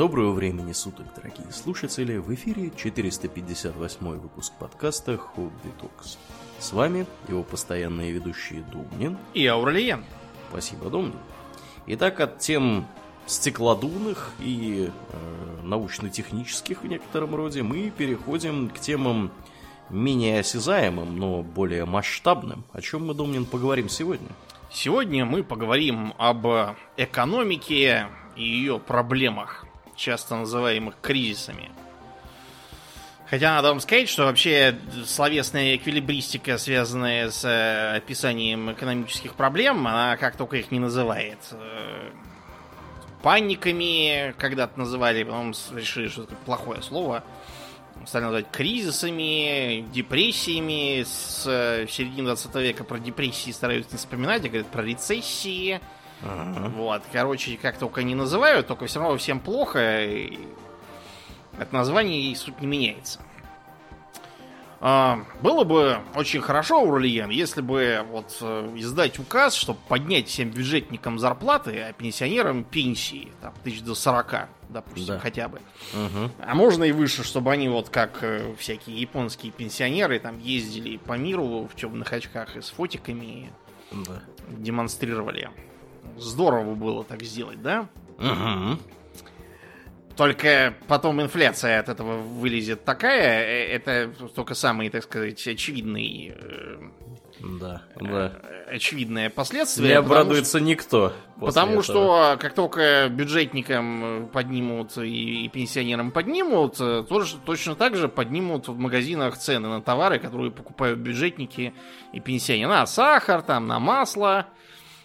Доброго времени суток, дорогие слушатели! В эфире 458 выпуск подкаста Хобби Токс. С вами его постоянные ведущие Думнин и Аурлиен. Спасибо, Думнин. Итак, от тем стеклодувных и э, научно-технических в некотором роде мы переходим к темам менее осязаемым, но более масштабным. О чем мы, Думнин, поговорим сегодня? Сегодня мы поговорим об экономике и ее проблемах, часто называемых кризисами. Хотя надо вам сказать, что вообще словесная эквилибристика, связанная с э, описанием экономических проблем, она как только их не называет. Э, паниками когда-то называли, потом решили, что это плохое слово – стали называть кризисами, депрессиями. С э, середины 20 века про депрессии стараются не вспоминать, а говорят про рецессии. Uh-huh. Вот, короче, как только не называют, только все равно всем плохо. И от названия и суть не меняется. А, было бы очень хорошо, Урлиен, если бы вот э, издать указ, чтобы поднять всем бюджетникам зарплаты, а пенсионерам пенсии, там, тысяч до 40, допустим, да. хотя бы. Угу. А можно и выше, чтобы они вот как э, всякие японские пенсионеры там ездили по миру в темных очках и с фотиками да. демонстрировали. Здорово было так сделать, да? Угу. Только потом инфляция от этого вылезет такая, э, это только самый, так сказать, очевидный э, да, да. Э, очевидное последствие. Не обрадуется что, никто. Потому этого. что как только бюджетникам поднимут и, и пенсионерам поднимут, тоже, точно так же поднимут в магазинах цены на товары, которые покупают бюджетники и пенсионеры. На сахар, там, на масло,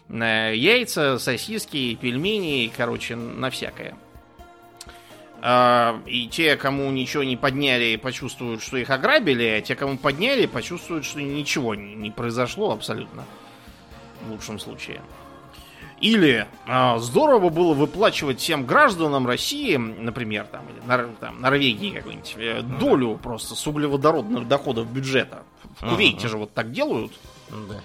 яйца, сосиски, пельмени, короче, на всякое. А, и те, кому ничего не подняли, почувствуют, что их ограбили, а те, кому подняли, почувствуют, что ничего не произошло абсолютно. В лучшем случае. Или э, здорово было выплачивать всем гражданам России, например, там, или Нор, там, Норвегии какой-нибудь, э, долю просто с углеводородных доходов бюджета. В Кувейте же вот так делают. Да.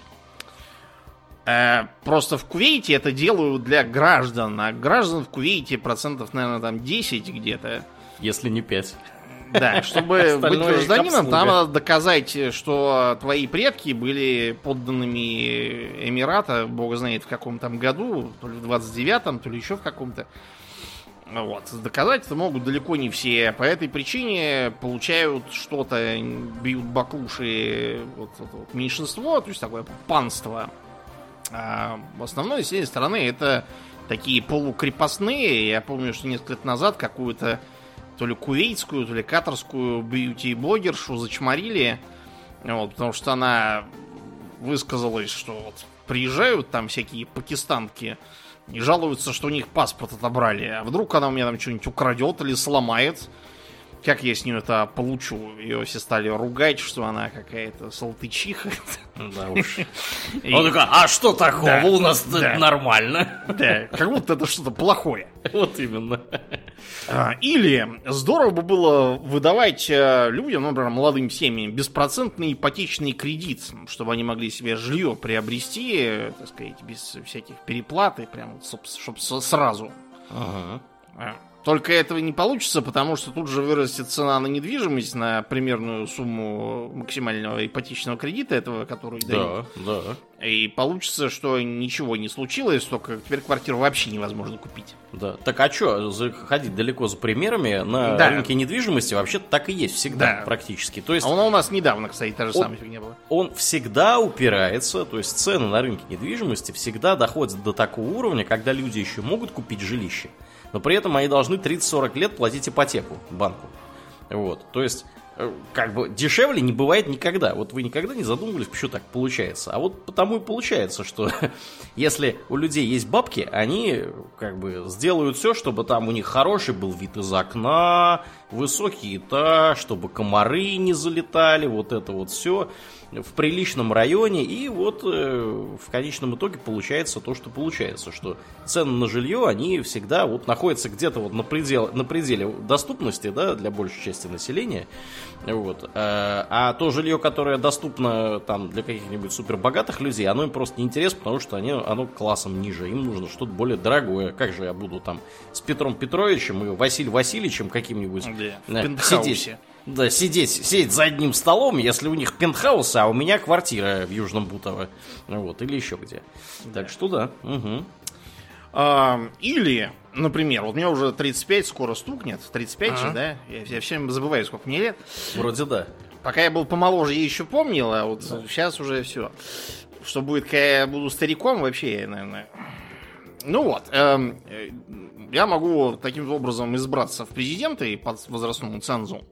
Э, просто в Кувейте это делают для граждан, а граждан в Кувейте процентов, наверное, там 10 где-то. Если не 5. Да, чтобы быть гражданином, там надо доказать, что твои предки были подданными Эмирата, бог знает в каком там году, то ли в 29-м, то ли еще в каком-то. Вот. Доказать это могут далеко не все. По этой причине получают что-то, бьют баклуши вот, вот, вот, меньшинство, то есть такое панство. А основное население страны это такие полукрепостные. Я помню, что несколько лет назад какую-то то ли кувейтскую, то ли катарскую бьюти-блогершу зачморили. Вот, потому что она высказалась, что вот приезжают там всякие пакистанки и жалуются, что у них паспорт отобрали. А вдруг она у меня там что-нибудь украдет или сломает. Как я с нее это получу? Ее все стали ругать, что она какая-то салтычиха. Да уж. И... Он такой, а что такого? Да, У нас да. нормально. Да, как будто это что-то плохое. Вот именно. А, или здорово бы было выдавать э, людям, например, молодым семьям, беспроцентный ипотечный кредит, чтобы они могли себе жилье приобрести, так сказать, без всяких переплат и прям, чтобы сразу. Ага. Только этого не получится, потому что тут же вырастет цена на недвижимость на примерную сумму максимального ипотечного кредита этого, который дают. Да, да. И получится, что ничего не случилось, только теперь квартиру вообще невозможно купить. Да. Так а что, ходить далеко за примерами на да. рынке недвижимости вообще так и есть всегда да. практически. То есть, а он у нас недавно, кстати, та же он, самая фигня была. Он всегда упирается, то есть цены на рынке недвижимости всегда доходят до такого уровня, когда люди еще могут купить жилище но при этом они должны 30-40 лет платить ипотеку банку. Вот, то есть, э, как бы дешевле не бывает никогда. Вот вы никогда не задумывались, почему так получается. А вот потому и получается, что если у людей есть бабки, они как бы сделают все, чтобы там у них хороший был вид из окна, высокий этаж, чтобы комары не залетали, вот это вот все в приличном районе, и вот э, в конечном итоге получается то, что получается, что цены на жилье, они всегда вот находятся где-то вот на, предел, на пределе доступности, да, для большей части населения, вот, э, а то жилье, которое доступно там для каких-нибудь супербогатых людей, оно им просто не интересно, потому что они, оно классом ниже, им нужно что-то более дорогое, как же я буду там с Петром Петровичем и Василием Васильевичем каким-нибудь да, э, сидеть да, сидеть, сидеть за одним столом, если у них пентхаус, а у меня квартира в Южном Бутово. Вот, или еще где. Так что да. Угу. А, или, например, вот мне уже 35 скоро стукнет. 35 ага. же, да? Я, я всем забываю, сколько мне лет. Вроде да. Пока я был помоложе, я еще помнил, а вот да. сейчас уже все. Что будет, когда я буду стариком, вообще, наверное... Ну вот, эм, я могу таким образом избраться в президенты под возрастному цензу.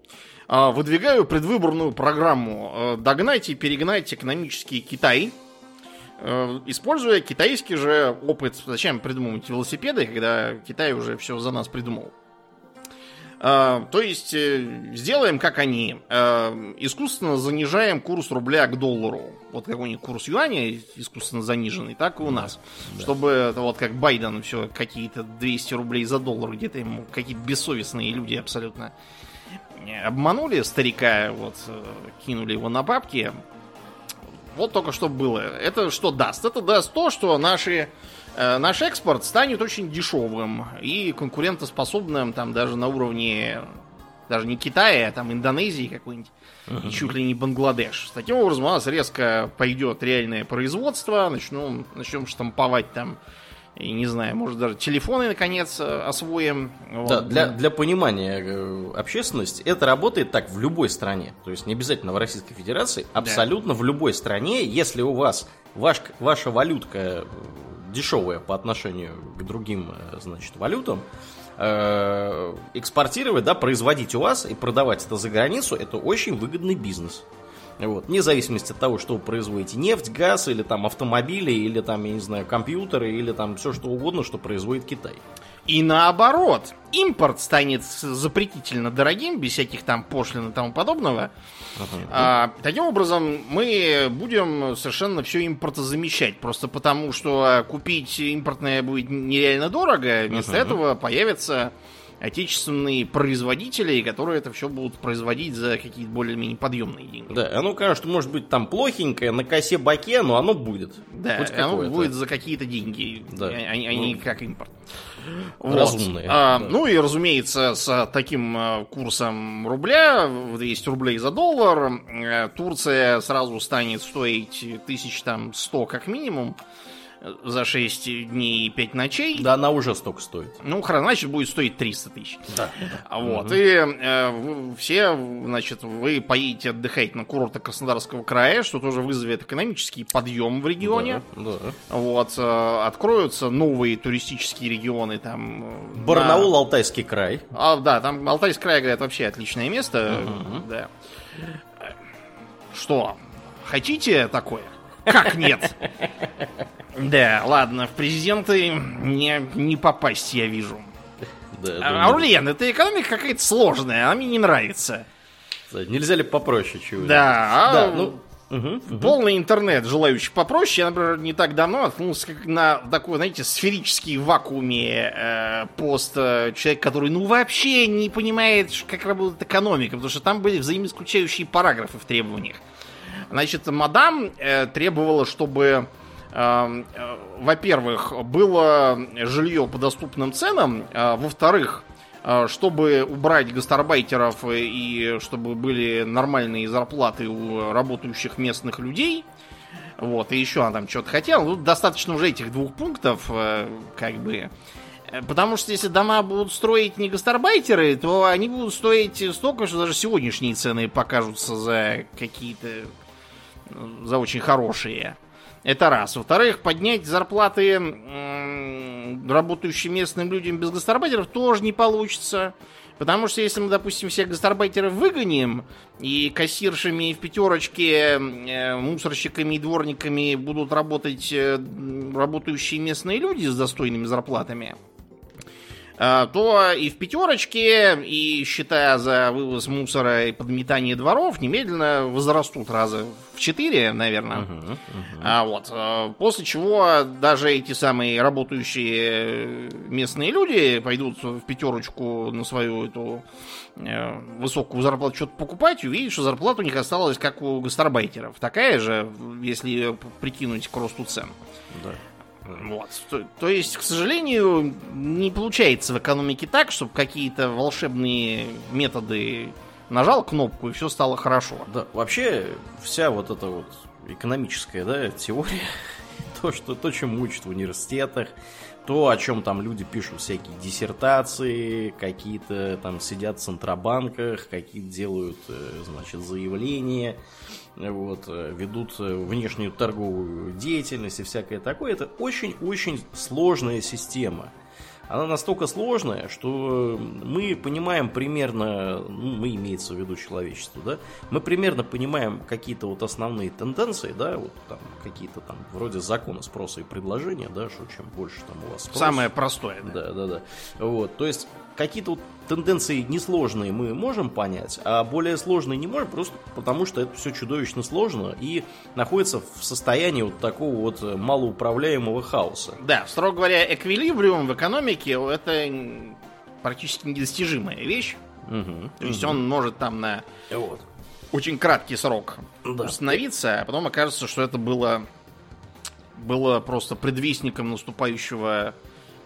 А, выдвигаю предвыборную программу э, «Догнать и перегнать экономический Китай», э, используя китайский же опыт. Зачем придумывать велосипеды, когда Китай уже все за нас придумал? А, то есть э, сделаем как они. Искусственно занижаем курс рубля к доллару. Вот как у них курс юаня искусственно заниженный, так и у нас. Да. Чтобы это вот как Байден все какие-то 200 рублей за доллар где-то ему какие-то бессовестные люди абсолютно обманули старика, вот, э, кинули его на бабки. Вот только что было. Это что даст? Это даст то, что наши, э, наш экспорт станет очень дешевым и конкурентоспособным там даже на уровне даже не Китая, а там Индонезии какой-нибудь, uh-huh. и чуть ли не Бангладеш. Таким образом, у нас резко пойдет реальное производство, начнем, начнем штамповать там и не знаю, может даже телефоны наконец э, освоим. Да, для, для понимания э, общественности это работает так в любой стране. То есть не обязательно в Российской Федерации, абсолютно да. в любой стране, если у вас ваш, ваша валютка э, дешевая по отношению к другим, значит, валютам, экспортировать, да, производить у вас и продавать это за границу, это очень выгодный бизнес. Вот. Вне зависимости от того, что вы производите. Нефть, газ, или там автомобили, или там, я не знаю, компьютеры, или там все что угодно, что производит Китай. И наоборот, импорт станет запретительно дорогим, без всяких там пошлин и тому подобного. Uh-huh. А, таким образом, мы будем совершенно все импортозамещать. Просто потому, что купить импортное будет нереально дорого. Вместо uh-huh. этого появится отечественные производители, которые это все будут производить за какие-то более-менее подъемные деньги. Да, оно, конечно, может быть там плохенькое, на косе баке, но оно будет. Да, оно будет за какие-то деньги, да. а, а, а не ну, как импорт. Разумные. Вот. А, да. Ну и, разумеется, с таким а, курсом рубля, в 200 рублей за доллар, э, Турция сразу станет стоить тысяч там 100 как минимум за 6 дней и 5 ночей. Да, она уже столько стоит. Ну, хорошо, значит, будет стоить 300 тысяч. Да. Вот. Угу. И э, все, значит, вы поедете отдыхать на курорты Краснодарского края, что тоже вызовет экономический подъем в регионе. Да, да. Вот. Э, откроются новые туристические регионы там. Э, Барнаул, на... Алтайский край. А, да, там Алтайский край, говорят, вообще отличное место. Угу. Да. Что? Хотите такое? Как нет? Да, ладно, в президенты не, не попасть, я вижу. Да, а, Аурлиен, эта экономика какая-то сложная, она мне не нравится. Нельзя ли попроще чего Да, а да, ну, Угу, Полный интернет, желающий попроще. Я, например, не так давно наткнулся как на такой, знаете, сферический вакууме э, пост э, человек, который, ну, вообще не понимает, как работает экономика, потому что там были взаимоисключающие параграфы в требованиях. Значит, мадам э, требовала, чтобы во-первых, было жилье по доступным ценам, а во-вторых, э, чтобы убрать гастарбайтеров и чтобы были нормальные зарплаты у работающих местных людей, вот, и еще она там что-то хотела. Ну, достаточно уже этих двух пунктов, э, как бы. Потому что если дома будут строить не гастарбайтеры, то они будут стоить столько, что даже сегодняшние цены покажутся за какие-то... за очень хорошие. Это раз. Во-вторых, поднять зарплаты работающим местным людям без гастарбайтеров тоже не получится. Потому что если мы, допустим, всех гастарбайтеров выгоним, и кассиршами в пятерочке, э, мусорщиками и дворниками будут работать э, работающие местные люди с достойными зарплатами, то и в пятерочке, и считая за вывоз мусора и подметание дворов, немедленно возрастут раза в четыре, наверное. Мгм, мгм. А вот, а, после чего даже эти самые работающие местные люди пойдут в пятерочку на свою эту э, высокую зарплату что-то покупать увидят, что зарплата у них осталась как у гастарбайтеров. Такая же, если прикинуть к росту цен. Да. Вот. То, то есть, к сожалению, не получается в экономике так, чтобы какие-то волшебные методы нажал кнопку и все стало хорошо. Да, вообще вся вот эта вот экономическая, да, теория, то, что, то, чем учат в университетах, то, о чем там люди пишут всякие диссертации, какие-то там сидят в центробанках, какие-то делают, э, значит, заявления, вот, э, ведут э, внешнюю торговую деятельность и всякое такое. Это очень-очень сложная система. Она настолько сложная, что мы понимаем примерно, ну, мы имеется в виду человечество, да, мы примерно понимаем какие-то вот основные тенденции, да, вот там какие-то там вроде закона спроса и предложения, да, что чем больше там у вас спрос, Самое простое. Да. да, да, да. Вот, то есть какие-то вот тенденции несложные мы можем понять, а более сложные не можем, просто потому что это все чудовищно сложно и находится в состоянии вот такого вот малоуправляемого хаоса. Да, строго говоря, эквилибриум в экономике это практически недостижимая вещь. Мгм, То есть он может там на Вот. очень краткий срок Да. установиться, а потом окажется, что это было, было просто предвестником наступающего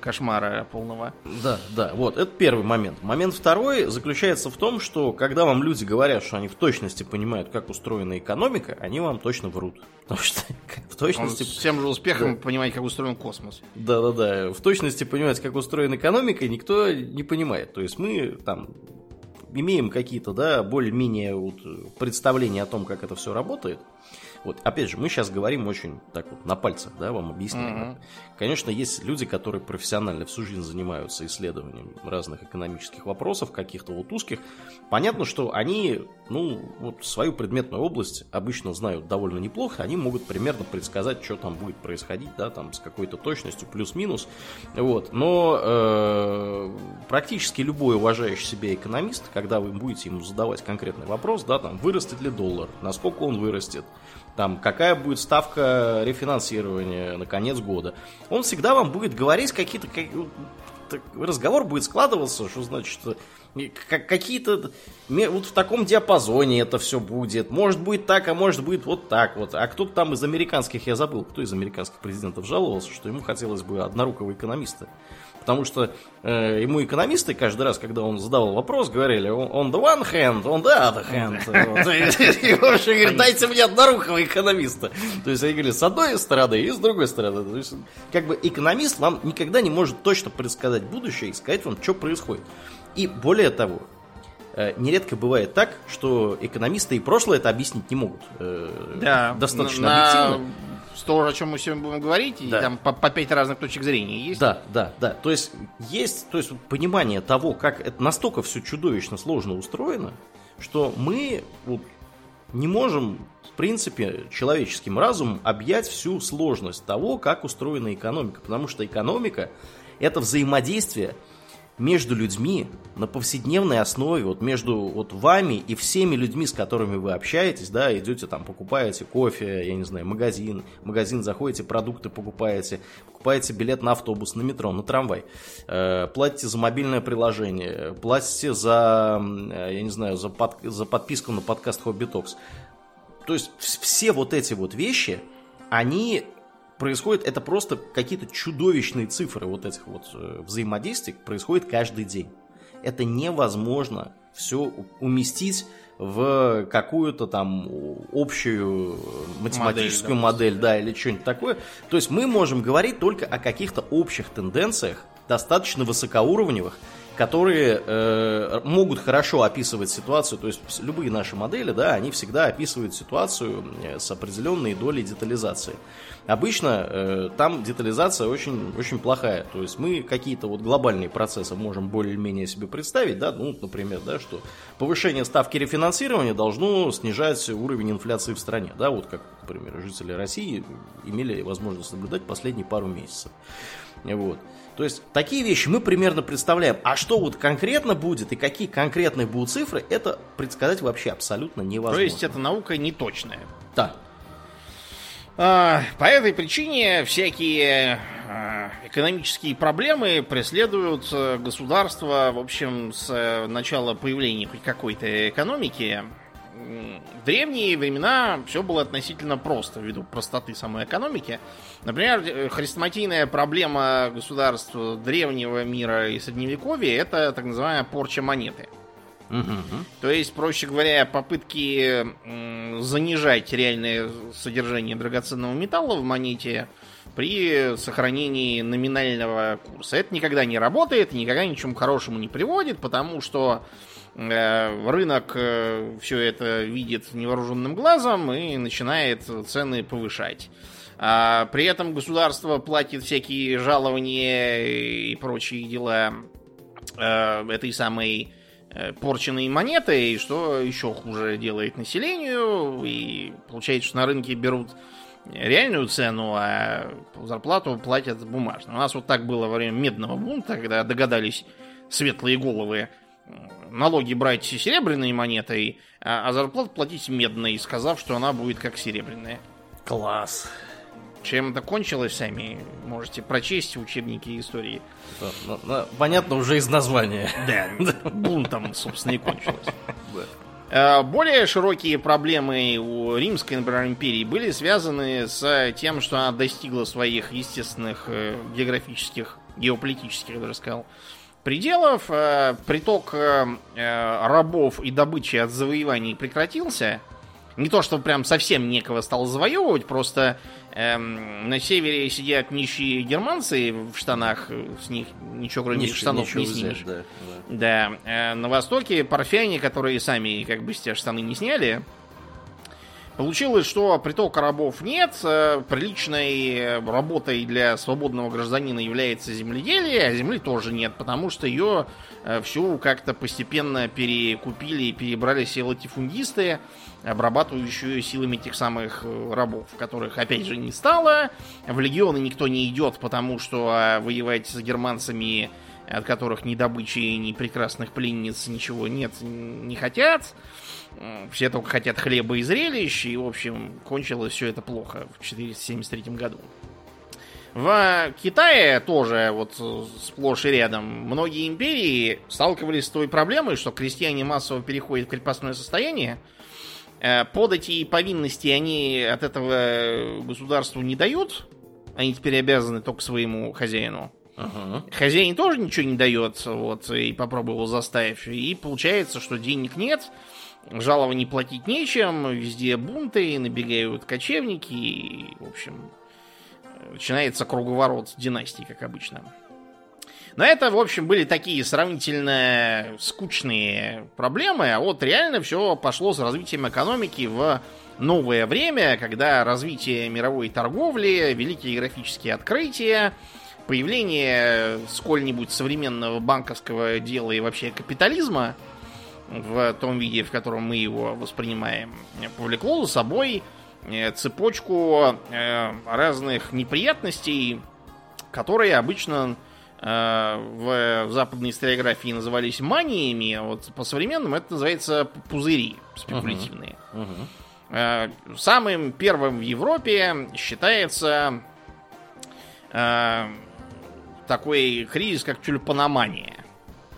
кошмара полного. Да, да, вот, это первый момент. Момент второй заключается в том, что когда вам люди говорят, что они в точности понимают, как устроена экономика, они вам точно врут. Потому что в Он точности... с тем же успехом Да. понимает, как устроен космос. Да-да-да, в точности понимать, как устроена экономика, никто не понимает. То есть мы там имеем какие-то, да, более-менее вот представления о том, как это все работает. Вот, опять же, мы сейчас говорим очень так вот на пальцах, да, вам объясняем. Это. Конечно, есть люди, которые профессионально всю жизнь занимаются исследованием разных экономических вопросов, каких-то вот узких. Понятно, что они, ну, вот свою предметную область обычно знают довольно неплохо, они могут примерно предсказать, что там будет происходить, да, там с какой-то точностью, плюс-минус. Вот. Но э, практически любой уважающий себя экономист, когда вы будете ему задавать конкретный вопрос, да, там, вырастет ли доллар, насколько он вырастет, там, какая будет ставка рефинансирования на конец года, он всегда вам будет говорить какие-то... как- так, разговор будет складываться, что значит... к- Какие-то... Вот в таком диапазоне это все будет. Может быть так, а может быть вот так вот. А кто-то там из американских, я забыл, кто из американских президентов жаловался, что ему хотелось бы однорукого экономиста. Потому что э, ему экономисты каждый раз, когда он задавал вопрос, говорили on the one hand, on the other hand. И вообще говорит, дайте мне однорукого экономиста. То есть они говорили с одной стороны и с другой стороны. То есть как бы экономист вам никогда не может точно предсказать будущее и сказать вам, что происходит. И более того, э, нередко бывает так, что экономисты и прошлое это объяснить не могут. э, Да, Достаточно на, объективно. То, о чем мы сегодня будем говорить, и Да. там по, по пять разных точек зрения есть. Да, да, да. То есть есть то есть, понимание того, как это настолько все чудовищно сложно устроено, что мы вот не можем, в принципе, человеческим разумом объять всю сложность того, как устроена экономика. Потому что экономика это взаимодействие между людьми на повседневной основе, вот между вот вами и всеми людьми, с которыми вы общаетесь, да, идете там, покупаете кофе, я не знаю, магазин, магазин заходите, продукты покупаете, покупаете билет на автобус, на метро, на трамвай, э, платите за мобильное приложение, платите за, э, я не знаю, за, под- за подписку на подкаст Хобби Токс. То есть вс- все вот эти вот вещи, они происходят, это просто какие-то чудовищные цифры вот этих вот э, взаимодействий происходит каждый день. Это невозможно все уместить в какую-то там общую математическую модель, да, или что-нибудь такое. То есть мы можем говорить только о каких-то общих тенденциях, достаточно высокоуровневых, которые э, могут хорошо описывать ситуацию, то есть любые наши модели, да, они всегда описывают ситуацию э, с определенной долей детализации. Обычно э, там детализация очень, очень плохая, то есть мы какие-то вот глобальные процессы можем более-менее себе представить, да, ну, например, да, что повышение ставки рефинансирования должно снижать уровень инфляции в стране, да, вот как, например, жители России имели возможность наблюдать последние пару месяцев. Вот. То есть такие вещи мы примерно представляем. А что вот конкретно будет и какие конкретные будут цифры, это предсказать вообще абсолютно невозможно. То есть эта наука не точная. Да. А, по этой причине всякие а, экономические проблемы преследуют э, государство, в общем, с э, начала появления хоть какой-то экономики. В древние времена все было относительно просто, ввиду простоты самой экономики. Например, э, хрестоматийная проблема государств древнего мира и средневековья это так называемая порча монеты. То есть, проще говоря, попытки занижать реальное содержание драгоценного металла в монете при сохранении номинального курса. Это никогда не работает, никогда ни к чему хорошему не приводит, потому что э, рынок э, все это видит невооруженным глазом и начинает цены повышать. А при этом государство платит всякие жалования и прочие дела э, этой самой порченные монеты, и что еще хуже делает населению, и получается, что на рынке берут реальную цену, а зарплату платят бумажную. У нас вот так было во время медного бунта, когда догадались светлые головы налоги брать серебряной монетой, а, а зарплату платить медной, сказав, что она будет как серебряная. Класс. Чем это кончилось, сами можете прочесть в учебнике истории. Понятно уже из названия. Да, бунтом, собственно, и кончилось. Э, более широкие проблемы у Римской, например, империи были связаны с тем, что она достигла своих естественных э, географических, геополитических, я даже сказал, пределов. Э, приток рабов и добычи от завоеваний прекратился. Не то, что прям совсем некого стало завоевывать, просто Эм, на севере сидят нищие германцы в штанах, с них ничего кроме ничего, штанов ничего не снимешь. Взять, да, да. да. Э, на востоке парфяне, которые сами как бы с те штаны не сняли, Получилось, что притока рабов нет, э, приличной работой для свободного гражданина является земледелие, а земли тоже нет, потому что ее э, всю как-то постепенно перекупили и перебрали все латифундисты, обрабатывающие силами тех самых э, рабов, которых опять же не стало. В легионы никто не идет, потому что а, воевать с германцами, от которых ни добычи, ни прекрасных пленниц ничего нет, не хотят. Все только хотят хлеба и зрелищ, и, в общем, кончилось все это плохо в 473 году. В Китае тоже вот сплошь и рядом многие империи сталкивались с той проблемой, что крестьяне массово переходят в крепостное состояние. Э, подати и повинности они от этого государству не дают. Они теперь обязаны только своему хозяину. Ага. Хозяин тоже ничего не дает, вот, и попробовал заставить. И получается, что денег нет, жалований платить нечем, везде бунты, набегают кочевники, и, в общем, начинается круговорот династии, как обычно. Но это, в общем, были такие сравнительно скучные проблемы, а вот реально все пошло с развитием экономики в новое время, когда развитие мировой торговли, великие графические открытия, появление сколь-нибудь современного банковского дела и вообще капитализма – в том виде, в котором мы его воспринимаем, повлекло за собой э, цепочку э, разных неприятностей, которые обычно в западной историографии назывались маниями, а вот по современному это называется пузыри спекулятивные. Uh-huh. Uh-huh. Самым первым в Европе считается такой кризис, как тюльпаномания.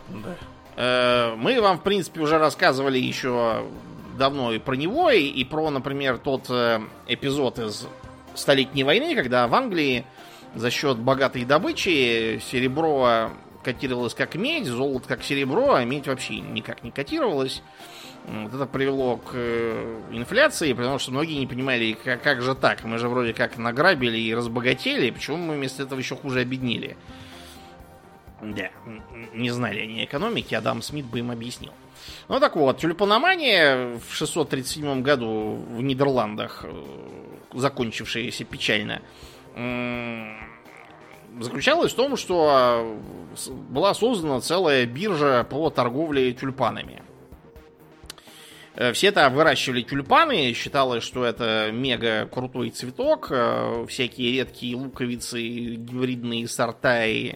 Да. Э, мы вам, в принципе, уже рассказывали еще давно и про него, и, и про, например, тот э, эпизод из Столетней войны, когда в Англии за счет богатой добычи серебро котировалось как медь, золото как серебро, а медь вообще никак не котировалось. Вот это привело к э, инфляции, потому что многие не понимали, как, как же так, мы же вроде как награбили и разбогатели, почему мы вместо этого еще хуже обеднели. Да, не знали они экономики, Адам Смит бы им объяснил. Ну так вот, тюльпаномания в 637 году в Нидерландах, э, закончившаяся печально, заключалась в том, что э, была создана целая биржа по торговле тюльпанами. Э, все это выращивали тюльпаны, считалось, что это мега крутой цветок, всякие редкие луковицы, гибридные сорта и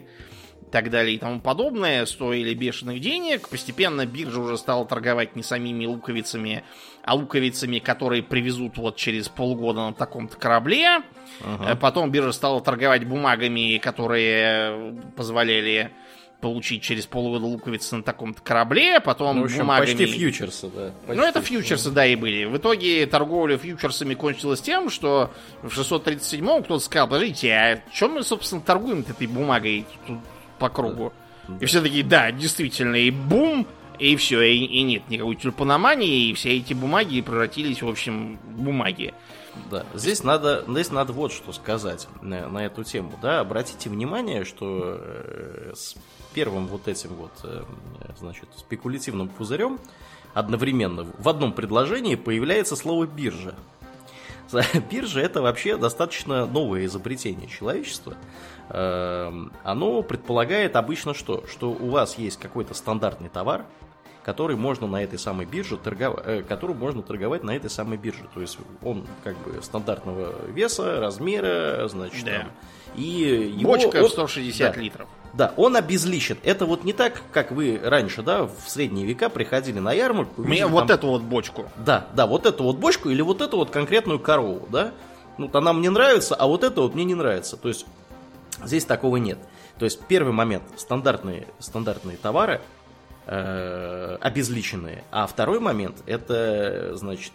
так далее и тому подобное, стоили бешеных денег. Постепенно биржа уже стала торговать не самими луковицами, а луковицами, которые привезут вот через полгода на таком-то корабле. Ага. Потом биржа стала торговать бумагами, которые позволяли получить через полгода луковицы на таком-то корабле, потом Ну, в общем, бумагами... почти фьючерсы, да. Ну, Почти. это фьючерсы, да, и были. В итоге торговля фьючерсами кончилась тем, что в 637-м кто-то сказал, подождите, а чем мы, собственно, торгуем этой бумагой тут по кругу? И все такие, да, действительно, и бум, и все, и, и нет никакой тюльпаномании, и все эти бумаги превратились, в общем, в бумаги. Да, здесь надо, здесь надо вот что сказать на, на эту тему. Да, обратите внимание, что э, с первым вот этим вот, э, значит, спекулятивным пузырем одновременно в одном предложении появляется слово биржа. Биржа это вообще достаточно новое изобретение человечества. Эм, Оно предполагает обычно что? Что у вас есть какой-то стандартный товар, который можно на этой самой бирже торговать, который можно торговать на этой самой бирже. То есть он как бы стандартного веса, размера, значит, Да. там, и его, Бочка он- в 160 да. литров. Да, он обезличен. Это вот не так, как вы раньше, да, в средние века приходили на ярмарку. Мне видели вот там- эту вот бочку. Да, да, вот эту вот бочку или вот эту вот конкретную корову, да? Ну, вот она мне нравится, а вот это вот мне не нравится. То есть здесь такого нет. То есть первый момент стандартные, стандартные товары э, обезличенные, а второй момент это значит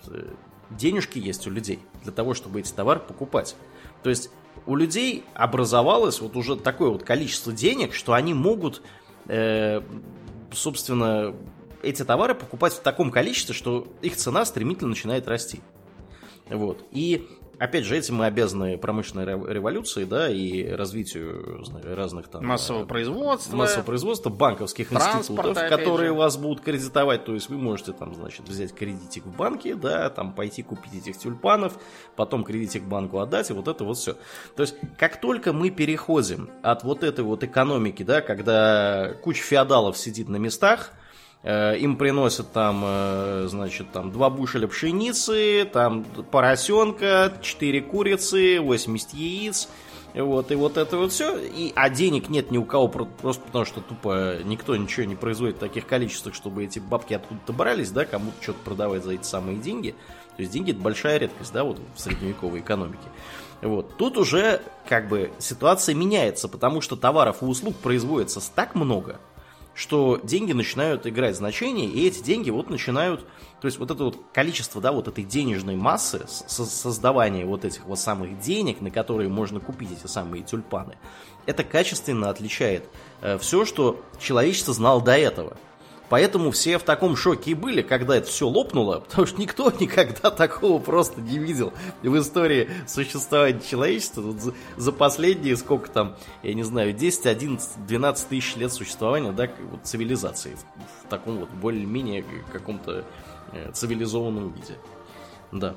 денежки есть у людей для того, чтобы эти товары покупать. То есть у людей образовалось вот уже такое вот количество денег, что они могут, э, собственно, эти товары покупать в таком количестве, что их цена стремительно начинает расти. Вот. И опять же, этим мы обязаны промышленной рев- революции, да, и развитию разных там Массового э, производства. массового производства, банковских институтов, которые же. вас будут кредитовать. То есть вы можете там, значит, взять кредитик в банке, да, там пойти купить этих тюльпанов, потом кредитик банку отдать, и вот это вот все. То есть, как только мы переходим от вот этой вот экономики, да, когда куча феодалов сидит на местах, им приносят там, э, значит, там два бушеля пшеницы, там поросенка, 4 курицы, 80 яиц, вот, и вот это вот все. И, а денег нет ни у кого, про- просто потому что тупо никто ничего не производит в таких количествах, чтобы эти бабки откуда-то брались, да, кому-то что-то продавать за эти самые деньги. То есть деньги это большая редкость, да, вот в средневековой экономике. Вот. Тут уже как бы ситуация меняется, потому что товаров и услуг производится так много, что деньги начинают играть значение, и эти деньги вот начинают, то есть вот это вот количество, да, вот этой денежной массы, с- со- создавания вот этих вот самых денег, на которые можно купить эти самые тюльпаны, это качественно отличает все, что человечество знало до этого. Поэтому все в таком шоке и были, когда это все лопнуло, потому что никто никогда такого просто не видел в истории существования человечества. Вот за, последние, сколько там, я не знаю, 10, 11, 12 тысяч лет существования, да, вот цивилизации в, в таком вот более-менее каком-то э, цивилизованном виде. Да.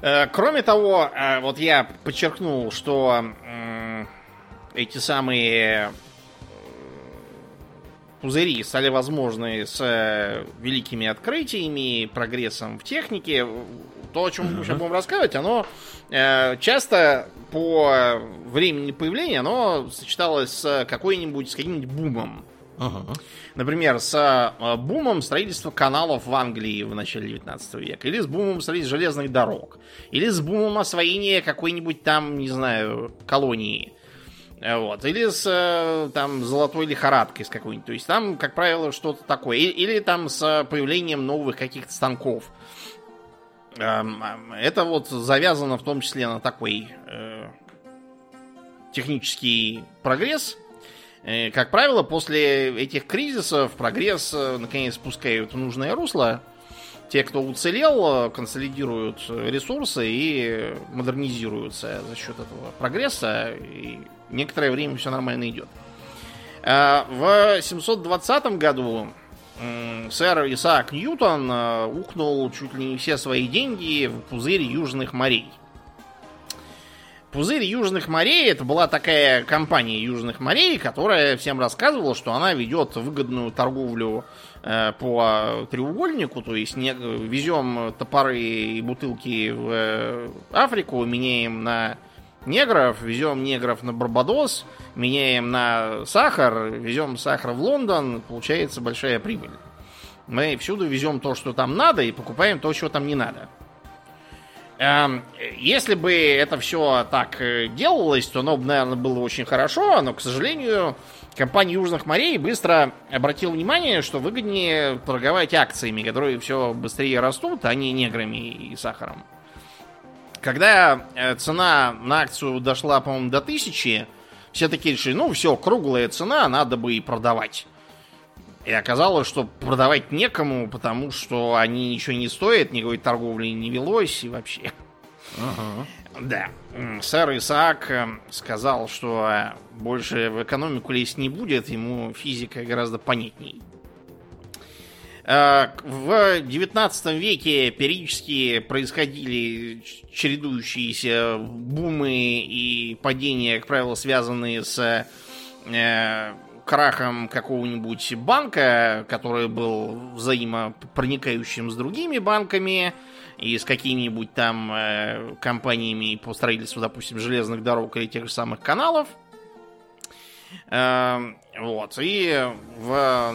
Э, Кроме того, э, вот я подчеркнул, что эти самые пузыри стали возможны с э, великими открытиями, прогрессом в технике. То, о чем мы сейчас будем рассказывать, оно э, часто по времени появления оно сочеталось с какой-нибудь, с каким-нибудь бумом. Ага. Например, с э, бумом строительства каналов в Англии в начале 19 века, или с бумом строительства железных дорог, или с бумом освоения какой-нибудь там, не знаю, колонии. Э, Вот. Или с э, там золотой лихорадкой с какой-нибудь. То есть там, как правило, что-то такое. Или, там с появлением новых каких-то станков. Эм, Это вот завязано в том числе на такой э, технический прогресс. Э, Как правило, после этих кризисов прогресс э, наконец спускают в нужное русло. Те, кто уцелел, э, консолидируют э, ресурсы и модернизируются за счет этого прогресса. И некоторое время все нормально идет. Э, В 720 году сэр Исаак Ньютон э, ухнул чуть ли не все свои деньги в пузырь южных морей. Пузырь Южных морей это была такая компания Южных морей, которая всем рассказывала, что она ведет выгодную торговлю э, по треугольнику, то есть везем топоры и бутылки в э, Африку, меняем на негров, везем негров на Барбадос, меняем на сахар, везем сахар в Лондон, получается большая прибыль. Мы всюду везем то, что там надо, и покупаем то, чего там не надо. Эм, если бы это все так э, делалось, то оно наверное, было очень хорошо, но, к сожалению, компания Южных морей быстро обратила внимание, что выгоднее торговать акциями, которые все быстрее растут, а не неграми и сахаром. Когда э, цена на акцию дошла, по-моему, до тысячи, все такие решили, ну все, круглая цена, надо бы и продавать. И оказалось, что продавать некому, потому что они ничего не стоят, никакой торговли не велось и вообще. Ага. Да. Сэр Исаак э, сказал, что э, больше в экономику лезть не будет, ему физика гораздо понятней. Э, В 19 веке периодически происходили чередующиеся бумы и падения, как правило, связанные с э, крахом какого-нибудь банка, который был взаимопроникающим с другими банками и с какими-нибудь там э, компаниями по строительству, допустим, железных дорог или тех же самых каналов. Вот. И в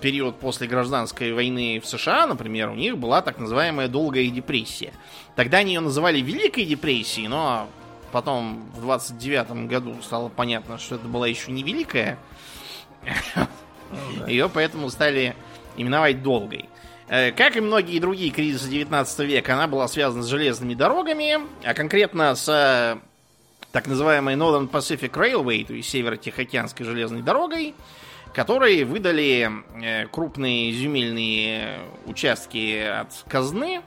период после гражданской войны в США, например, у них была так называемая долгая депрессия. Тогда они ее называли Великой депрессией, но потом в 29 году стало понятно, что это была еще не Великая. Ее поэтому стали именовать долгой. Э, Как и многие другие кризисы 19 века, она была связана с железными дорогами, а конкретно с э, так называемой Northern Pacific Railway, то есть Северо-Тихоокеанской железной дорогой, которые выдали э, крупные земельные участки от казны.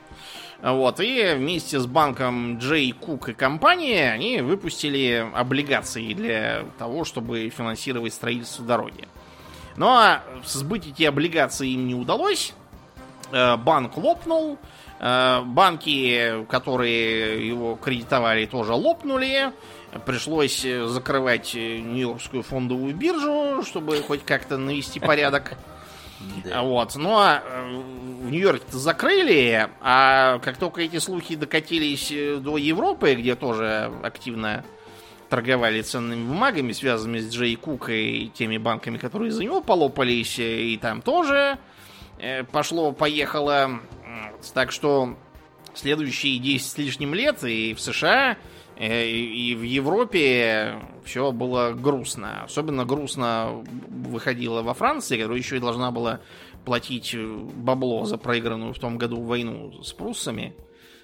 Вот, и вместе с банком Джей Кук и компания они выпустили облигации для того, чтобы финансировать строительство дороги. Но сбыть эти облигации им не удалось. Э, Банк лопнул. Э, Банки, которые его кредитовали, тоже лопнули. Пришлось э, закрывать э, Нью-Йоркскую фондовую биржу, чтобы хоть как-то навести порядок. Да. Вот. Ну а в Нью-Йорке закрыли, а как только эти слухи докатились до Европы, где тоже активно торговали ценными бумагами, связанными с Джей Кукой и теми банками, которые за него полопались, и там тоже пошло-поехало. Так что следующие 10 с лишним лет и в США, э, и в Европе все было грустно. Особенно грустно выходило во Франции, которая еще и должна была платить э, бабло за проигранную в том году войну с пруссами.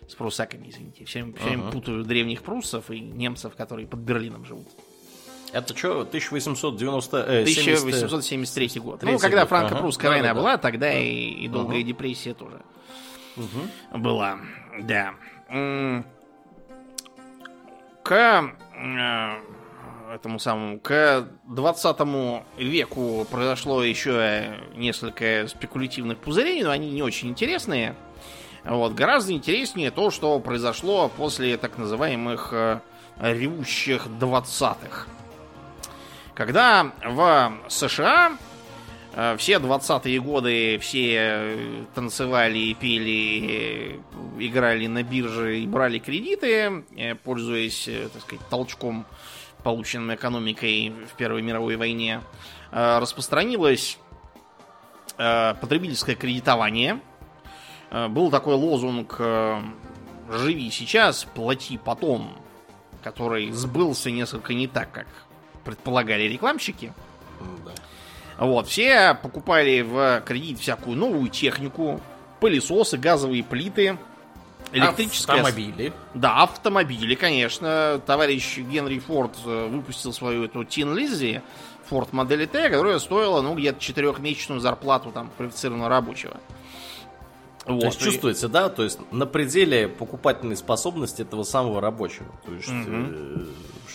С прусаками, извините. Все, все время Ага. путаю древних пруссов и немцев, которые под Берлином живут. Это что, 1890... э, 70, 1873 год. Третий Ну, когда год, франко-прусская ага. война Да-да-да. была, тогда и, и долгая Ага. депрессия тоже Мгм. была. Да. К э, этому самому, к 20 веку произошло еще несколько спекулятивных пузырей, но они не очень интересные. Вот. Гораздо интереснее то, что произошло после так называемых э, ревущих 20-х. Когда в США все 20-е годы все э, танцевали, пели, э, играли на бирже и брали кредиты, э, пользуясь, э, так сказать, толчком, полученным экономикой в Первой мировой войне, э, распространилось э, потребительское кредитование. Э, Был такой лозунг э, «Живи сейчас, плати потом», который сбылся несколько не так, как предполагали рекламщики. Да. Вот, все покупали в кредит всякую новую технику, пылесосы, газовые плиты, электрическое... Автомобили. Да, автомобили, конечно. Товарищ Генри Форд э, выпустил свою эту Тин Лиззи, Форд модели Т, которая стоила, ну, где-то четырехмесячную зарплату там квалифицированного рабочего. Вот. То есть чувствуется, да, то есть на пределе покупательной способности этого самого рабочего. То есть, э,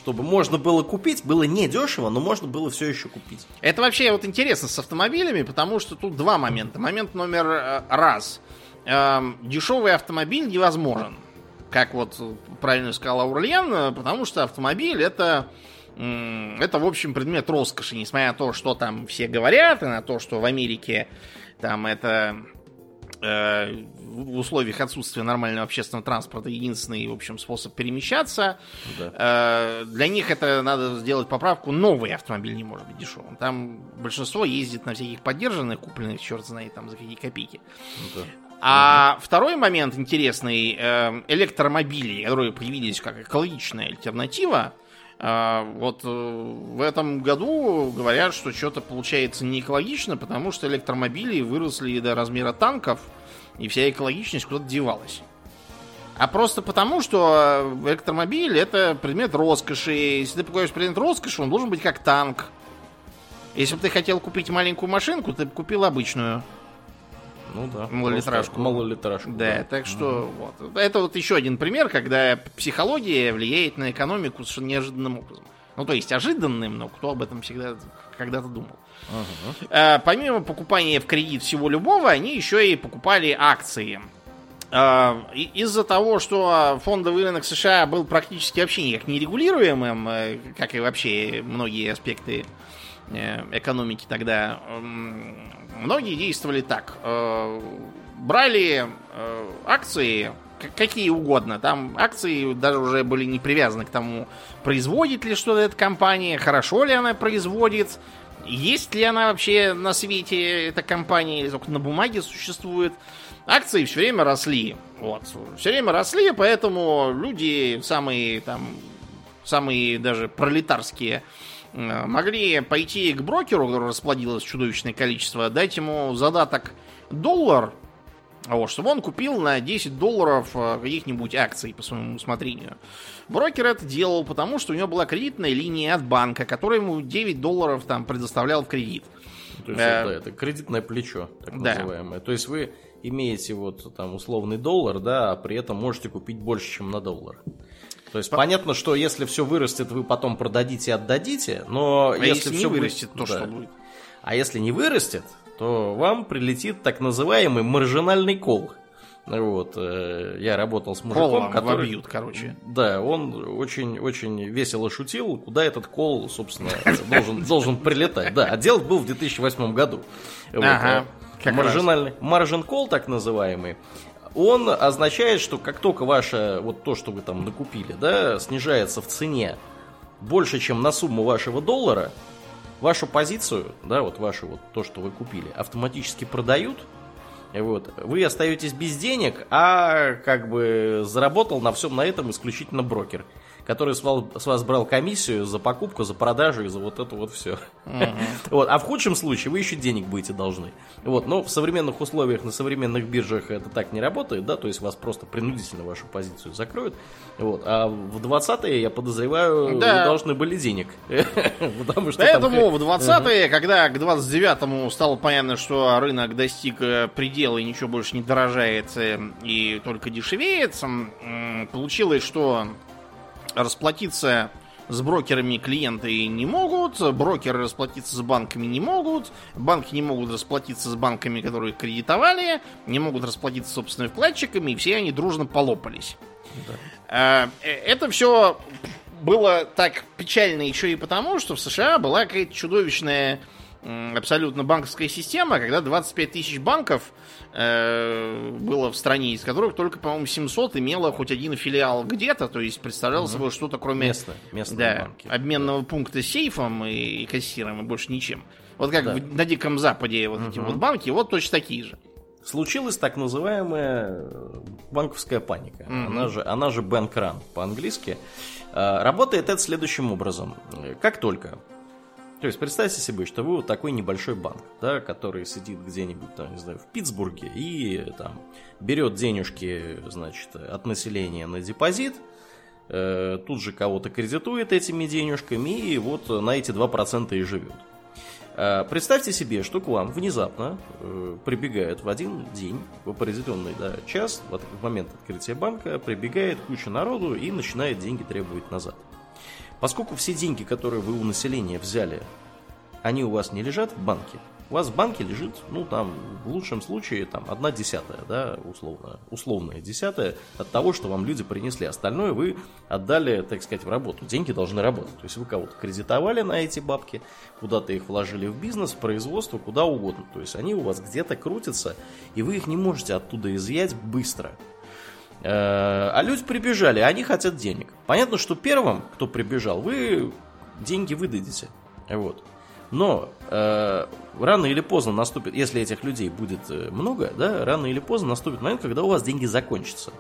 чтобы можно было купить, было недешево, но можно было все еще купить. Это вообще вот интересно с автомобилями, потому что тут два момента. Момент номер э, раз. Эм, дешевый автомобиль невозможен. Как вот правильно сказал Аурлиан, потому что автомобиль это, это, в общем, предмет роскоши, несмотря на то, что там все говорят, и на то, что в Америке там это э, в условиях отсутствия нормального общественного транспорта единственный, в общем, способ перемещаться. Да. Э, для них это надо сделать поправку. Новый автомобиль не может быть дешевым. Там большинство ездит на всяких поддержанных, купленных, черт знает, там за какие копейки. Да. А угу. второй момент интересный. Э, электромобили, которые появились как экологичная альтернатива, а, вот э, в этом году говорят, что что-то получается не экологично, потому что электромобили выросли до размера танков, и вся экологичность куда-то девалась. А просто потому, что электромобиль это предмет роскоши. Если ты покупаешь предмет роскоши, он должен быть как танк. Если бы ты хотел купить маленькую машинку, ты бы купил обычную. Ну да. Малолитражку. Малолитражку. Да, да. так что угу. вот. Это вот еще один пример, когда психология влияет на экономику совершенно неожиданным образом. Ну, то есть ожиданным, но кто об этом всегда когда-то думал. Угу. Помимо покупания в кредит всего любого, они еще и покупали акции. А, из-за того, что фондовый рынок США был практически вообще никак не регулируемым, э, как и вообще многие аспекты э, экономики тогда, многие действовали так. Э, брали э, акции какие угодно. Там акции даже уже были не привязаны к тому, производит ли что-то эта компания, хорошо ли она производит, есть ли она вообще на свете эта компания, только на бумаге существует. Акции все время росли. Вот. Все время росли, поэтому люди самые там самые даже пролетарские Э, могли пойти к брокеру, который расплодилось чудовищное количество, дать ему задаток доллар, вот, чтобы он купил на 10 долларов э, каких-нибудь акций по своему усмотрению. Брокер это делал, потому что у него была кредитная линия от банка, которая ему 9 долларов там предоставлял в кредит. То есть, э, да, это кредитное плечо, так да. называемое. То есть вы имеете вот там условный доллар, да, а при этом можете купить больше, чем на доллар. То есть По... понятно, что если все вырастет, вы потом продадите и отдадите, но а если, если все вырастет, то да. что будет? А если не вырастет, то вам прилетит так называемый маржинальный кол. Вот, э, я работал с мужиком, Колом который... вобьют, короче. Да, он очень-очень весело шутил, куда этот кол, собственно, должен, должен прилетать. Да, а дело был в 2008 году. Ага, вот, маржинальный, маржин кол, так называемый, он означает, что как только ваше, вот то, что вы там накупили, да, снижается в цене больше, чем на сумму вашего доллара, вашу позицию, да, вот вашу вот то, что вы купили, автоматически продают, вот, вы остаетесь без денег, а как бы заработал на всем на этом исключительно брокер который с вас, брал комиссию за покупку, за продажу и за вот это вот все. Вот. А в худшем случае вы еще денег будете должны. Вот. Но в современных условиях, на современных биржах это так не работает, да, то есть вас просто принудительно вашу позицию закроют. Вот. А в 20-е, я подозреваю, да. вы должны были денег. Потому что Поэтому там... в 20-е, когда к 29-му стало понятно, что рынок достиг э, предела и ничего больше не дорожает э, и только дешевеет, получилось, что расплатиться с брокерами клиенты не могут, брокеры расплатиться с банками не могут, банки не могут расплатиться с банками, которые кредитовали, не могут расплатиться с собственными вкладчиками, и все они дружно полопались. Да. Э, это все было так печально еще и потому, что в США была какая-то чудовищная абсолютно банковская система, когда 25 тысяч банков э, было в стране, из которых только, по-моему, 700 имело хоть один филиал где-то, то есть представлял угу. собой что-то кроме Место, да, банки. обменного да. пункта с сейфом и, и кассиром, и больше ничем. Вот как да. в, на Диком Западе вот угу. эти вот банки, вот точно такие же. Случилась так называемая банковская паника. Угу. Она же, она же банкран по-английски. Э, работает это следующим образом. Как только то есть представьте себе, что вы вот такой небольшой банк, да, который сидит где-нибудь, там, не знаю, в Питтсбурге и там берет денежки, значит, от населения на депозит, э, тут же кого-то кредитует этими денежками и вот на эти 2% и живет. Э, представьте себе, что к вам внезапно э, прибегает в один день, в определенный да, час, в момент открытия банка, прибегает куча народу и начинает деньги требовать назад. Поскольку все деньги, которые вы у населения взяли они у вас не лежат в банке. У вас в банке лежит, ну, там, в лучшем случае, там, одна десятая, да, условно, условная десятая от того, что вам люди принесли. Остальное вы отдали, так сказать, в работу. Деньги должны работать. То есть вы кого-то кредитовали на эти бабки, куда-то их вложили в бизнес, в производство, куда угодно. То есть они у вас где-то крутятся, и вы их не можете оттуда изъять быстро. Э, а люди прибежали, они хотят денег. Понятно, что первым, кто прибежал, вы деньги выдадите. Вот. Но э, рано или поздно наступит, если этих людей будет э, много, да, рано или поздно наступит момент, когда у вас деньги закончатся.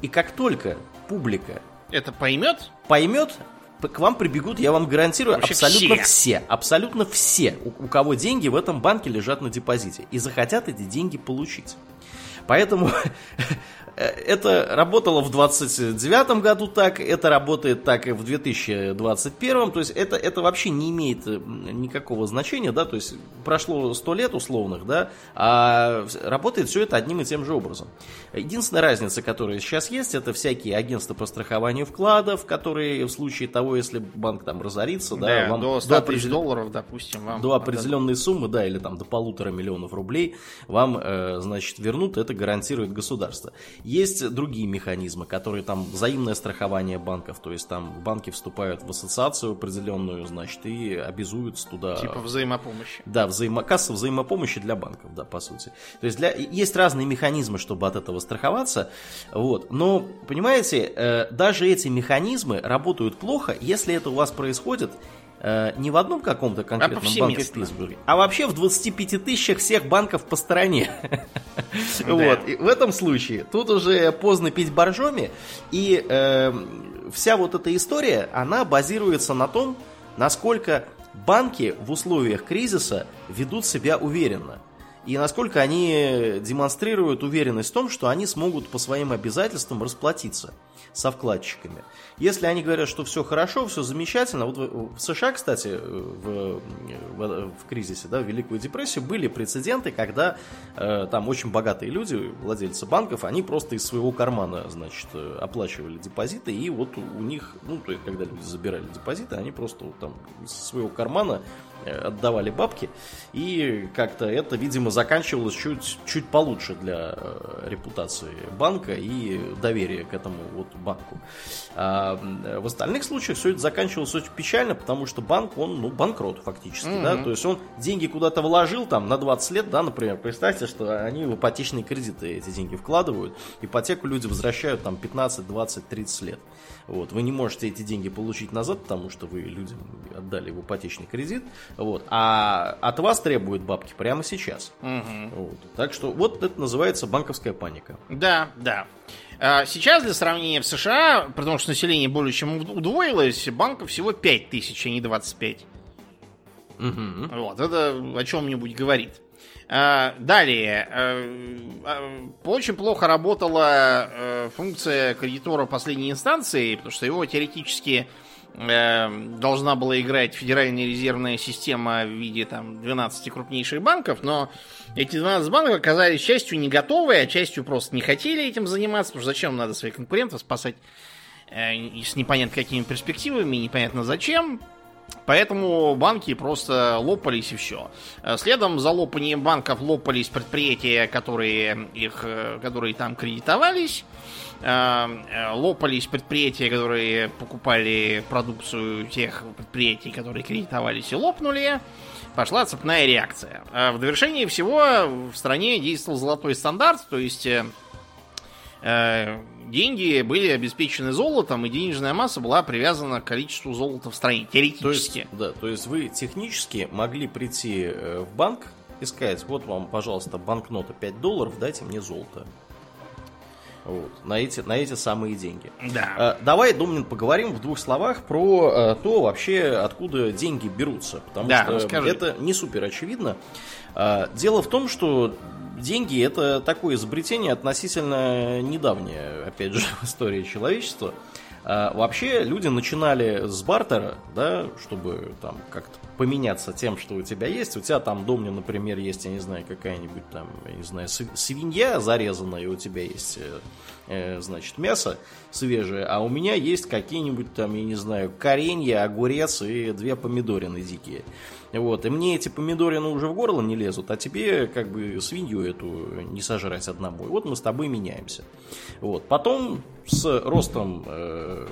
И как только публика это поймет, поймет, к вам прибегут, я вам гарантирую, Вообще абсолютно все. все, абсолютно все, у, у кого деньги в этом банке лежат на депозите, и захотят эти деньги получить. Поэтому это работало в 29 году так, это работает так и в 2021, то есть это, это вообще не имеет э, никакого значения, да, то есть прошло 100 лет условных, да, а работает все это одним и тем же образом. Единственная разница, которая сейчас есть, это всякие агентства по страхованию вкладов, которые в случае того, если банк там разорится, да, да вам до 100 до определен... долларов, допустим, вам до определенной суммы, да, или там до полутора миллионов рублей вам, э, значит, вернут, это гарантирует государство. Есть другие механизмы, которые там взаимное страхование банков, то есть там банки вступают в ассоциацию определенную, значит, и обязуются туда... Типа взаимопомощи. Да, взаимо... касса взаимопомощи для банков, да, по сути. То есть для... есть разные механизмы, чтобы от этого страховаться, вот. Но, понимаете, э, даже эти механизмы работают плохо, если это у вас происходит не в одном каком-то конкретном а банке в Питтсбурге, а вообще в 25 тысячах всех банков по стране. Вот. И в этом случае тут уже поздно пить боржоми, и э, вся вот эта история, она базируется на том, насколько банки в условиях кризиса ведут себя уверенно. И насколько они демонстрируют уверенность в том, что они смогут по своим обязательствам расплатиться со вкладчиками. Если они говорят, что все хорошо, все замечательно, вот в США, кстати, в, в, в кризисе, да, в Великую депрессию были прецеденты, когда э, там очень богатые люди, владельцы банков, они просто из своего кармана, значит, оплачивали депозиты, и вот у них, ну, то есть, когда люди забирали депозиты, они просто вот, там из своего кармана отдавали бабки, и как-то это, видимо, заканчивалось чуть, чуть получше для э, репутации банка и доверия к этому вот банку. А в остальных случаях все это заканчивалось очень печально, потому что банк, он, ну, банкрот фактически, mm-hmm. да, то есть он деньги куда-то вложил, там, на 20 лет, да, например, представьте, что они в ипотечные кредиты эти деньги вкладывают, ипотеку люди возвращают там 15, 20, 30 лет. Вот. Вы не можете эти деньги получить назад, потому что вы людям отдали в ипотечный кредит. Вот. А от вас требуют бабки прямо сейчас. Угу. Вот. Так что вот это называется банковская паника. Да, да. А сейчас для сравнения в США, потому что население более чем удвоилось, банков всего 5 тысяч, а не 25. Угу. Вот, это о чем-нибудь говорит. А, далее. А, а, очень плохо работала функция кредитора последней инстанции, потому что его теоретически должна была играть Федеральная резервная система в виде там 12 крупнейших банков, но эти 12 банков оказались частью не готовые, а частью просто не хотели этим заниматься, потому что зачем надо своих конкурентов спасать э, с непонятно какими перспективами, непонятно зачем. Поэтому банки просто лопались и все. Э, следом за лопанием банков лопались предприятия, которые, их, э, которые там кредитовались. Э, лопались предприятия, которые покупали продукцию тех предприятий, которые кредитовались и лопнули. Пошла цепная реакция. В довершении всего в стране действовал золотой стандарт, то есть деньги были обеспечены золотом, и денежная масса была привязана к количеству золота в стране, теоретически. То есть, да, то есть вы технически могли прийти э, в банк и сказать, вот вам, пожалуйста, банкнота 5 долларов, дайте мне золото. Вот, на, эти, на эти самые деньги. Да. А, давай, Домнин, поговорим в двух словах про а, то вообще, откуда деньги берутся. Потому да, что расскажи. это не супер очевидно. Дело в том, что деньги это такое изобретение относительно недавнее, опять же, в истории человечества. А, вообще люди начинали с бартера, да, чтобы там как-то поменяться тем, что у тебя есть. У тебя там доме, например, есть, я не знаю, какая-нибудь там, я не знаю, свинья зарезанная, и у тебя есть, э, э, значит, мясо свежее, а у меня есть какие-нибудь там, я не знаю, коренья, огурец и две помидорины дикие. Вот, и мне эти помидорины уже в горло не лезут, а тебе как бы свинью эту не сожрать одному. И вот мы с тобой меняемся. Вот. Потом с ростом, э,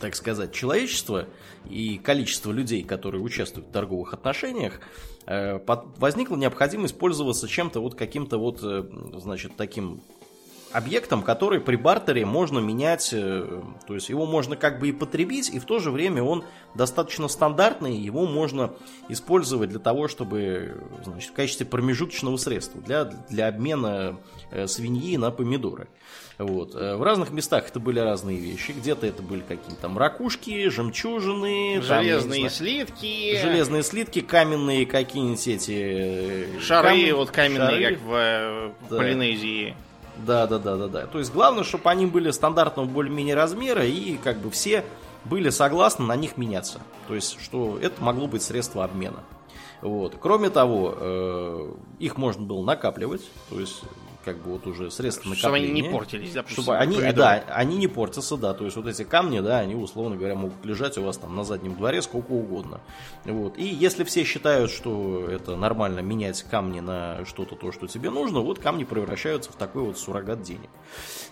так сказать, человечества и количества людей, которые участвуют в торговых отношениях, э, возникла необходимость пользоваться чем-то вот каким-то вот, э, значит, таким объектом, который при бартере можно менять, э, то есть его можно как бы и потребить, и в то же время он достаточно стандартный, его можно использовать для того, чтобы, значит, в качестве промежуточного средства для, для обмена свиньи на помидоры. Вот. Э, в разных местах это были разные вещи. Где-то это были какие-то там ракушки, жемчужины, железные там, слитки, железные слитки, каменные какие-нибудь эти шары, камень, вот каменные, шары. как в да. Полинезии. Да, да, да, да, да. То есть главное, чтобы они были стандартного более-менее размера и как бы все были согласны на них меняться. То есть, что это могло быть средство обмена. Вот. Кроме того, э, их можно было накапливать, то есть как бы вот уже средства накопления. Чтобы они не портились, да, чтобы они, да, они не портятся, да, то есть вот эти камни, да, они, условно говоря, могут лежать у вас там на заднем дворе сколько угодно. Вот. И если все считают, что это нормально менять камни на что-то то, что тебе нужно, вот камни превращаются в такой вот суррогат денег.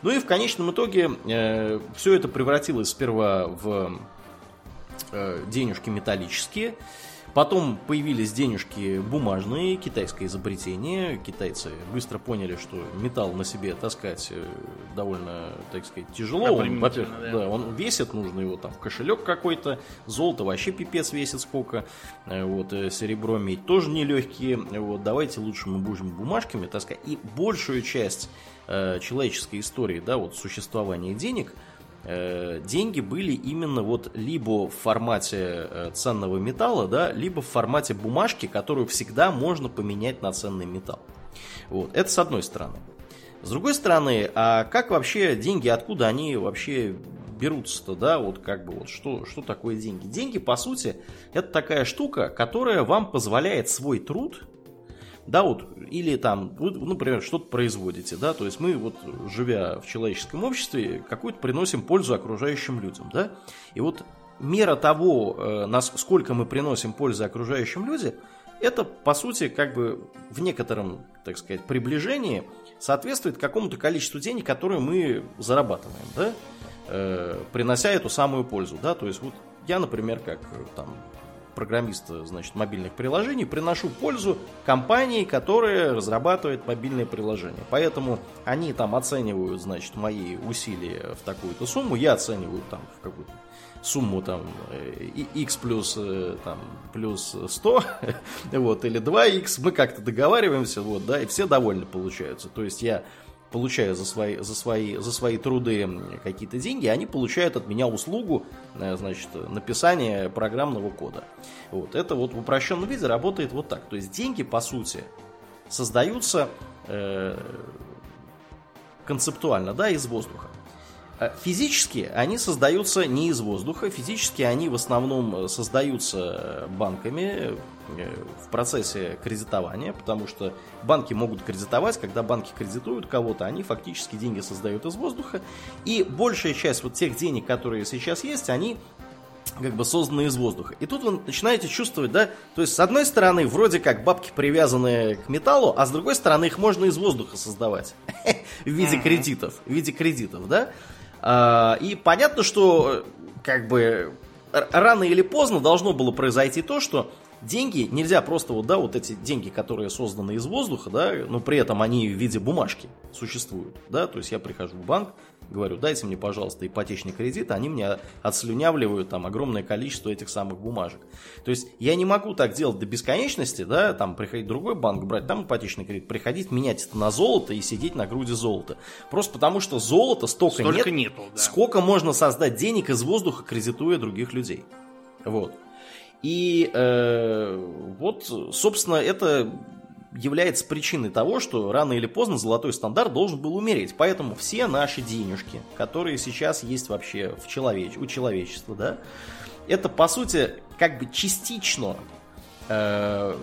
Ну и в конечном итоге э, все это превратилось сперва в э, денежки металлические, Потом появились денежки бумажные, китайское изобретение. Китайцы быстро поняли, что металл на себе таскать э, довольно, так сказать, тяжело. Он, да. да, он весит, нужно его там в кошелек какой-то. Золото вообще пипец весит сколько. Э, вот, э, серебро, медь тоже нелегкие. Вот, давайте лучше мы будем бумажками таскать. И большую часть э, человеческой истории, да, вот существования денег – деньги были именно вот либо в формате э, ценного металла, да, либо в формате бумажки, которую всегда можно поменять на ценный металл. Вот, это с одной стороны. С другой стороны, а как вообще деньги, откуда они вообще берутся-то, да, вот как бы вот что, что такое деньги? Деньги, по сути, это такая штука, которая вам позволяет свой труд да, вот, или там, вы, например, что-то производите, да, то есть мы вот, живя в человеческом обществе, какую-то приносим пользу окружающим людям, да, и вот мера того, э, насколько мы приносим пользу окружающим людям, это, по сути, как бы в некотором, так сказать, приближении соответствует какому-то количеству денег, которые мы зарабатываем, да, э, принося эту самую пользу, да, то есть вот я, например, как там программист, значит, мобильных приложений, приношу пользу компании, которая разрабатывает мобильные приложения. Поэтому они там оценивают, значит, мои усилия в такую-то сумму, я оцениваю там в какую-то сумму там x плюс э, там плюс 100 вот или 2x мы как-то договариваемся вот да и все довольны получаются то есть я получаю за свои, за свои, за свои труды какие-то деньги, они получают от меня услугу, э, значит, написания программного кода. Вот. Это вот в упрощенном виде работает вот так. То есть деньги, по сути, создаются э, концептуально, да, из воздуха. Э, физически они создаются не из воздуха, физически они в основном э, создаются банками э, в процессе кредитования, потому что банки могут кредитовать, когда банки кредитуют кого-то, они фактически деньги создают из воздуха, и большая часть вот тех денег, которые сейчас есть, они как бы созданы из воздуха. И тут вы начинаете чувствовать, да, то есть с одной стороны вроде как бабки привязаны к металлу, а с другой стороны их можно из воздуха создавать в виде кредитов, в виде кредитов, да. А, и понятно, что как бы рано или поздно должно было произойти то, что деньги нельзя просто вот, да, вот эти деньги, которые созданы из воздуха, да, но при этом они в виде бумажки существуют, да, то есть я прихожу в банк, говорю, дайте мне, пожалуйста, ипотечный кредит, они мне отслюнявливают там огромное количество этих самых бумажек. То есть я не могу так делать до бесконечности, да, там приходить в другой банк, брать там ипотечный кредит, приходить, менять это на золото и сидеть на груди золота. Просто потому что золота столько, столько нет, нету, да. сколько можно создать денег из воздуха, кредитуя других людей. Вот. И э, вот, собственно, это является причиной того, что рано или поздно золотой стандарт должен был умереть. Поэтому все наши денежки, которые сейчас есть вообще в человеч... у человечества, да, это по сути как бы частично э,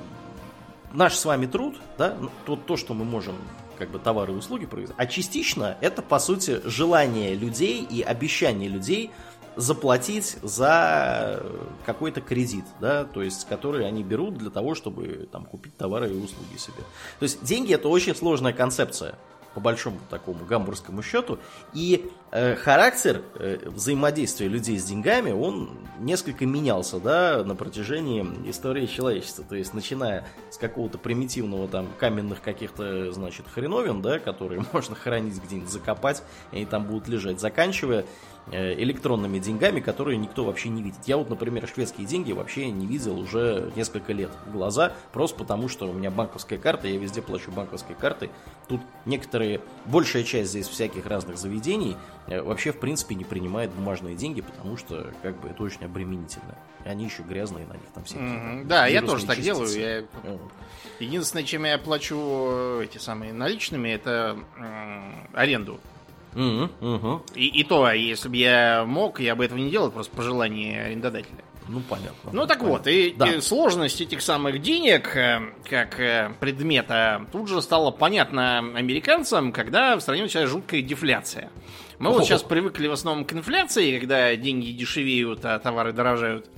наш с вами труд, да, то, то, что мы можем как бы товары и услуги производить, а частично это по сути желание людей и обещание людей заплатить за какой-то кредит, да, то есть, который они берут для того, чтобы там купить товары и услуги себе. То есть деньги это очень сложная концепция по большому такому гамбургскому счету. И э, характер э, взаимодействия людей с деньгами, он несколько менялся, да, на протяжении истории человечества. То есть, начиная с какого-то примитивного там каменных каких-то, значит, хреновин, да, которые можно хранить где-нибудь, закопать, и они там будут лежать, заканчивая Э, электронными деньгами, которые никто вообще не видит. Я вот, например, шведские деньги вообще не видел уже несколько лет в глаза, просто потому что у меня банковская карта, я везде плачу банковской картой. Тут некоторые, большая часть здесь всяких разных заведений э, вообще в принципе не принимает бумажные деньги, потому что как бы это очень обременительно. Они еще грязные на них там всякие. Mm-hmm. Да, я тоже так делаю. Я... Mm. Единственное, чем я плачу э, эти самые наличными, это м- аренду Угу, угу. И, и то, если бы я мог, я бы этого не делал, просто по желанию арендодателя. Ну, понятно. Ну, так понятно. вот, и, да. и сложность этих самых денег, э, как э, предмета, тут же стало понятно американцам, когда в стране началась жуткая дефляция. Мы вот сейчас привыкли в основном к инфляции, когда деньги дешевеют, а товары дорожают.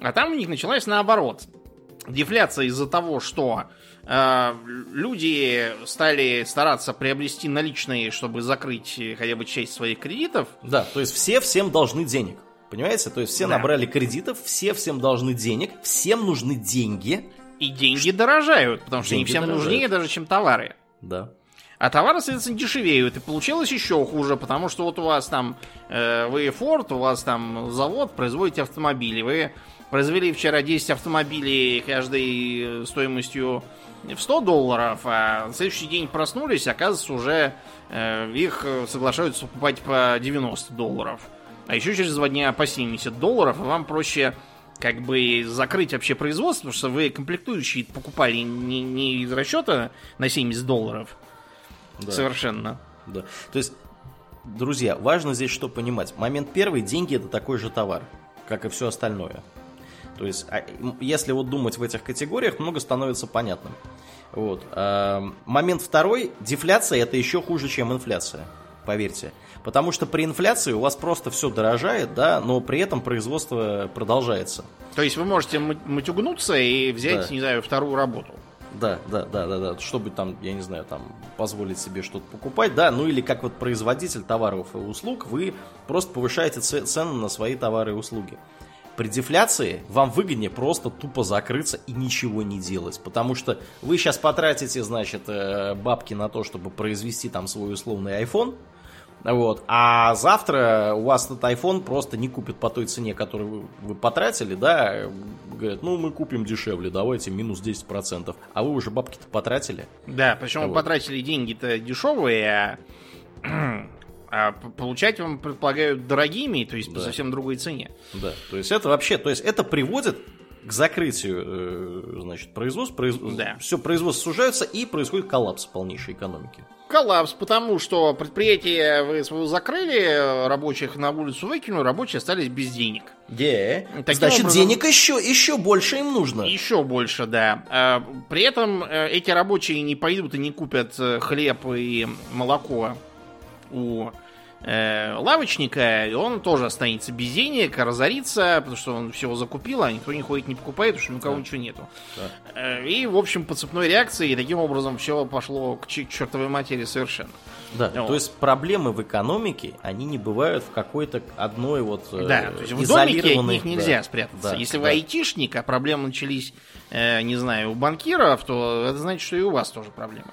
А там у них началась наоборот. Дефляция из-за того, что э, люди стали стараться приобрести наличные, чтобы закрыть хотя бы часть своих кредитов. Да, то есть все всем должны денег. Понимаете? То есть все да. набрали кредитов, все всем должны денег, всем нужны деньги. И деньги дорожают, потому что деньги они всем дорожают. нужнее даже, чем товары. Да. А товары, соответственно, дешевеют. И получилось еще хуже, потому что вот у вас там, э, вы Ford, у вас там завод, производите автомобили. Вы произвели вчера 10 автомобилей, каждый стоимостью в 100 долларов, а на следующий день проснулись, оказывается, уже э, их соглашаются покупать по 90 долларов. А еще через два дня по 70 долларов, и вам проще как бы закрыть вообще производство, потому что вы комплектующие покупали не, не из расчета на 70 долларов. Да. Совершенно. Да. То есть, друзья, важно здесь что понимать. Момент первый, деньги это такой же товар, как и все остальное. То есть, а, если вот думать в этих категориях, много становится понятным. Вот. А, момент второй, дефляция это еще хуже, чем инфляция, поверьте. Потому что при инфляции у вас просто все дорожает, да, но при этом производство продолжается. То есть вы можете матюгнуться и взять, да. не знаю, вторую работу. Да, да, да, да, да, чтобы там, я не знаю, там позволить себе что-то покупать, да, ну или как вот производитель товаров и услуг, вы просто повышаете цены на свои товары и услуги. При дефляции вам выгоднее просто тупо закрыться и ничего не делать. Потому что вы сейчас потратите, значит, э, бабки на то, чтобы произвести там свой условный iPhone. Вот. А завтра у вас этот iPhone просто не купит по той цене, которую вы, вы потратили, да, говорят, ну мы купим дешевле, давайте минус 10%. А вы уже бабки-то потратили. Да, причем вот. вы потратили деньги-то дешевые, а а получать вам предполагают дорогими, то есть да. по совсем другой цене. Да, то есть это вообще, то есть это приводит к закрытию, э, значит, производства, произ... да. все производство сужается и происходит коллапс полнейшей экономики. Коллапс, потому что предприятие вы закрыли, рабочих на улицу выкинули, рабочие остались без денег. Где? Yeah. Значит, образом, денег еще, еще больше им нужно. Еще больше, да. А, при этом э, эти рабочие не пойдут и не купят э, хлеб и молоко у э, лавочника, и он тоже останется без денег, разорится, потому что он всего закупил, а никто не ходит, не покупает, потому что ни у кого да. ничего нету. Да. Э, и, в общем, по цепной реакции, таким образом все пошло к чертовой матери совершенно. Да, вот. то есть проблемы в экономике, они не бывают в какой-то одной вот э, Да, то есть в домике от них нельзя да, спрятаться. Да, Если да. вы айтишник, а проблемы начались, э, не знаю, у банкиров, то это значит, что и у вас тоже проблемы.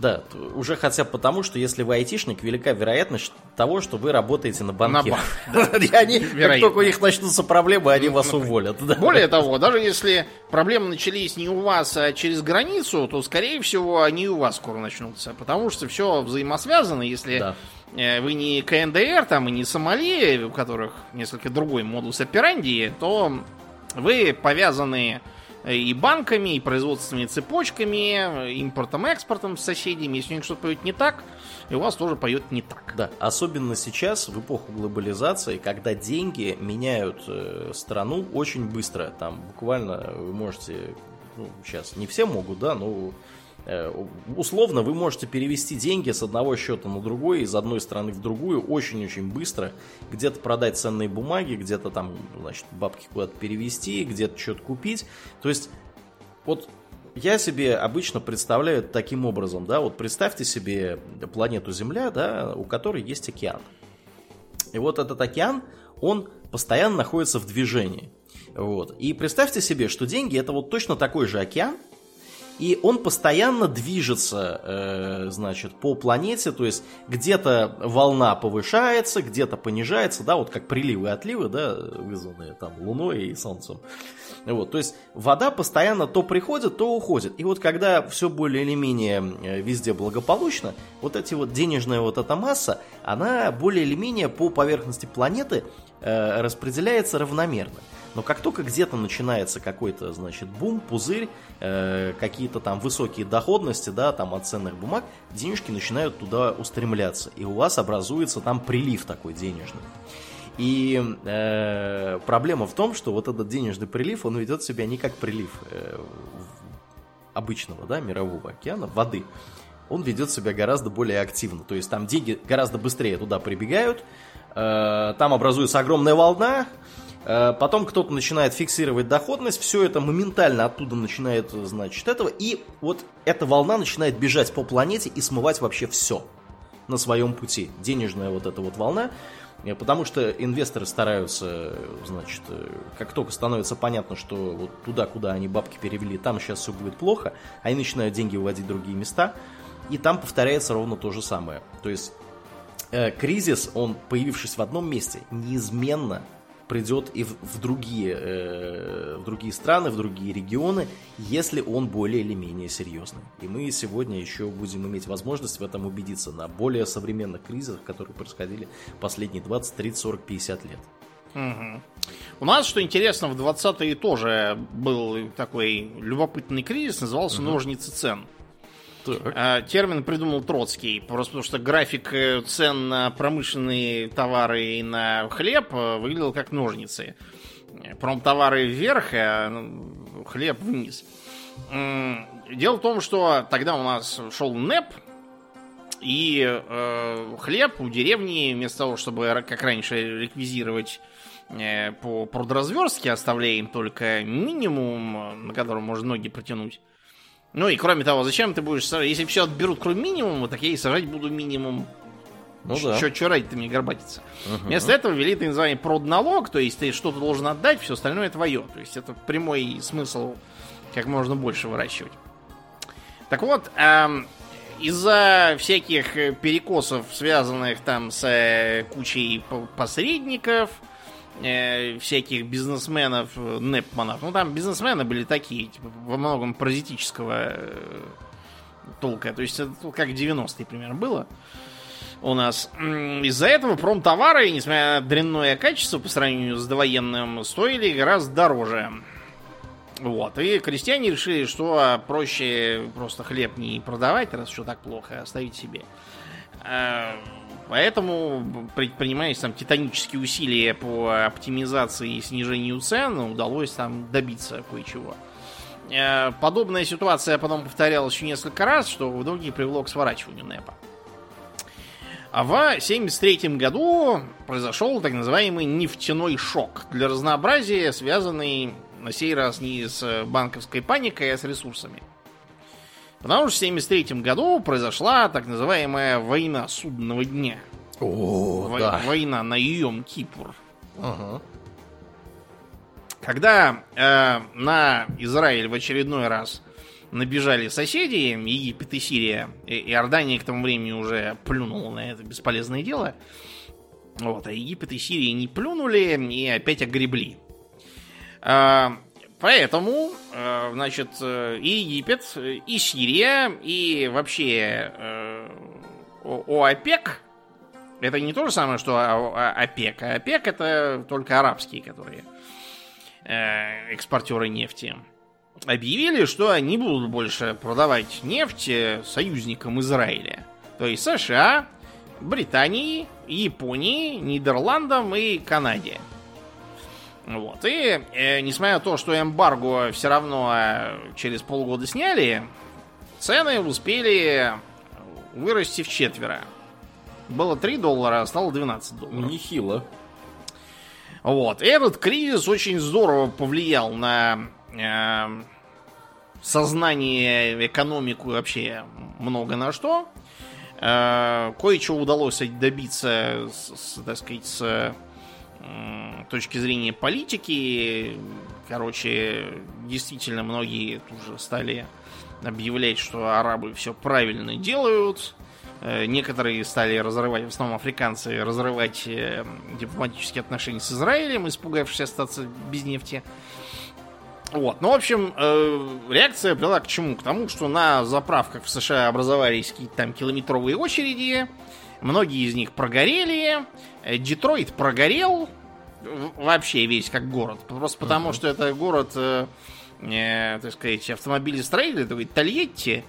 Да, уже хотя бы потому, что если вы айтишник, велика вероятность того, что вы работаете на банке. На банк, да. они, как только у них начнутся проблемы, они вас уволят. Да. Более того, даже если проблемы начались не у вас, а через границу, то, скорее всего, они у вас скоро начнутся. Потому что все взаимосвязано. Если. Э, вы не КНДР там и не Сомали, у которых несколько другой модус операнди, то вы повязаны и банками, и производственными цепочками, импортом-экспортом с соседями. Если у них что-то поет не так, и у вас тоже поет не так. Да, особенно сейчас, в эпоху глобализации, когда деньги меняют э, страну очень быстро. Там буквально вы можете, ну, сейчас не все могут, да, но Э, условно вы можете перевести деньги с одного счета на другой, из одной страны в другую очень-очень быстро. Где-то продать ценные бумаги, где-то там, значит, бабки куда-то перевести, где-то что-то купить. То есть, вот я себе обычно представляю таким образом, да, вот представьте себе планету Земля, да, у которой есть океан. И вот этот океан, он постоянно находится в движении. Вот. И представьте себе, что деньги это вот точно такой же океан, и он постоянно движется, э, значит, по планете, то есть где-то волна повышается, где-то понижается, да, вот как приливы и отливы, да, вызванные там Луной и Солнцем. Вот, то есть вода постоянно то приходит, то уходит. И вот когда все более или менее э, везде благополучно, вот эти вот денежная вот эта масса, она более или менее по поверхности планеты э, распределяется равномерно. Но как только где-то начинается какой-то, значит, бум, пузырь, э, какие-то там высокие доходности, да, там от ценных бумаг, денежки начинают туда устремляться. И у вас образуется там прилив такой денежный. И э, проблема в том, что вот этот денежный прилив, он ведет себя не как прилив э, обычного, да, мирового океана, воды. Он ведет себя гораздо более активно. То есть там деньги гораздо быстрее туда прибегают, э, там образуется огромная волна, потом кто-то начинает фиксировать доходность, все это моментально оттуда начинает, значит, этого, и вот эта волна начинает бежать по планете и смывать вообще все на своем пути. Денежная вот эта вот волна, э, потому что инвесторы стараются, значит, э, как только становится понятно, что вот туда, куда они бабки перевели, там сейчас все будет плохо, они начинают деньги выводить в другие места, и там повторяется ровно то же самое. То есть кризис, он, появившись в одном месте, неизменно придет и в, в, другие, э, в другие страны, в другие регионы, если он более или менее серьезный. И мы сегодня еще будем иметь возможность в этом убедиться на более современных кризисах, которые происходили последние 20, 30, 40, 50 лет. Угу. У нас, что интересно, в 20-е тоже был такой любопытный кризис, назывался угу. «Ножницы цен». Так. А, термин придумал Троцкий, просто потому что график э, цен на промышленные товары и на хлеб э, выглядел как ножницы. Промтовары вверх, а ну, хлеб вниз. Дело в том, что тогда у нас шел НЭП, и э, хлеб у деревни, вместо того, чтобы, как раньше, реквизировать э, по продразверстке, оставляя им только минимум, на котором можно ноги протянуть, ну и кроме того, зачем ты будешь сажать? Если все отберут кроме минимума, так я и сажать буду минимум. Ну да. Что ради ты мне горбатиться? Угу. Вместо этого ввели так называемый продналог, то есть ты что-то должен отдать, все остальное твое. То есть это прямой смысл как можно больше выращивать. Так вот, эм, из-за всяких перекосов, связанных там с э, кучей посредников, э, всяких бизнесменов, э, непманов. Ну, там бизнесмены были такие, типа, во многом паразитического э, толка. То есть, это как 90-е примерно было у нас. Из-за этого промтовары, несмотря на дрянное качество по сравнению с довоенным, стоили гораздо дороже. Вот. И крестьяне решили, что проще просто хлеб не продавать, раз что так плохо, а оставить себе. Поэтому, предпринимаясь там титанические усилия по оптимизации и снижению цен, удалось там добиться кое-чего. Э, подобная ситуация потом повторялась еще несколько раз, что в итоге привело к сворачиванию НЭПа. А в 1973 году произошел так называемый нефтяной шок. Для разнообразия связанный на сей раз не с банковской паникой, а с ресурсами. Потому что в 1973 году произошла так называемая война судного дня. О, Во- да. Война на Йом-Кипур. Ага. Когда э, на Израиль в очередной раз набежали соседи, Египет и Сирия, и Иордания к тому времени уже плюнула на это бесполезное дело, вот, а Египет и Сирия не плюнули и опять огребли. Э, Поэтому, э, значит, э, и Египет, и Сирия, и вообще э, ОАПЕК, это не то же самое, что ОПЕК. А ОПЕК это только арабские, которые экспортеры нефти. Объявили, что они будут больше продавать нефть союзникам Израиля. То есть США, Британии, Японии, Нидерландам и Канаде. Вот. И э, несмотря на то, что эмбарго все равно э, через полгода сняли, цены успели вырасти в четверо. Было 3 доллара, а стало 12 долларов. Нехило. Вот. Этот кризис очень здорово повлиял на э, сознание, экономику и вообще много на что. Э, кое-чего удалось добиться, с, с, так сказать, с э, точки зрения политики. Короче, действительно, многие уже стали объявлять, что арабы все правильно делают. Э, некоторые стали разрывать, в основном африканцы, разрывать э, дипломатические отношения с Израилем, испугавшись остаться без нефти. Вот. Ну, в общем, э, реакция привела к чему? К тому, что на заправках в США образовались какие-то там километровые очереди, многие из них прогорели, Детройт прогорел, вообще весь как город. Просто потому, uh-huh. что это город, э, э, так сказать, автомобилестроителей, такой Тольятти,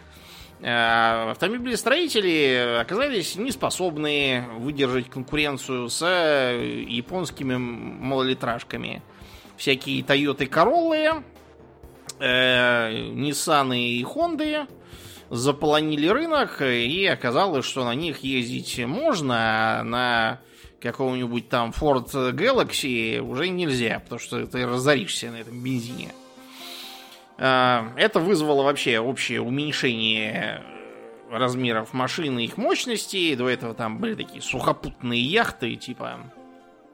Э, автомобилестроители оказались неспособны выдержать конкуренцию с э, японскими малолитражками. Всякие Corolla, э, Nissan и Honda заполонили рынок, и оказалось, что на них ездить можно, а на какого-нибудь там Ford Galaxy уже нельзя, потому что ты разоришься на этом бензине. А, это вызвало вообще общее уменьшение размеров машины и их мощности. До этого там были такие сухопутные яхты, типа...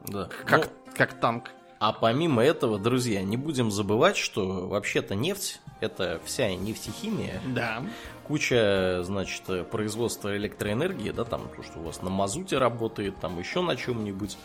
Да. Как, ну, как танк. А помимо этого, друзья, не будем забывать, что вообще-то нефть это вся нефтехимия. Да. Куча, значит, производства электроэнергии, да, там, то, что у вас на мазуте работает, там еще на чем-нибудь.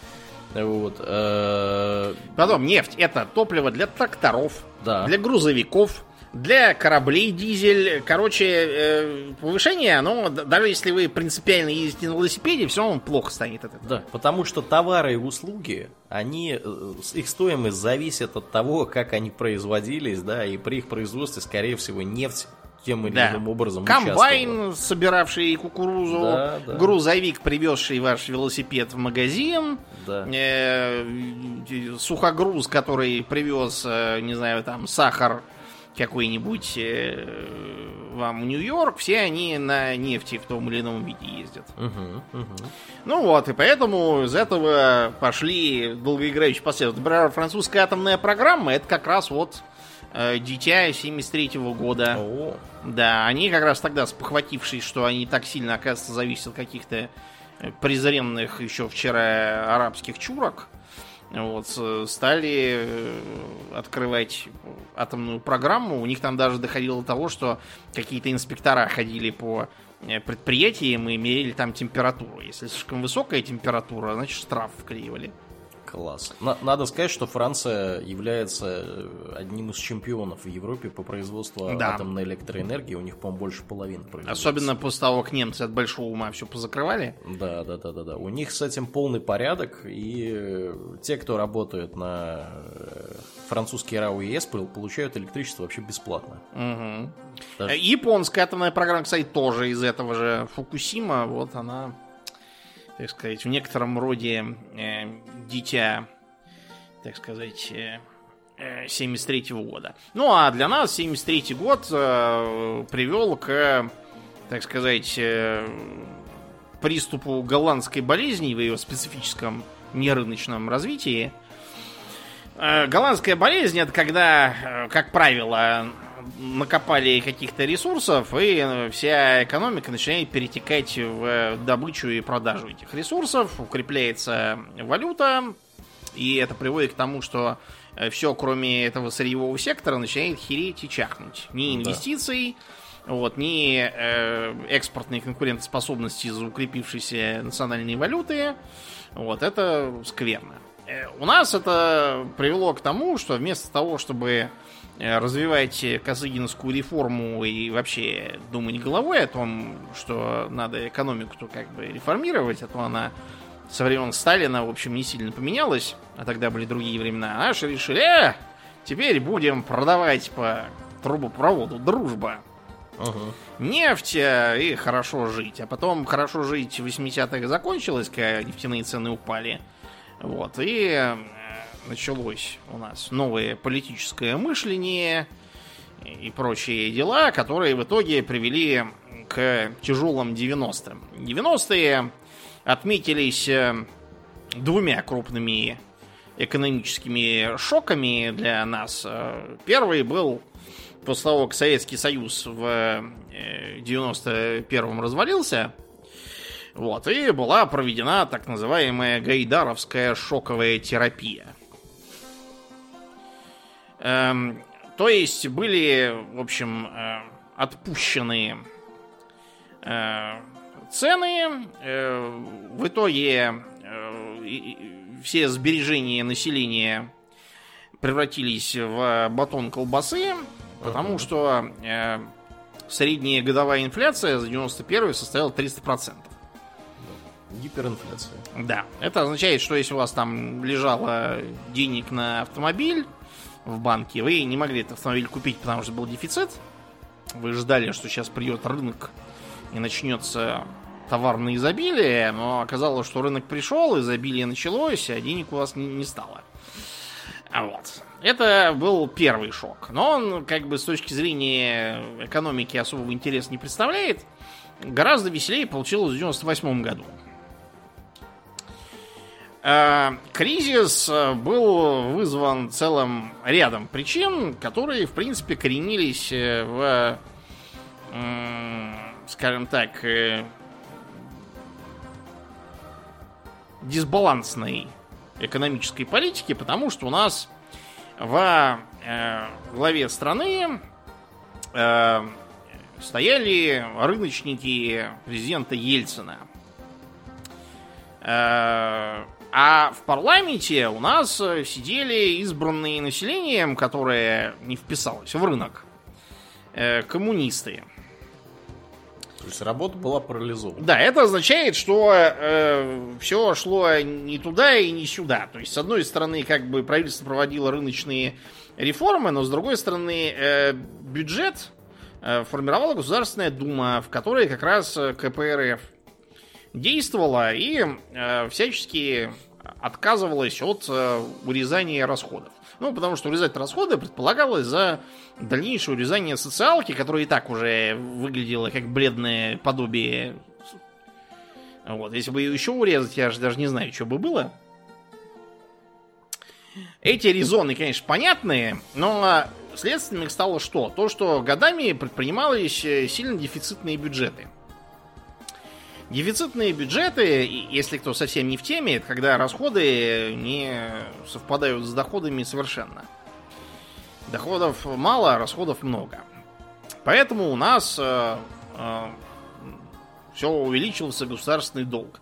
Вот. Э, Потом нефть это топливо для тракторов, да. для грузовиков, для кораблей дизель. Короче, э, повышение, оно, даже если вы принципиально ездите на велосипеде, все равно плохо станет от этого. Да, потому что товары и услуги, они, э, их стоимость зависит от того, как они производились, да, и при их производстве, скорее всего, нефть тем или иным образом Комбайн, собиравший кукурузу, да, да. грузовик, привезший ваш велосипед в магазин, да. э, сухогруз, который привез, э, не знаю, там, сахар какой-нибудь э, вам в Нью-Йорк, все они на нефти в том или ином виде ездят. Угу, угу. Ну вот, и поэтому из этого пошли долгоиграющие последствия. Например, французская атомная программа, это как раз вот дитя 73 -го года. О. Да, они как раз тогда, спохватившись, что они так сильно, оказывается, зависят от каких-то э, презренных еще вчера арабских чурок, вот, стали э, открывать атомную программу. У них там даже доходило до того, что какие-то инспектора ходили по э, предприятиям и мерили там температуру. Если слишком высокая температура, значит штраф вклеивали. Класс. Надо сказать, что Франция является э, одним из чемпионов в Европе по производству да. атомной электроэнергии. У них, по-моему, больше половины Особенно после того, как немцы от большого ума все позакрывали. Да, да, да, да, да. У них с этим полный порядок. И э, те, кто работает на э, французский РАО ЕС, получают электричество вообще бесплатно. Угу. Даже... Японская атомная программа, кстати, тоже из этого же Фукусима. Вот она так сказать, в некотором роде э, дитя, так сказать, э, 73 -го года. Ну а для нас 73 год э, привел к, так сказать, э, приступу голландской болезни в ее специфическом нерыночном развитии. Э, голландская болезнь это когда, э, как правило, накопали каких-то ресурсов, и вся экономика начинает перетекать в добычу и продажу этих ресурсов, укрепляется валюта, и это приводит к тому, что э, все, кроме этого сырьевого сектора, начинает хереть и чахнуть. Ни инвестиций, да. вот, ни э, экспортной конкурентоспособности из-за укрепившейся национальной валюты. Вот, это скверно. Э, у нас это привело к тому, что вместо того, чтобы Э, развивайте Косыгинскую реформу и вообще думать головой о том, что надо экономику как бы реформировать, а то она со времен Сталина, в общем, не сильно поменялась, а тогда были другие времена. А наши решили, э, теперь будем продавать по трубопроводу дружба. Угу. Нефть э, и хорошо жить. А потом хорошо жить в 80-х закончилось, когда нефтяные цены упали. Вот. И началось у нас новое политическое мышление, и прочие дела, которые в итоге привели к тяжелым 90-м. 90-е отметились э, двумя крупными экономическими шоками для нас. Э, первый был после того, как Советский Союз в 91-м развалился, вот, и была проведена так называемая гайдаровская шоковая терапия. Эм, то есть были, в общем, э, отпущены э, цены. Э, в итоге все сбережения населения превратились в батон колбасы, потому что средняя годовая инфляция за 91 составила 300%. Гиперинфляция. Да. Это означает, что если у вас там лежало денег на автомобиль в банке, вы не могли этот автомобиль купить, потому что был дефицит. Вы ждали, что сейчас придет рынок и начнется товарное изобилие, но оказалось, что рынок пришел, изобилие началось, а денег у вас не, стало. А вот. Это был первый шок. Но он, как бы, с точки зрения экономики особого интереса не представляет. Гораздо веселее получилось в 98 году. А, кризис э, был вызван целым рядом причин, которые, в принципе, коренились э, в, скажем так, э, дисбалансной экономической политике, потому что у нас в э, главе страны э, стояли рыночники президента Ельцина. Э, а в парламенте у нас сидели избранные населением, которое не вписалось в рынок, э, коммунисты. То есть работа была парализована. Да, это означает, что э, все шло не туда и не сюда. То есть, с одной стороны, как бы правительство проводило рыночные реформы, но с другой стороны, э, бюджет э, формировала Государственная Дума, в которой как раз э, КПРФ действовала и э, всячески отказывалась от э, урезания расходов. Ну, потому что урезать расходы предполагалось за дальнейшее урезание социалки, которая и так уже выглядела как бледное подобие. Вот, если бы ее еще урезать, я же даже не знаю, что бы было. Эти резоны, конечно, понятные, но следствием их стало что? То, что годами предпринимались э, сильно дефицитные бюджеты. Дефицитные бюджеты, если кто совсем не в теме, это когда расходы не совпадают с доходами совершенно. Доходов мало, а расходов много. Поэтому у нас э, э, все увеличился государственный долг.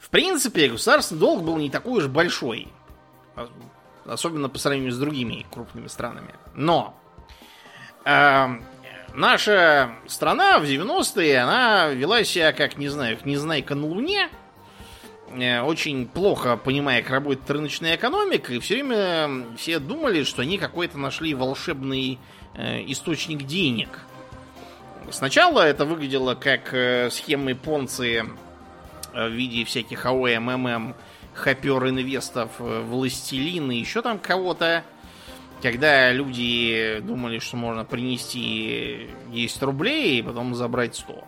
В принципе, государственный долг был не такой уж большой. Особенно по сравнению с другими крупными странами. Но э, наша страна в 90-е, она вела себя как, не знаю, незнайка на Луне, э, очень плохо понимая, как работает рыночная экономика, и все время все думали, что они какой-то нашли волшебный э, источник денег. Сначала это выглядело как э, схемы Понции в виде всяких АОМ, ММ, хопер инвестов, властелин и еще там кого-то. Когда люди думали, что можно принести 10 рублей и потом забрать 100.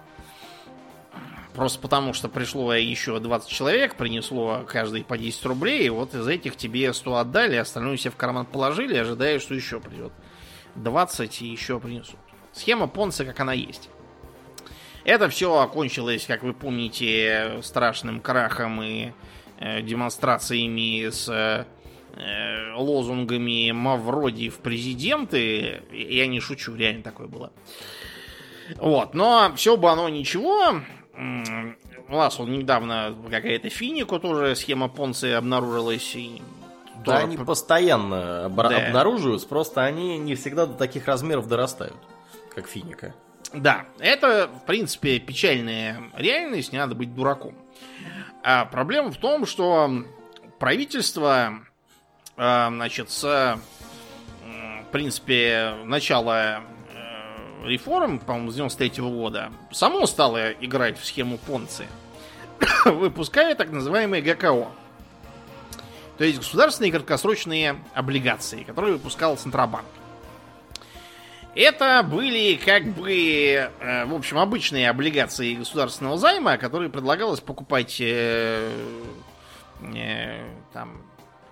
Просто потому, что пришло еще 20 человек, принесло каждый по 10 рублей, и вот из этих тебе 100 отдали, остальное себе в карман положили, ожидая, что еще придет. 20 и еще принесут. Схема Понца, как она есть. Это все окончилось, как вы помните, страшным крахом и э, демонстрациями с э, лозунгами Мавроди в президенты. Я не шучу, реально такое было. Вот, но все бы оно ничего. У нас он недавно какая-то финику тоже схема Понцы обнаружилась. И да, тоже... они постоянно об... да. обнаруживаются, просто они не всегда до таких размеров дорастают, как финика. Да, это, в принципе, печальная реальность, не надо быть дураком. А проблема в том, что правительство значит, с, в принципе, начала э, реформ, по-моему, с 93 -го года, само стало играть в схему Понци, выпуская так называемые ГКО. То есть государственные краткосрочные облигации, которые выпускал Центробанк. Это были как бы, э, в общем, обычные облигации государственного займа, которые предлагалось покупать э, э, там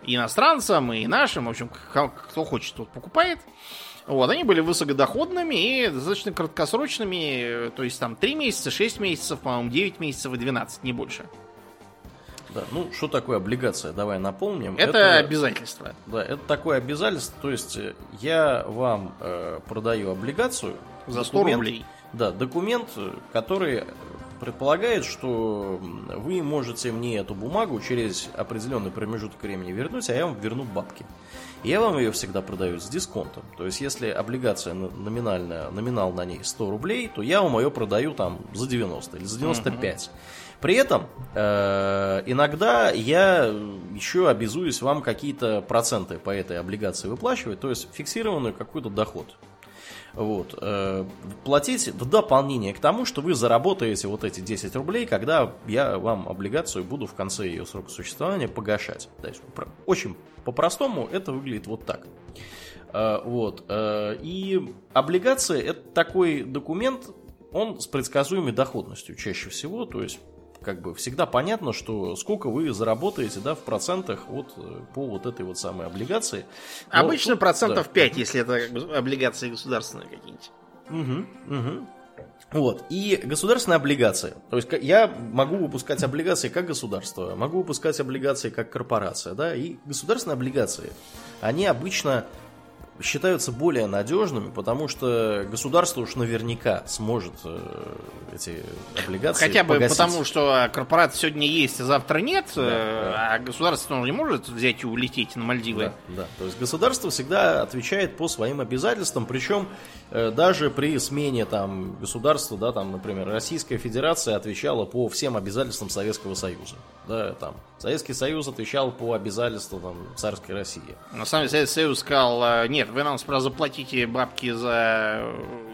иностранцам и нашим, в общем, кто хочет, тот покупает. Вот, они были высокодоходными и достаточно краткосрочными, то есть там 3 месяца, 6 месяцев, по-моему, 9 месяцев и 12, не больше. Да, ну что такое облигация? Давай напомним. Это, это обязательство. Да, это такое обязательство. То есть э, я вам э, продаю облигацию за 100 документ, рублей. Да, документ, который предполагает, что вы можете мне эту бумагу через определенный промежуток времени вернуть, а я вам верну бабки. И я вам ее всегда продаю с дисконтом. То есть, если облигация номинальная, номинал на ней 100 рублей, то я вам ее продаю там за 90 или за 95. Uh-huh. При этом э, иногда я еще обязуюсь вам какие-то проценты по этой облигации выплачивать, то есть фиксированную какой-то доход. Вот. Э, платить в дополнение к тому, что вы заработаете вот эти 10 рублей, когда я вам облигацию буду в конце ее срока существования погашать. То есть, очень по-простому это выглядит вот так. Э, вот. Э, и облигация это такой документ, он с предсказуемой доходностью чаще всего, то есть как бы всегда понятно, что сколько вы заработаете, да, в процентах вот э, по вот этой вот самой облигации. Но Обычно тут, процентов да. 5, если это облигации государственные какие-нибудь. Угу, угу. Вот. И государственная облигация. То есть я могу выпускать облигации как государство, могу выпускать облигации как корпорация, да, и государственные облигации, они обычно считаются более надежными, потому что государство уж наверняка сможет э, эти облигации Хотя бы погасить. потому, что корпорация сегодня есть, а завтра нет, да, э, да. а государство не может взять и улететь на Мальдивы. Да, да, то есть государство всегда отвечает по своим обязательствам, причем э, даже при смене там государства, да, там, например, Российская Федерация отвечала по всем обязательствам Советского Союза. Да, там, Советский Союз отвечал по обязательствам там, царской России. На самом деле Советский Союз сказал, нет, нет, вы нам справа заплатите бабки за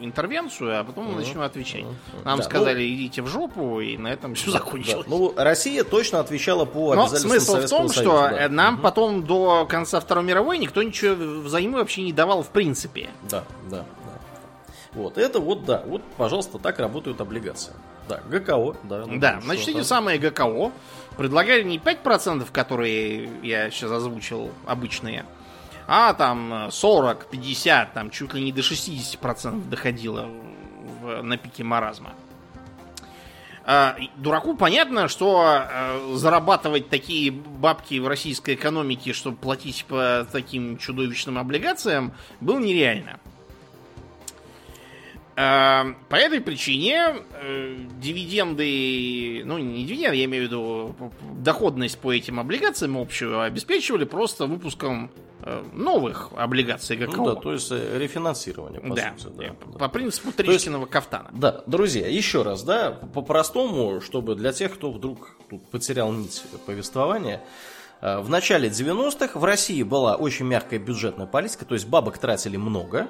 интервенцию, а потом мы начнем отвечать. Нам да, сказали, ну, идите в жопу, и на этом все закончилось. Да, ну, Россия точно отвечала по Но смысл в том, Союза, что да. нам угу. потом до конца Второй мировой никто ничего взаймы вообще не давал в принципе. Да, да, да. Вот, это вот, да, вот, пожалуйста, так работают облигации. Да, ГКО, да. Ну, да, значит, эти самые ГКО предлагали не 5%, которые я сейчас озвучил, обычные, а там 40, 50, там чуть ли не до 60% доходило в, на пике маразма. А, дураку понятно, что а, зарабатывать такие бабки в российской экономике, чтобы платить по таким чудовищным облигациям, было нереально. А, по этой причине э, дивиденды, ну не дивиденды, я имею в виду доходность по этим облигациям общую обеспечивали просто выпуском Э, новых облигаций ГКО. Ну да, то есть э, рефинансирование, по да, сути. Да, по да. принципу Трещиного кафтана. Да, друзья, еще раз, да, по-простому, чтобы для тех, кто вдруг тут потерял нить повествования, в начале 90-х в России была очень мягкая бюджетная политика, то есть бабок тратили много,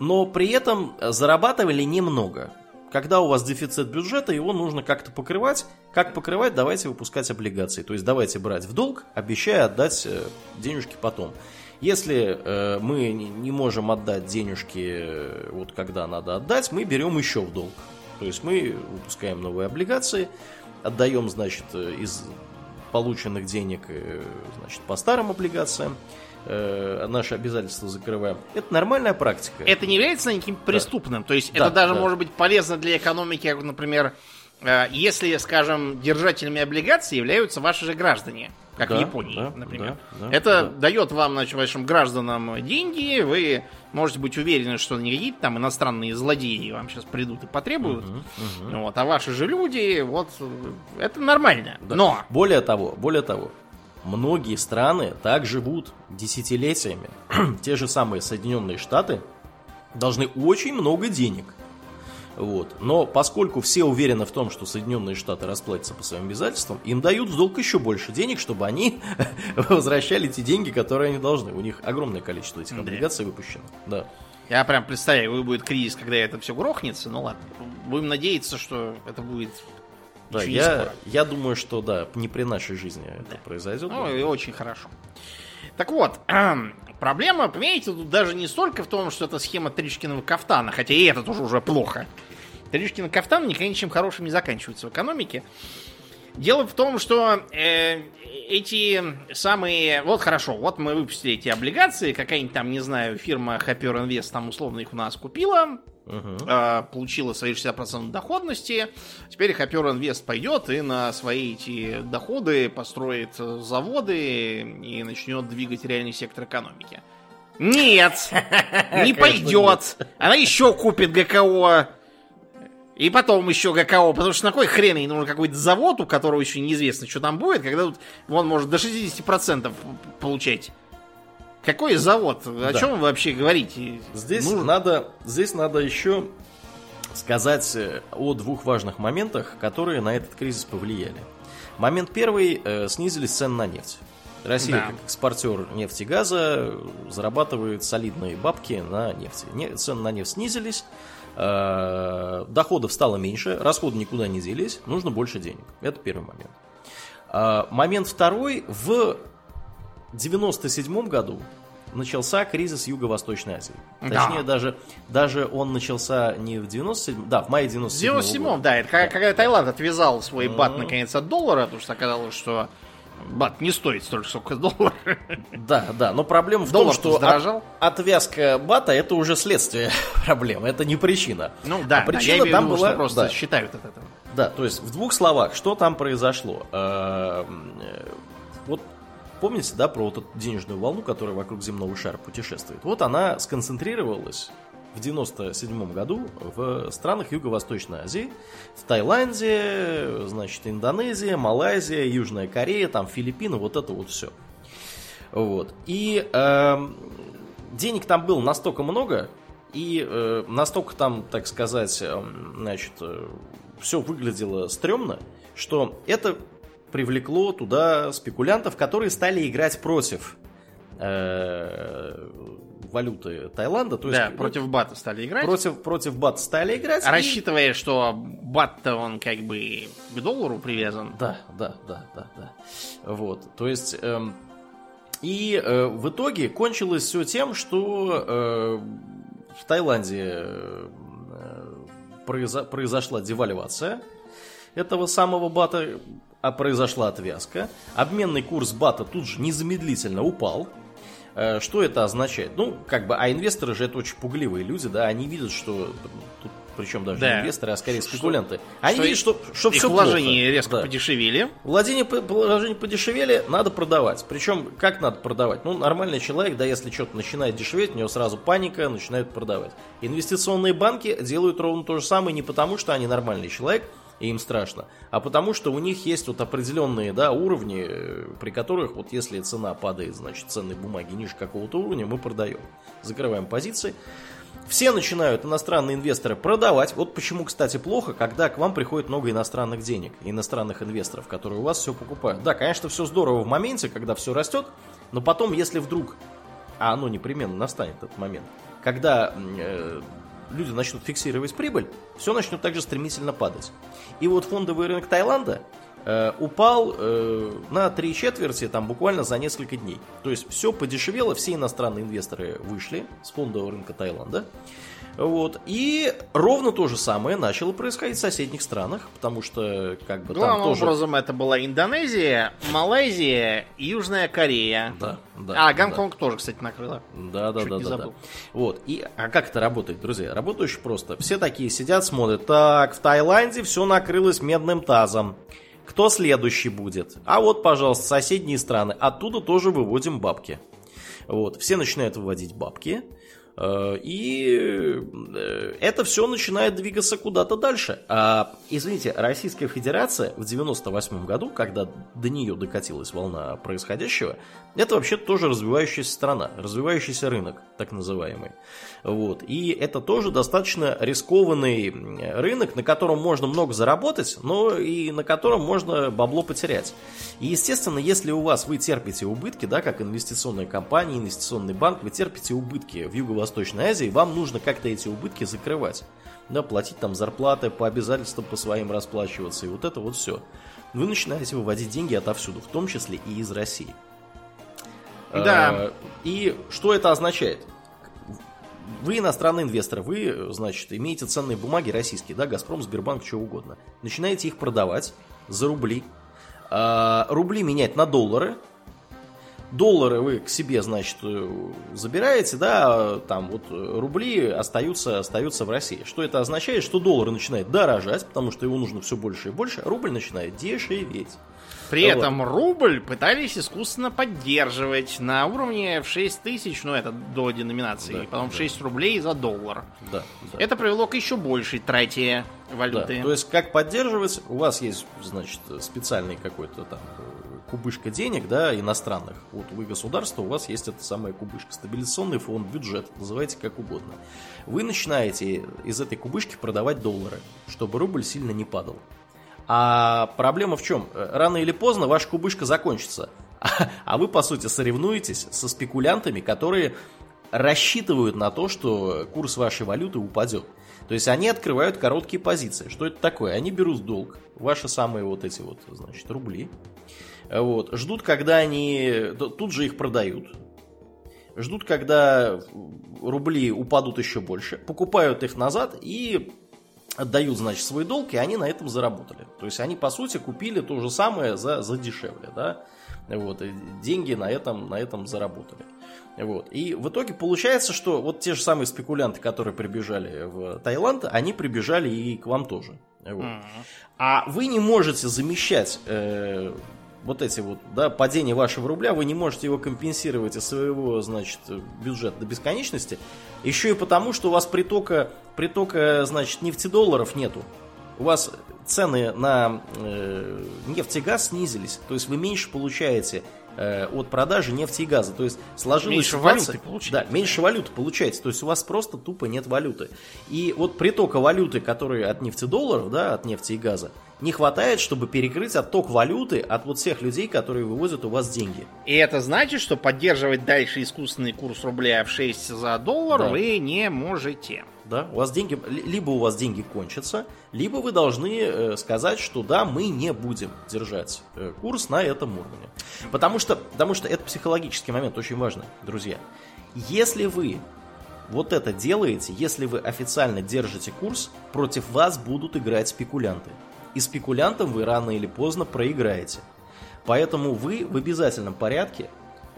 но при этом зарабатывали немного когда у вас дефицит бюджета, его нужно как-то покрывать. Как покрывать? Давайте выпускать облигации. То есть давайте брать в долг, обещая отдать э, денежки потом. Если э, мы не можем отдать денежки, э, вот когда надо отдать, мы берем еще в долг. То есть мы выпускаем новые облигации, отдаем, значит, э, из полученных денег, значит, по старым облигациям наши обязательства закрываем. Это нормальная практика. Это не является никаким преступным. Да. То есть да, это даже да. может быть полезно для экономики, например, э, если, скажем, держателями облигаций являются ваши же граждане. Как да, в Японии, да, например. Да, да, это да. дает вам, значит, вашим гражданам деньги, вы можете быть уверены, что не какие-то там иностранные злодеи вам сейчас придут и потребуют. Угу, угу. Вот, а ваши же люди, вот, это нормально. Да. Но... Более того, более того, Многие страны так живут десятилетиями. Те же самые Соединенные Штаты должны очень много денег. Вот. Но поскольку все уверены в том, что Соединенные Штаты расплатятся по своим обязательствам, им дают в долг еще больше денег, чтобы они возвращали те деньги, которые они должны. У них огромное количество этих облигаций выпущено. Да. Я прям представляю, будет кризис, когда это все грохнется. Ну ладно, будем надеяться, что это будет да, я, я думаю, что да, не при нашей жизни да. это произойдет. Ну, и очень хорошо. Так вот, проблема, понимаете, тут даже не столько в том, что это схема Тришкиного кафтана, хотя и это тоже уже плохо. Тришкин кафтан никогда ничем хорошим не заканчивается в экономике. Дело в том, что э, эти самые... Вот хорошо, вот мы выпустили эти облигации, какая-нибудь там, не знаю, фирма Happier Invest там условно их у нас купила, uh э, получила свои 60% доходности. Теперь Happier Invest пойдет и на свои эти доходы построит заводы и начнет двигать реальный сектор экономики. Нет, не пойдет. Она еще купит ГКО и потом еще ГКО, потому что на кой хрен ей нужен какой-то завод, у которого еще неизвестно, что там будет, когда тут он может до 60% получать. Какой завод? О да. чем вы вообще говорите? Здесь Нужен... надо, здесь надо еще сказать э, о двух важных моментах, которые на этот кризис повлияли. Момент первый э, снизились цены на нефть. Россия, да. как экспортер нефти и газа, зарабатывает солидные бабки на нефти. Не, цены на нефть снизились, Э, доходов стало меньше, расходы никуда не делись, нужно больше денег. Это первый момент. Э, момент второй. В 97 году начался кризис Юго-Восточной Азии. Точнее, да. даже, даже он начался не в 97 да, в мае 97 В 97 да, это когда, когда Таиланд отвязал свой бат mm-hmm. наконец от доллара, потому что оказалось, что Бат не стоит столько, сколько доллар. Да, да, но проблема в том, что от, отвязка бата это уже следствие проблемы, это не причина. Ну да, а причина да, там виду, была просто да. считают от этого. Да, то есть в двух словах, что там произошло? Помните, да, про вот эту денежную волну, которая вокруг земного шара путешествует? Вот она сконцентрировалась в 97 году в странах Юго-Восточной Азии, в Таиланде, значит, Индонезия, Малайзия, Южная Корея, там Филиппины, вот это вот все. Вот. И э, денег там было настолько много, и э, настолько там, так сказать, э, значит, э, все выглядело стрёмно, что это привлекло туда спекулянтов, которые стали играть против э, валюты Таиланда. То есть, да, против бата стали играть. Против, против бата стали играть. А и... Рассчитывая, что бат-то он как бы к доллару привязан. Да, да, да, да, да. Вот, то есть... Эм, и э, в итоге кончилось все тем, что э, в Таиланде э, произо- произошла девальвация этого самого бата, а произошла отвязка. Обменный курс бата тут же незамедлительно упал. Э, что это означает? Ну, как бы, а инвесторы же это очень пугливые люди, да, они видят, что тут причем даже да. не инвесторы, а скорее спекулянты. Они что видят, что, что их все вложения плохо. резко да. подешевели. Владения, вложения подешевели, надо продавать. Причем, как надо продавать? Ну, нормальный человек, да, если что-то начинает дешеветь, у него сразу паника, начинают продавать. Инвестиционные банки делают ровно то же самое не потому, что они нормальный человек, и им страшно, а потому что у них есть вот определенные да, уровни, э, при которых вот если цена падает, значит ценной бумаги ниже какого-то уровня, мы продаем. Закрываем позиции. Все начинают иностранные инвесторы продавать. Вот почему, кстати, плохо, когда к вам приходит много иностранных денег, иностранных инвесторов, которые у вас все покупают. Да, конечно, все здорово в моменте, когда все растет, но потом, если вдруг, а оно непременно настанет этот момент, когда э, люди начнут фиксировать прибыль, все начнет также стремительно падать. И вот фондовый рынок Таиланда э, упал э, на три четверти там буквально за несколько дней. То есть все подешевело, все иностранные инвесторы вышли с фондового рынка Таиланда. Вот. И ровно то же самое начало происходить в соседних странах, потому что как бы Главным там тоже... образом это была Индонезия, Малайзия, Южная Корея. Да, да. А, Гонконг да. тоже, кстати, накрыла. Да, да, Чуть да, да, да. Вот. И, а как это работает, друзья? Работает очень просто. Все такие сидят, смотрят. Так, в Таиланде все накрылось медным тазом. Кто следующий будет? А вот, пожалуйста, соседние страны. Оттуда тоже выводим бабки. Вот. Все начинают выводить бабки. Э, и э, это все начинает двигаться куда-то дальше. А, извините, Российская Федерация в 98 году, когда до нее докатилась волна происходящего, это вообще тоже развивающаяся страна, развивающийся рынок, так называемый. Вот. И это тоже достаточно рискованный рынок, на котором можно много заработать, но и на котором можно бабло потерять. И, естественно, если у вас вы терпите убытки, да, как инвестиционная компания, инвестиционный банк, вы терпите убытки в Юго-Восточной Азии, вам нужно как-то эти убытки закрывать. Да, платить там зарплаты, по обязательствам по своим расплачиваться, и вот это вот все. Вы начинаете выводить деньги отовсюду, в том числе и из России. Да. Э, И что это означает? Вы иностранный инвестор, вы, значит, имеете ценные бумаги российские, да, Газпром, Сбербанк, что угодно. Начинаете их продавать за рубли. А, Рубли менять на доллары. Доллары вы к себе, значит, э, забираете, да, там вот э, рубли остаются, остаются в России. Что это означает? Что доллар начинает дорожать, потому что его нужно все больше и больше, а рубль начинает дешеветь. При Вот. этом рубль пытались искусственно поддерживать на уровне в 6 тысяч, ну это до деноминации, Да, потом в да. 6 рублей за доллар. Да, да. Это привело к еще большей трате Да, валюты. то есть как поддерживать? У вас есть, значит, специальный какой-то там э, кубышка денег, да, иностранных. Вот вы государство, у вас есть эта самая кубышка. Стабилизационный фонд, бюджет, называйте как угодно. Вы начинаете из этой кубышки продавать доллары, чтобы рубль сильно не падал. А проблема в чем? Рано или поздно ваша кубышка закончится. А вы, по сути, соревнуетесь со спекулянтами, которые рассчитывают на то, что курс вашей валюты упадет. То есть они открывают короткие позиции. Что это такое? Они берут долг ваши самые вот эти вот, значит, рубли. Вот. Ждут, когда они тут же их продают. Ждут, когда рубли упадут еще больше. Покупают их назад и отдают, значит, свой долг, и они на этом заработали. То есть они, по сути, купили то же самое за, за дешевле, да. Вот, и деньги на этом, на этом заработали. Вот. И в итоге получается, что вот те же самые спекулянты, которые прибежали в Таиланд, они прибежали и к вам тоже. Вот. А вы не можете замещать э, вот эти вот, да, падение вашего рубля, вы не можете его компенсировать из своего, значит, бюджета до бесконечности, еще и потому, что у вас притока, притока, значит, нефтедолларов нету. У вас цены на э, нефть и газ снизились, то есть вы меньше получаете э, от продажи нефти и газа. То есть сложилась Меньше ситуация- валюты получаете. Да, меньше валюты получаете. То есть у вас просто тупо нет валюты. И вот притока валюты, которые от нефтедолларов, да, от нефти и газа, не хватает, чтобы перекрыть отток валюты от вот всех людей, которые вывозят у вас деньги. И это значит, что поддерживать дальше искусственный курс рубля в 6 за доллар Да. вы не можете. Да, у вас деньги, ли- либо у вас деньги кончатся, либо вы должны э, сказать, что да, мы не будем держать э, курс на этом уровне. Потому что, потому что это психологический момент очень важный, друзья. Если вы вот это делаете, если вы официально держите курс, против вас будут играть спекулянты. И спекулянтам вы рано или поздно проиграете. Поэтому вы в обязательном порядке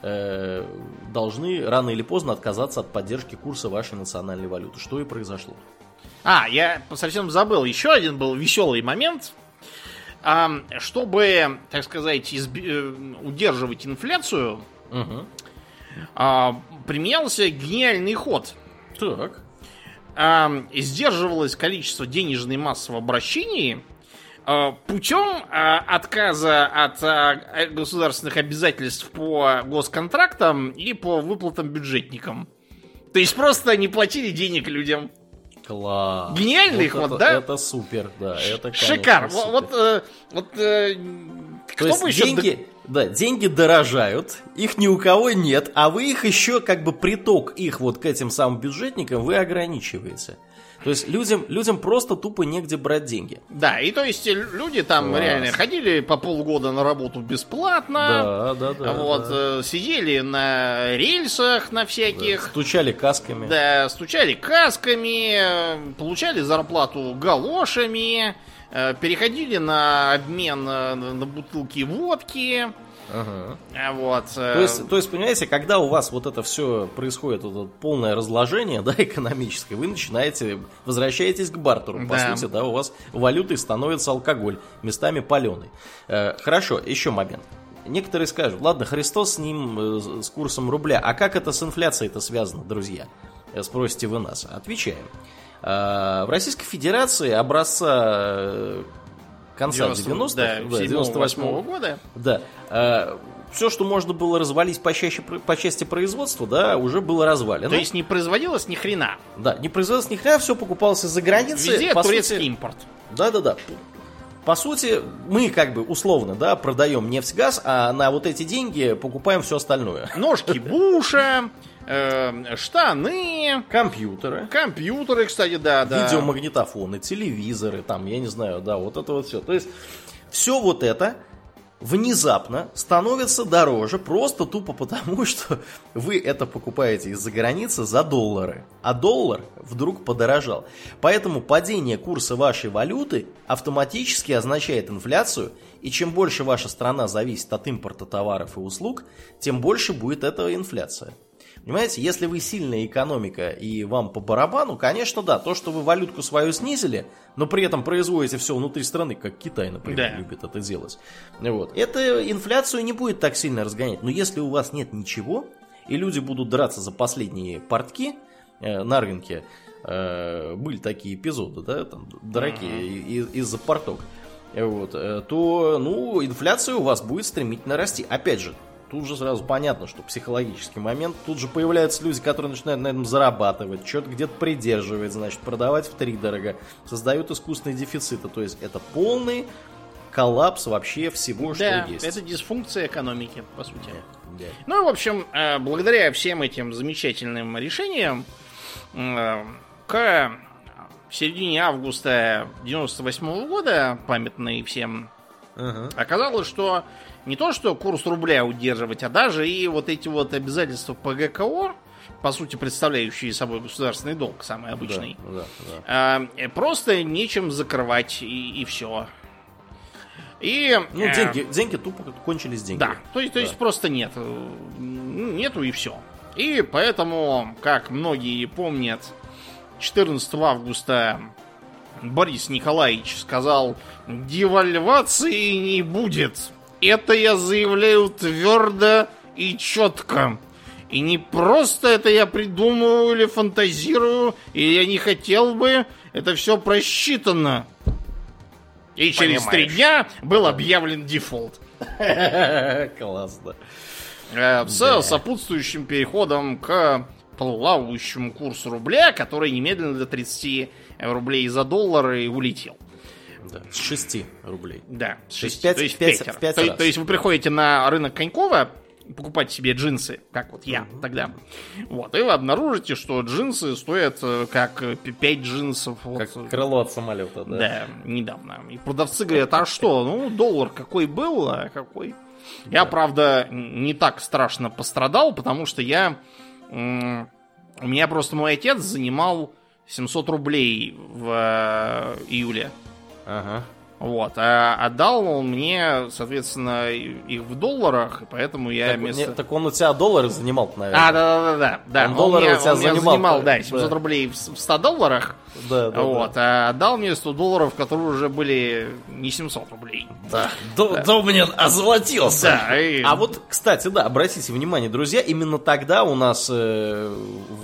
э, должны рано или поздно отказаться от поддержки курса вашей национальной валюты, что и произошло. А, я совсем забыл. Еще один был веселый момент. А, чтобы, так сказать, изби- э, удерживать инфляцию, а, применялся гениальный ход. Так. А, сдерживалось количество денежной массы в обращении путем а, отказа от а, государственных обязательств по госконтрактам и по выплатам бюджетникам. То есть просто не платили денег людям. Класс. Гениальный Вот ход, это- да? Это супер, да. Это, конечно, Шикар. супер. Вот, вот, э, вот, э, То кто есть бы еще... деньги, да, деньги дорожают, их ни у кого нет, а вы их еще как бы приток их вот к этим самым бюджетникам вы ограничиваете. То есть людям, людям просто тупо негде брать деньги. Да, и то есть э, люди там Класс. реально ходили по полгода на работу бесплатно. Да, да, да. вот, да. э, сидели на рельсах на всяких. Стучали касками. Да, стучали касками, получали зарплату галошами, э, переходили на обмен на бутылки водки. Ага. а Вот. э, То есть, то есть, понимаете, когда у вас вот это все происходит, вот это полное разложение, да, экономическое, вы начинаете, возвращаетесь к бартеру. По Да. сути, да, у вас валютой становится алкоголь, местами паленый. Э, хорошо, еще момент. Некоторые скажут, ладно, Христос с ним, э, с курсом рубля, а как это с инфляцией-то связано, друзья? Спросите вы нас. Отвечаем. В Российской Федерации образца конца 90, 90-х, да, да, 98 98 года. да. все, что можно было развалить по, чаще, по части производства, да, уже было развалено. То есть не производилось ни хрена. Да, не производилось ни хрена, все покупалось из-за границы. Везде по турецкий сути- импорт. Да-да-да. По сути, мы как бы условно, да, продаем нефть-газ, а на вот эти деньги покупаем все остальное. Ножки Буша, э, штаны, Компьютеры, компьютеры, кстати, да, да. видеомагнитофоны, телевизоры, там, я не знаю, да, вот это вот все. То есть, все вот это внезапно становится дороже просто тупо потому, что вы это покупаете из-за границы за доллары, а доллар вдруг подорожал. Поэтому падение курса вашей валюты автоматически означает инфляцию, и чем больше ваша страна зависит от импорта товаров и услуг, тем больше будет эта инфляция. Понимаете, если вы сильная экономика и вам по барабану, конечно, да, то, что вы валютку свою снизили, но при этом производите все внутри страны, как Китай, например, Да. любит это делать. Вот. Это инфляцию не будет так сильно разгонять. Но если у вас нет ничего, и люди будут драться за последние портки э, на рынке, э, были такие эпизоды, да, там, драки и- из-за порток, вот, э, то, ну, инфляция у вас будет стремительно расти. Опять же, тут же сразу понятно, что психологический момент, тут же появляются люди, которые начинают на этом зарабатывать, что-то где-то придерживать, значит, продавать в три дорого, создают искусственные дефициты, то есть это полный коллапс вообще всего, Да, что есть. это дисфункция экономики, по сути. Да. Ну, в общем, э, благодаря всем этим замечательным решениям, э, к середине августа 98 года, памятный всем, Ага. оказалось, что не то, что курс рубля удерживать, а даже и вот эти вот обязательства по ГКО, по сути, представляющие собой государственный долг, самый обычный, Да, да, да. э, просто нечем закрывать, и, все. И, Ну, э, деньги, деньги тупо кончились деньги. Да, то есть, то есть просто нет. Э, Нету и все. И поэтому, как многие помнят, 14 августа Борис Николаевич сказал, девальвации не будет. Это я заявляю твердо и четко. И не просто это я придумываю или фантазирую, и я не хотел бы, это все просчитано. И через три дня был объявлен дефолт. Классно. Э, с сопутствующим переходом к плавающему курсу рубля, который немедленно до 30 рублей за доллар и улетел. Да, с 6 рублей. Да, с То есть шести, пять- то есть пять- пятеро. в пять то, раз. то есть вы приходите на рынок Конькова покупать себе джинсы, как вот я тогда. Вот, и вы обнаружите, что джинсы стоят э, как 5 джинсов. вот, Как э, крыло от самолета, да? Да, недавно. И продавцы говорят, а что, ну, доллар какой был, а какой... Я, правда, не так страшно пострадал, потому что я... У меня просто мой отец занимал 700 рублей в э, июле. Ага. Вот. А отдал он мне, соответственно, их в долларах, и поэтому я Так, вместо... не- так он у тебя доллары занимал, наверное. А, да, да, да, да. Он доллары меня, у тебя он меня занимал, занимал, да. да, 700 Да. рублей в с- в 100 долларах. да, да, вот, да. а отдал мне 100 долларов, которые уже были не 700 рублей. Да. До- Домнин озолотился. Да, и- А вот, кстати, да, обратите внимание, друзья, именно тогда у нас э,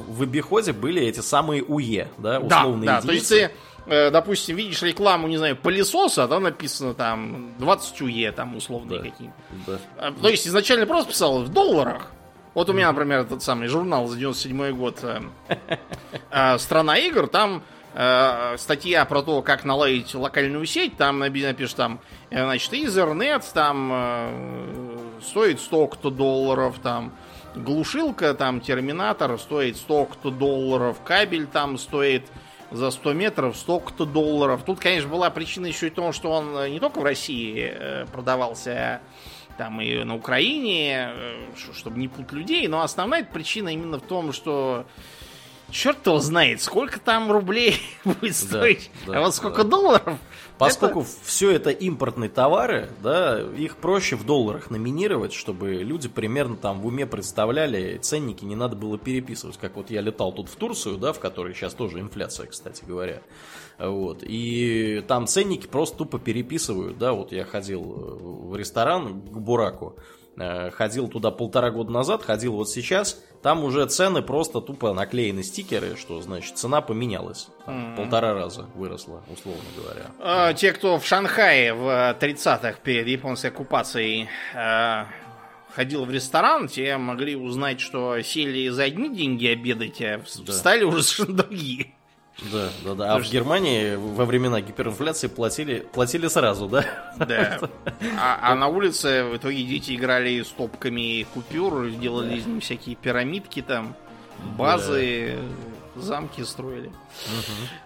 в в обиходе были эти самые УЕ, да, Да, условные да, то есть единицы. ты, э, допустим, видишь рекламу, не знаю, пылесоса, там написано там 20 УЕ, там условные Да. какие Да. А, То есть изначально просто писал в долларах. Вот у меня, например, этот самый журнал за 97 год э, э, «Страна игр», там э, статья про то, как наладить локальную сеть, там напишешь там, э, значит, Ethernet, там э, стоит столько-то долларов, там глушилка, там терминатор стоит столько-то долларов, кабель там стоит за 100 метров столько-то долларов. Тут, конечно, была причина еще и в том, что он э, не только в России э, продавался, а там и на Украине, э, чтобы не путать людей, но основная причина именно в том, что черт его знает, сколько там рублей будет стоить, да, а вот сколько да. долларов. Поскольку все это импортные товары, да, их проще в долларах номинировать, чтобы люди примерно там в уме представляли, ценники не надо было переписывать. Как вот я летал тут в Турцию, да, в которой сейчас тоже инфляция, кстати говоря. Вот. И там ценники просто тупо переписывают, да, вот я ходил э, в ресторан к Бураку, ходил туда полтора года назад, ходил вот сейчас, там уже цены просто тупо наклеены стикеры, что значит цена поменялась. Там Полтора раза выросла, условно говоря. А, Те, кто в Шанхае в 30-х перед японской оккупацией э, ходил в ресторан, те могли узнать, что сели за одни деньги обедать, а в- Да. встали уже совершенно другие. Да, да, да. А в Германии во времена гиперинфляции платили, платили сразу, да? Да. А, а на улице в итоге дети играли с топками купюр, делали из них всякие пирамидки там, базы. замки строили.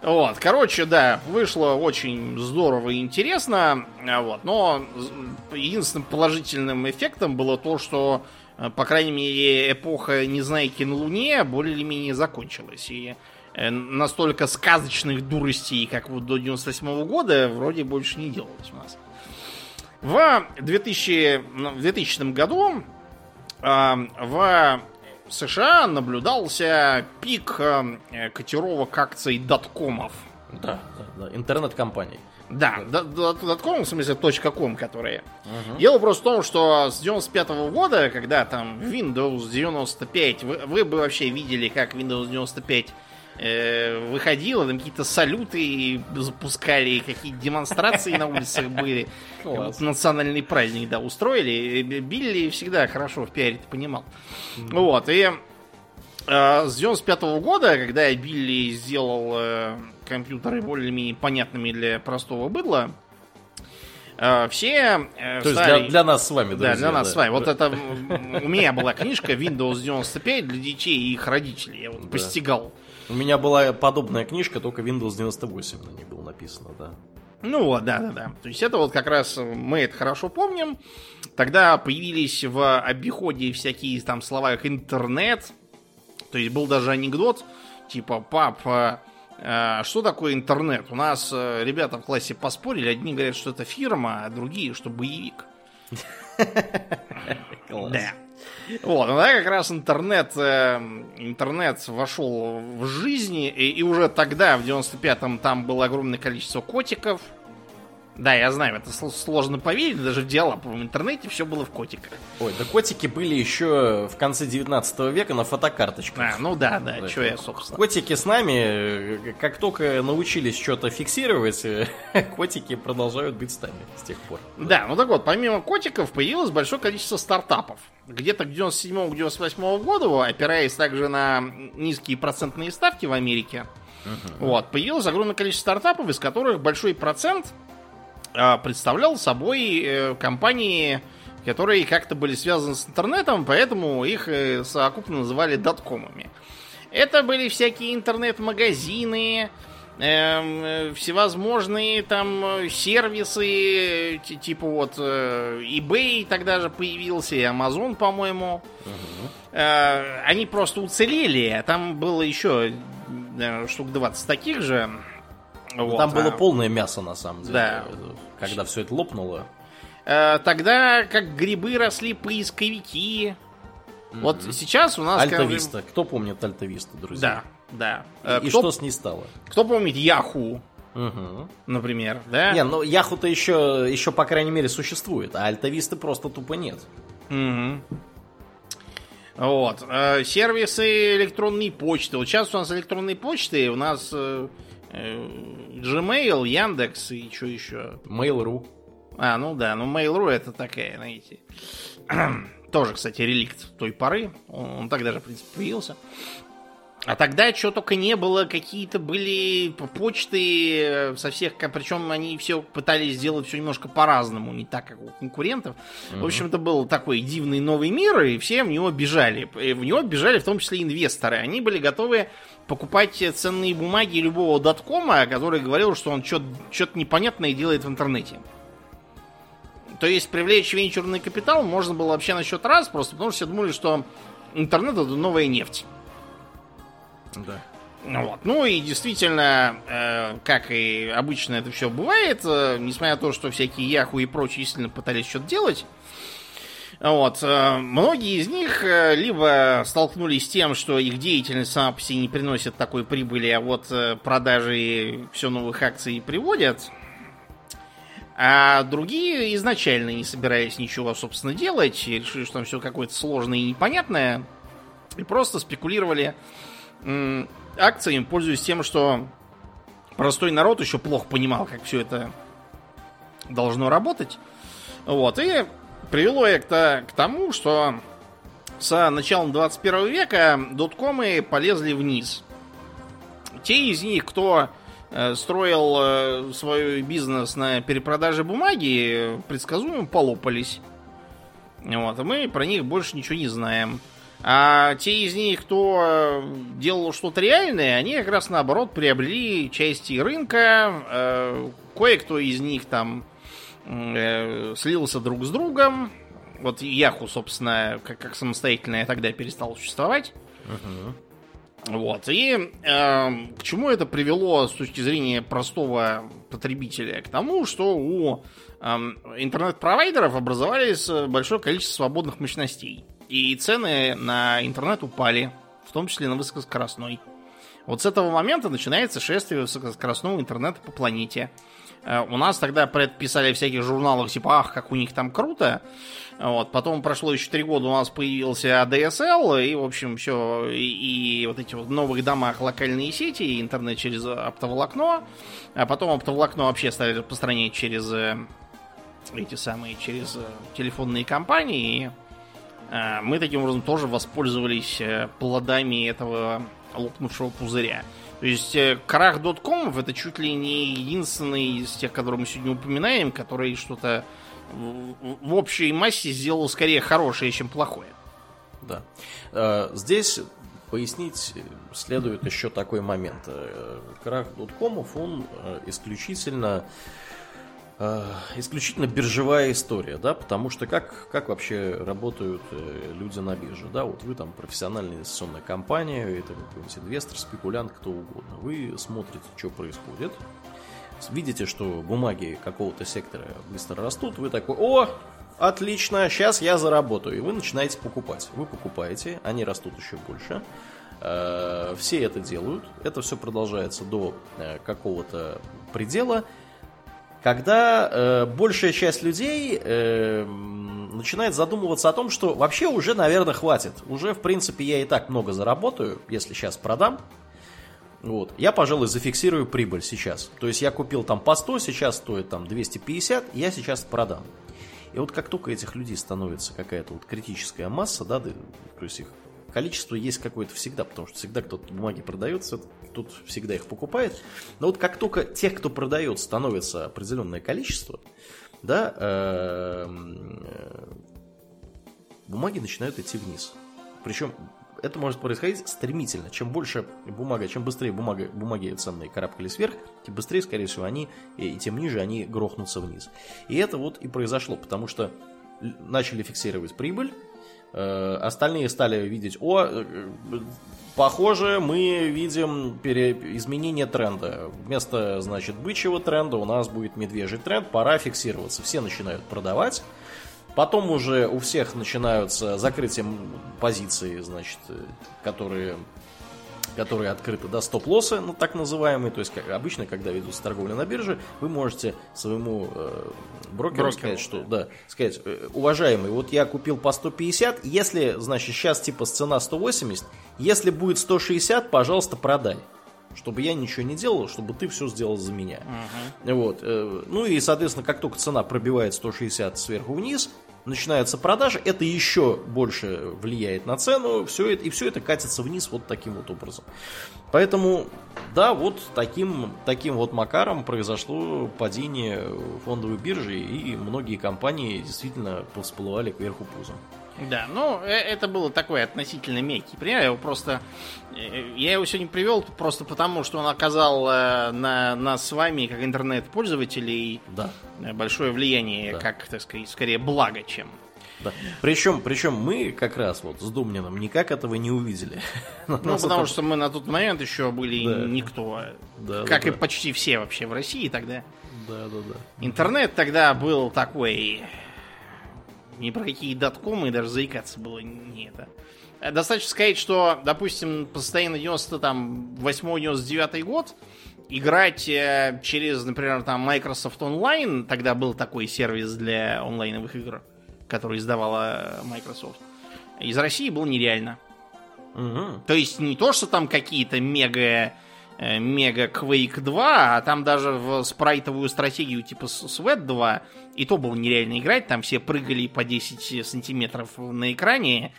Вот, короче, да, вышло очень здорово и интересно, а, вот, но единственным положительным эффектом было то, что, э, по крайней мере, эпоха Незнайки на Луне более или менее закончилась, и настолько сказочных дуростей, как вот до 98 года, вроде больше не делалось у нас. В 2000, ну, в 2000 году э, в США наблюдался пик э, котировок акций доткомов. Да, да, да. интернет-компаний. Да, дотком, в смысле .com, которые. Угу. Дело просто в том, что с 95 -го года, когда там Windows 95, вы, вы бы вообще видели, как Windows 95 э, выходило, там какие-то салюты запускали, какие-то демонстрации на улицах были. Национальный праздник, да, устроили. Билли всегда хорошо в пиаре понимал. Вот, и э, с 95 -го года, когда Билли сделал э, компьютеры более-менее понятными для простого быдла, все То стали... есть для, для нас с вами, друзья. Да, для нас да. с вами. Вот это у меня была книжка Windows 95 для детей и их родителей. Я вот да. постигал у меня была подобная книжка, только Windows 98 на ней было написано, да. Ну вот, да, да, да. То есть это вот как раз мы это хорошо помним. Тогда появились в обиходе всякие там слова, как интернет. То есть был даже анекдот, типа, пап, а, а что такое интернет? У нас э, ребята в классе поспорили, одни говорят, что это фирма, а другие, что боевик. Да. Вот, ну да, как раз интернет, э, интернет вошел в жизнь, и, и уже тогда, в 95-м, там было огромное количество котиков, да, я знаю, это сложно поверить, даже в диалоговом интернете все было в котиках. Ой, да котики были еще в конце 19 века на фотокарточках. А, ну да, да, да что я, собственно. Котики с нами, как только научились что-то фиксировать, котики продолжают быть с нами с тех пор. Да. да, ну так вот, помимо котиков появилось большое количество стартапов. Где-то к 97-98 году, опираясь также на низкие процентные ставки в Америке, uh-huh. вот, появилось огромное количество стартапов, из которых большой процент представлял собой э, компании, которые как-то были связаны с интернетом, поэтому их э, совокупно называли доткомами. Это были всякие интернет-магазины, эм, э, всевозможные там сервисы, типа вот eBay тогда же появился, и Amazon, по-моему. Угу. Э, они просто уцелели, там было еще штук 20 таких же. Вот, там а... было полное мясо, на самом деле. Да. Когда все это лопнуло. Э, тогда как грибы росли поисковики. Mm-hmm. Вот сейчас у нас... Альтависта. Скажем... Кто помнит Альтависта, друзья? Да, да. И, э, кто... и что с ней стало? Кто помнит Яху? Угу. Например, да? Не, ну Яху-то еще, еще, по крайней мере, существует, а Альтависты просто тупо нет. Угу. Вот. Э, сервисы электронной почты. Вот сейчас у нас электронные почты, у нас Gmail, Яндекс и что еще? Mail.ru. А, ну да, ну Mail.ru это такая, знаете. Тоже, кстати, реликт той поры. Он, он тогда же, в принципе, появился. А тогда что только не было, какие-то были почты э, со всех, причем они все пытались сделать все немножко по-разному, не так, как у конкурентов. Mm-hmm. В общем, это был такой дивный новый мир, и все в него бежали. И в него бежали в том числе инвесторы. Они были готовы покупать ценные бумаги любого доткома, который говорил, что он что-то непонятное делает в интернете. То есть привлечь венчурный капитал можно было вообще на счет раз, просто потому что все думали, что интернет это новая нефть. Да. Вот. Ну и действительно, э, как и обычно это все бывает, э, несмотря на то, что всякие Яху и прочие сильно пытались что-то делать, вот. Э, многие из них э, либо столкнулись с тем, что их деятельность сама по себе не приносит такой прибыли, а вот э, продажи все новых акций приводят, а другие изначально не собирались ничего, собственно, делать, решили, что там все какое-то сложное и непонятное, и просто спекулировали акциями, пользуясь тем, что простой народ еще плохо понимал, как все это должно работать. Вот, и привело это к тому, что с началом 21 века доткомы полезли вниз. Те из них, кто э, строил э, свой бизнес на перепродаже бумаги, предсказуемо полопались. Вот, а мы про них больше ничего не знаем. А те из них, кто э, делал что-то реальное, они как раз наоборот приобрели части рынка. Кое-кто из них там слился друг с другом. Вот Яху, собственно, как, как самостоятельная тогда перестал существовать. Вот. И э, к чему это привело с точки зрения простого потребителя? К тому, что у э, интернет-провайдеров образовались большое количество свободных мощностей. И цены на интернет упали, в том числе на высокоскоростной. Вот с этого момента начинается шествие высокоскоростного интернета по планете. Э, у нас тогда предписали в всяких журналах, типа, ах, как у них там круто. Вот, потом прошло еще три года, у нас появился ADSL, и, в общем, все, и, и вот эти вот в новых домах локальные сети, и интернет через оптоволокно, а потом оптоволокно вообще стали распространять через э, эти самые, через э, телефонные компании, и мы таким образом тоже воспользовались плодами этого лопнувшего пузыря. То есть крах.com это чуть ли не единственный из тех, которые мы сегодня упоминаем, который что-то в общей массе сделал скорее хорошее, чем плохое. Да. Э, здесь пояснить следует еще такой момент. Э, крах доткомов, он э, исключительно исключительно биржевая история, да, потому что как, как вообще работают люди на бирже, да, вот вы там профессиональная инвестиционная компания, это какой-нибудь инвестор, спекулянт, кто угодно, вы смотрите, что происходит, видите, что бумаги какого-то сектора быстро растут, вы такой, о, отлично, сейчас я заработаю. И вы начинаете покупать. Вы покупаете, они растут еще больше. Э, все это делают. Это все продолжается до э, какого-то предела. Когда э, большая часть людей начинает задумываться о том, что вообще уже, наверное, хватит. Уже, в принципе, я и так много заработаю, если сейчас продам. Вот. Я, пожалуй, зафиксирую прибыль сейчас. То есть я купил там по 100, сейчас стоит там 250, я сейчас продам. И вот как только этих людей становится какая-то вот критическая масса, да, то есть их количество есть какое-то всегда, потому что всегда кто-то бумаги продается, тут всегда их покупает. Но вот как только тех, кто продает, становится определенное количество, да, эм, бумаги начинают идти вниз. Причем это может происходить стремительно. Чем больше бумага, чем быстрее бумага, бумаги ценные карабкались вверх, тем быстрее, скорее всего, они, и, тем ниже они грохнутся вниз. И это вот и произошло, потому что начали фиксировать прибыль, остальные стали видеть, о, э, похоже, мы видим пере... изменение тренда. Вместо, значит, бычьего тренда у нас будет медвежий тренд, пора фиксироваться. Все начинают продавать, Потом уже у всех начинаются закрытием позиции, значит, которые которые открыты, да, стоп-лоссы, ну, так называемые, то есть, как обычно, когда ведутся торговля на бирже, вы можете своему э, брокеру, брокеру сказать, что, да, сказать, э, уважаемый, вот я купил по 150, если, значит, сейчас типа цена 180, если будет 160, пожалуйста, продай чтобы я ничего не делал, чтобы ты все сделал за меня. Uh-huh. Вот. Э, ну и, соответственно, как только цена пробивает 160 сверху вниз, начинаются продажи, это еще больше влияет на цену, все это, и все это катится вниз вот таким вот образом. Поэтому, да, вот таким, таким вот макаром произошло падение фондовой биржи, и многие компании действительно всплывали кверху пузом. Да, ну, э, это было такой относительно мягкий пример. Я его просто... Э, я его сегодня привел просто потому, что он оказал э, на нас с вами, как интернет-пользователей, да. большое влияние, да. как, так сказать, скорее благо, чем... Да. Причем, причем мы как раз вот с Думниным никак этого не увидели. Ну, потому это... что мы на тот момент еще были да. никто. Да, как да, и да. почти все вообще в России тогда. Да, да, да. Интернет тогда был такой ни про какие доткомы даже заикаться было не это. Э, достаточно сказать, что, допустим, по состоянию 98-99 год играть э, через, например, там Microsoft Online, тогда был такой сервис для онлайновых игр, который издавала Microsoft, из России было нереально. Угу. То есть не то, что там какие-то мега Э, Мега Quake 2, а там даже в спрайтовую стратегию типа Sweat 2 и то было нереально играть, там все прыгали по 10 сантиметров на экране,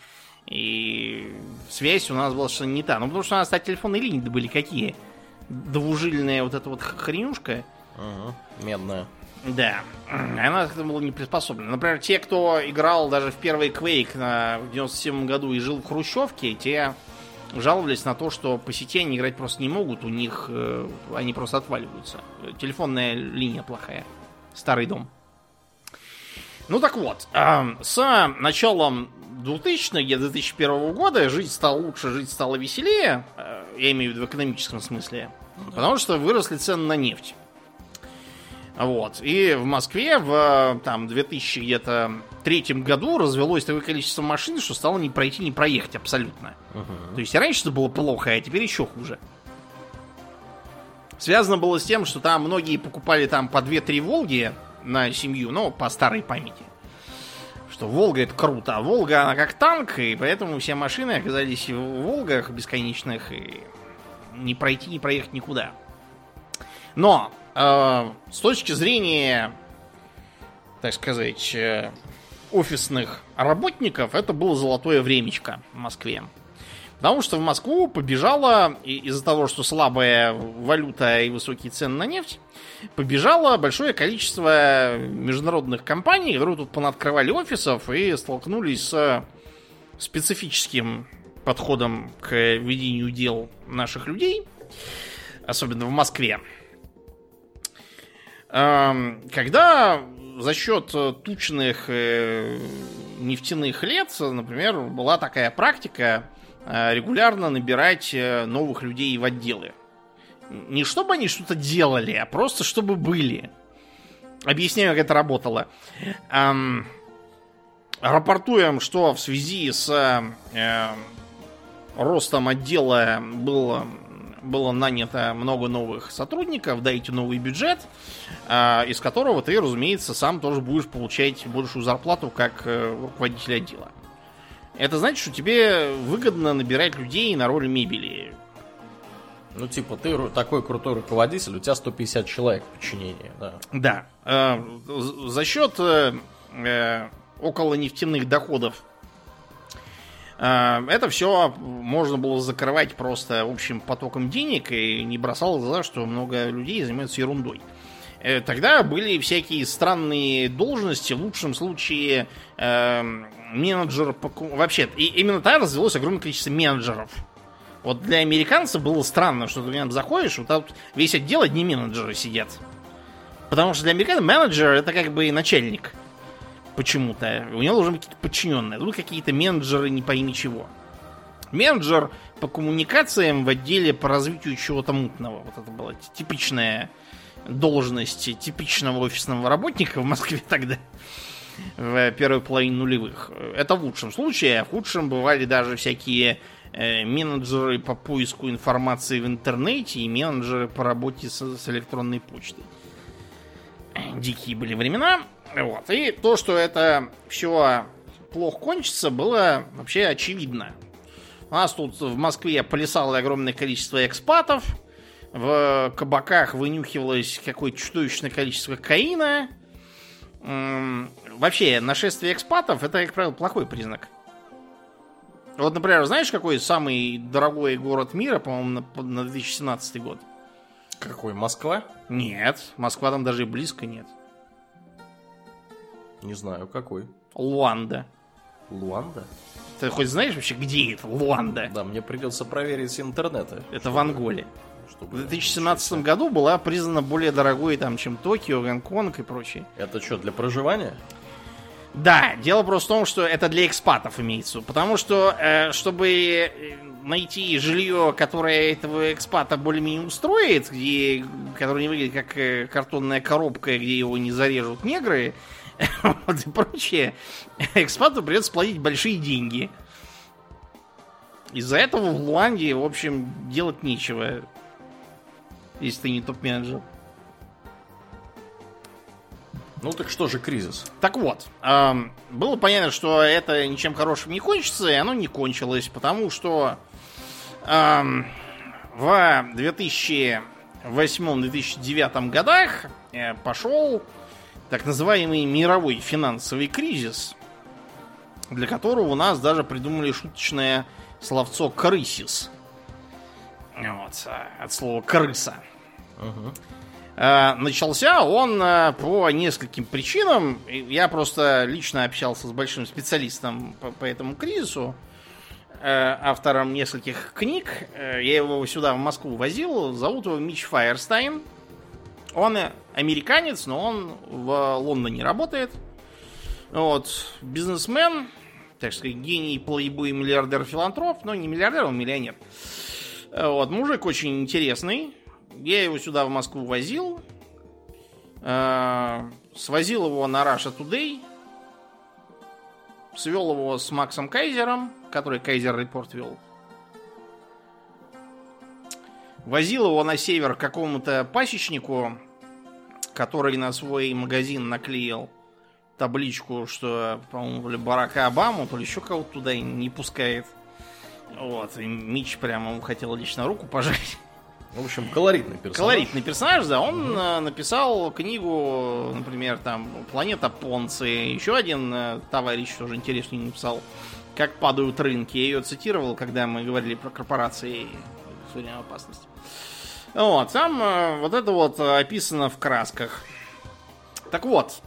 и связь у нас была что не та. Ну, потому что у нас, кстати, телефонные линии были какие? Двужильная вот эта вот хренюшка. Угу, медная. Да, она к этому была не приспособлена. Например, те, кто играл даже в первый Quake на, в 97 году и жил в Хрущевке, те жаловались на то, что по сети они играть просто не могут, у них э, они просто отваливаются. Телефонная линия плохая. Старый дом. Ну так вот, э, с началом 2000-х, 2001 года жить стало лучше, жить стало веселее, э, я имею в виду в экономическом смысле, потому что выросли цены на нефть. Вот. И в Москве в там 2000 где-то третьем году развелось такое количество машин, что стало не пройти, не проехать абсолютно. Uh-huh. То есть раньше это было плохо, а теперь еще хуже. Связано было с тем, что там многие покупали там по 2-3 Волги на семью, ну, по старой памяти. Что Волга это круто, а Волга она как танк, и поэтому все машины оказались в Волгах бесконечных, и не пройти, не проехать никуда. Но э, с точки зрения, так сказать, э, офисных работников, это было золотое времечко в Москве. Потому что в Москву побежала, из-за того, что слабая валюта и высокие цены на нефть, побежало большое количество международных компаний, которые тут понаткрывали офисов и столкнулись с специфическим подходом к ведению дел наших людей, особенно в Москве. Когда за счет тучных э, нефтяных лет, например, была такая практика э, регулярно набирать э, новых людей в отделы. Не чтобы они что-то делали, а просто чтобы были. Объясняю, как это работало. Эм, рапортуем, что в связи с э, ростом отдела было было нанято много новых сотрудников, дайте новый бюджет, а, из которого ты, разумеется, сам тоже будешь получать большую зарплату как э, руководитель отдела. Это значит, что тебе выгодно набирать людей на роль мебели. Ну, типа, ты такой крутой руководитель, у тебя 150 человек в подчинении, да. Да. Э, за счет э, около нефтяных доходов это все можно было закрывать просто общим потоком денег и не бросало глаза, что много людей занимаются ерундой. Э, тогда были всякие странные должности, в лучшем случае э, менеджер... Вообще, и именно тогда развелось огромное количество менеджеров. Вот для американцев было странно, что ты заходишь, вот тут весь отдел одни менеджеры сидят. Потому что для американцев менеджер это как бы начальник почему-то. У него должны быть какие-то подчиненные. Тут какие-то менеджеры не пойми чего. Менеджер по коммуникациям в отделе по развитию чего-то мутного. Вот это была типичная должность типичного офисного работника в Москве тогда. В первой половине нулевых. Это в лучшем случае, а в худшем бывали даже всякие э, менеджеры по поиску информации в интернете и менеджеры по работе с, с электронной почтой. Дикие были времена. Вот. И то, что это все плохо кончится, было вообще очевидно. У нас тут в Москве плясало огромное количество экспатов. В кабаках вынюхивалось какое-то чудовищное количество каина. Вообще, нашествие экспатов это, как правило, плохой признак. Вот, например, знаешь, какой самый дорогой город мира, по-моему, на, на 2017 год? Какой? Москва? Нет, Москва там даже и близко нет. Не знаю, какой. Луанда. Луанда? Ты хоть знаешь вообще, где это Луанда? Да, мне придется проверить с интернета. Это в Анголе. В 2017 году была признана более дорогой, там, чем Токио, Гонконг и прочее. Это что, для проживания? Да, дело просто в том, что это для экспатов имеется. Потому что, э, чтобы э, найти жилье, которое этого экспата более-менее устроит, где, которое не выглядит как э, картонная коробка, где его не зарежут негры, вот и прочее, экспату придется платить большие деньги. Из-за этого в Луанде, в общем, делать нечего, если ты не топ-менеджер. Ну так что же кризис? Так вот, эм, было понятно, что это ничем хорошим не кончится, и оно не кончилось, потому что эм, в 2008-2009 годах э, пошел так называемый мировой финансовый кризис, для которого у нас даже придумали шуточное словцо «крысис». Вот, от слова «крыса». Угу. Э, начался он э, по нескольким причинам. Я просто лично общался с большим специалистом по, по этому кризису, э, автором нескольких книг. Я его сюда, в Москву, возил. Зовут его Мич Файерстайн. Он американец, но он в Лондоне работает. Вот, бизнесмен, так сказать, гений, плейбой, миллиардер, филантроп, но не миллиардер, он миллионер. Вот, мужик очень интересный, я его сюда в Москву возил. Э, свозил его на Russia Today. Свел его с Максом Кайзером, который Кайзер Репорт вел. Возил его на север к какому-то пасечнику, который на свой магазин наклеил табличку, что, по-моему, Барака Обаму, то ли еще кого-то туда не пускает. Вот, и Мич прямо хотел лично руку пожать. В общем, колоритный персонаж. Колоритный персонаж, да. Он угу. написал книгу, например, там «Планета Понци». Еще один э, товарищ тоже интересный написал «Как падают рынки». Я ее цитировал, когда мы говорили про корпорации время опасности. Вот, там э, вот это вот описано в красках. Так вот,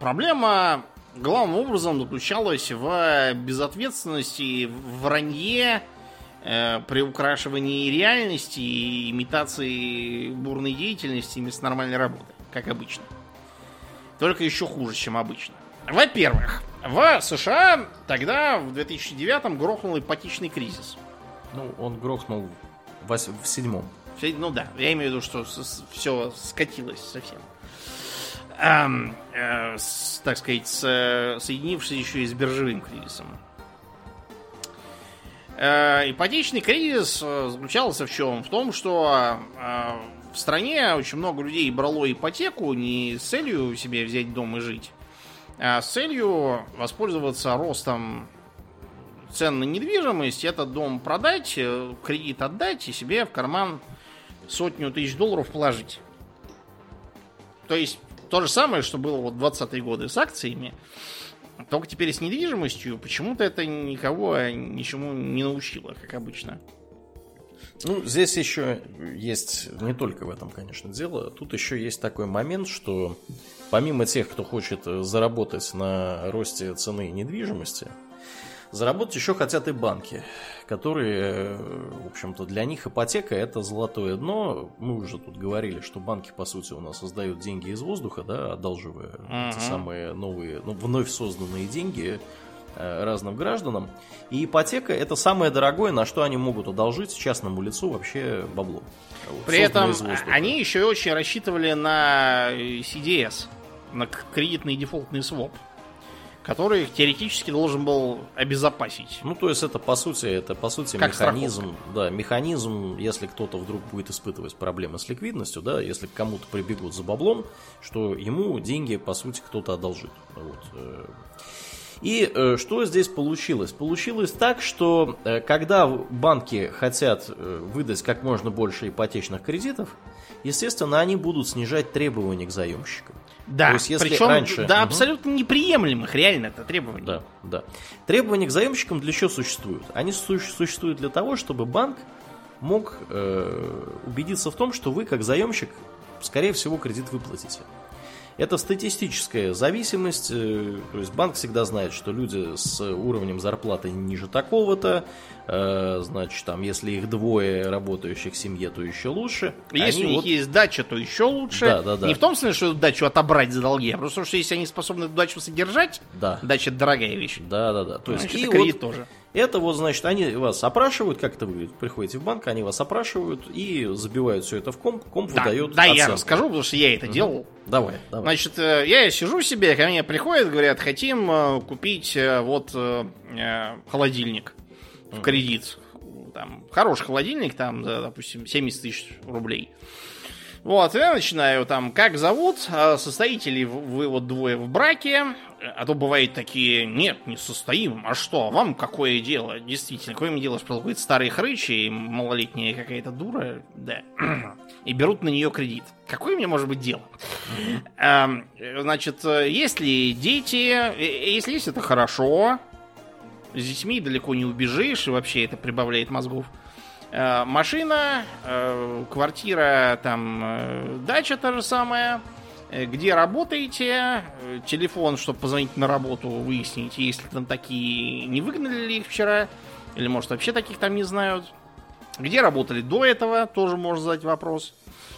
проблема главным образом заключалась в безответственности, в вранье, э, приукрашивании реальности и имитации бурной деятельности вместо нормальной работы, как обычно. Только еще хуже, чем обычно. Во-первых, в США тогда, в 2009-м, грохнул ипотечный кризис. Ну, он грохнул в седьмом. Ну да, я имею в виду, что все скатилось совсем. Эм, э, с, так сказать, с, соединившись еще и с биржевым кризисом. Э, ипотечный кризис э, заключался в чем? В том, что э, в стране очень много людей брало ипотеку не с целью себе взять дом и жить, а с целью воспользоваться ростом цен на недвижимость, этот дом продать, кредит отдать и себе в карман сотню тысяч долларов положить. То есть то же самое, что было вот в 20-е годы с акциями. Только теперь с недвижимостью почему-то это никого ничему не научило, как обычно. Ну, здесь еще есть не только в этом, конечно, дело. Тут еще есть такой момент, что помимо тех, кто хочет заработать на росте цены недвижимости, Заработать еще хотят и банки, которые, в общем-то, для них ипотека это золотое дно. Мы уже тут говорили, что банки, по сути, у нас создают деньги из воздуха, да, одалживая uh-huh. эти самые новые, ну, вновь созданные деньги э, разным гражданам. И ипотека это самое дорогое, на что они могут одолжить частному лицу вообще бабло. При этом они еще и очень рассчитывали на CDS, на кредитный дефолтный своп который их теоретически должен был обезопасить. Ну, то есть это по сути, это по сути как механизм, страховка. да, механизм, если кто-то вдруг будет испытывать проблемы с ликвидностью, да, если к кому-то прибегут за баблом, что ему деньги по сути кто-то одолжит. Вот. Э. И э, что здесь получилось? Получилось так, что э, когда банки хотят э, выдать как можно больше ипотечных кредитов, естественно, они будут снижать требования к заемщикам. Да, То есть, если причем раньше... да, угу. абсолютно неприемлемых, реально, это требования. Да, да. Требования к заемщикам для чего существуют? Они существуют для того, чтобы банк мог э, убедиться в том, что вы, как заемщик, скорее всего, кредит выплатите. Это статистическая зависимость, э, то есть банк всегда знает, что люди с уровнем зарплаты ниже такого-то, э, значит, там, если их двое работающих в семье, то еще лучше. Если они у них вот... есть дача, то еще лучше. Да, да, да. Не в том смысле, что дачу отобрать за долги, а просто что если они способны эту дачу содержать, да. дача дорогая вещь. Да, да, да. То есть, Значит, и кредит вот тоже. Это вот, значит, они вас опрашивают, как это выглядит? Приходите в банк, они вас опрашивают и забивают все это в комп, комп да, выдает Да, оценку. я расскажу, потому что я это угу. делал. Давай, давай. Значит, э, я сижу себе, ко мне приходят, говорят, хотим э, купить э, вот холодильник в кредит. Там, хороший холодильник, там, за, допустим, 70 тысяч рублей. Вот, я начинаю там, как зовут, а состоите ли вы вот двое в браке, а то бывают такие, нет, не состоим, а что, вам какое дело, действительно, какое мне дело, что какой-то старый хрыч и малолетняя какая-то дура, да, и берут на нее кредит. Какое мне может быть дело? Значит, если дети, если есть, это хорошо, с детьми далеко не убежишь, и вообще это прибавляет мозгов. Э, машина, э, квартира, там, э, дача та же самая. Э, где работаете, э, телефон, чтобы позвонить на работу, выяснить, если там такие, не выгнали ли их вчера, или может вообще таких там не знают. Где работали до этого, тоже можно задать вопрос.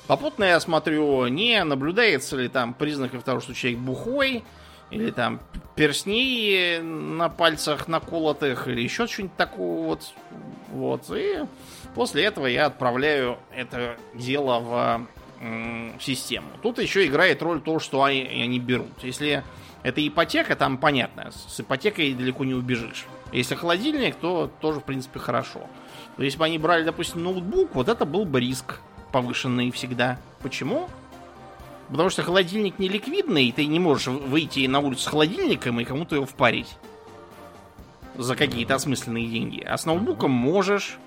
Попутно я смотрю, не наблюдается ли там признаков того, что человек бухой, или там персней на пальцах наколотых, или еще что-нибудь такого вот. Вот. И после этого я отправляю это дело в систему. Тут еще играет роль то, что они, берут. Если это ипотека, там понятно, с ипотекой далеко не убежишь. Если холодильник, то тоже, в принципе, хорошо. Но если бы они брали, допустим, ноутбук, вот это был бы риск повышенный всегда. Почему? Потому что холодильник не ликвидный, и ты не можешь выйти на улицу с холодильником и кому-то его впарить. За какие-то осмысленные деньги. А с ноутбуком можешь.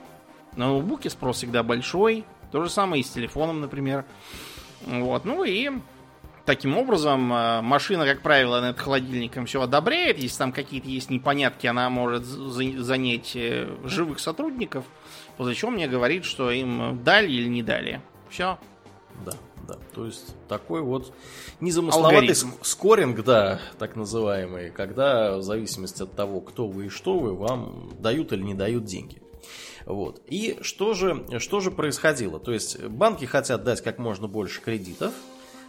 На ноутбуке спрос всегда большой. То же самое и с телефоном, например. Вот, ну и таким образом э, машина, как правило, над холодильником все одобряет. Если там какие-то есть непонятки, она может занять э, живых сотрудников. После чего мне говорит, что им дали или не дали. Все. Да, да. То есть такой вот незамысловатый Алгоритм. скоринг, да, так называемый, когда в зависимости от того, кто вы и что вы, вам дают или не дают деньги. Вот. И что же, что же происходило? То есть банки хотят дать как можно больше кредитов,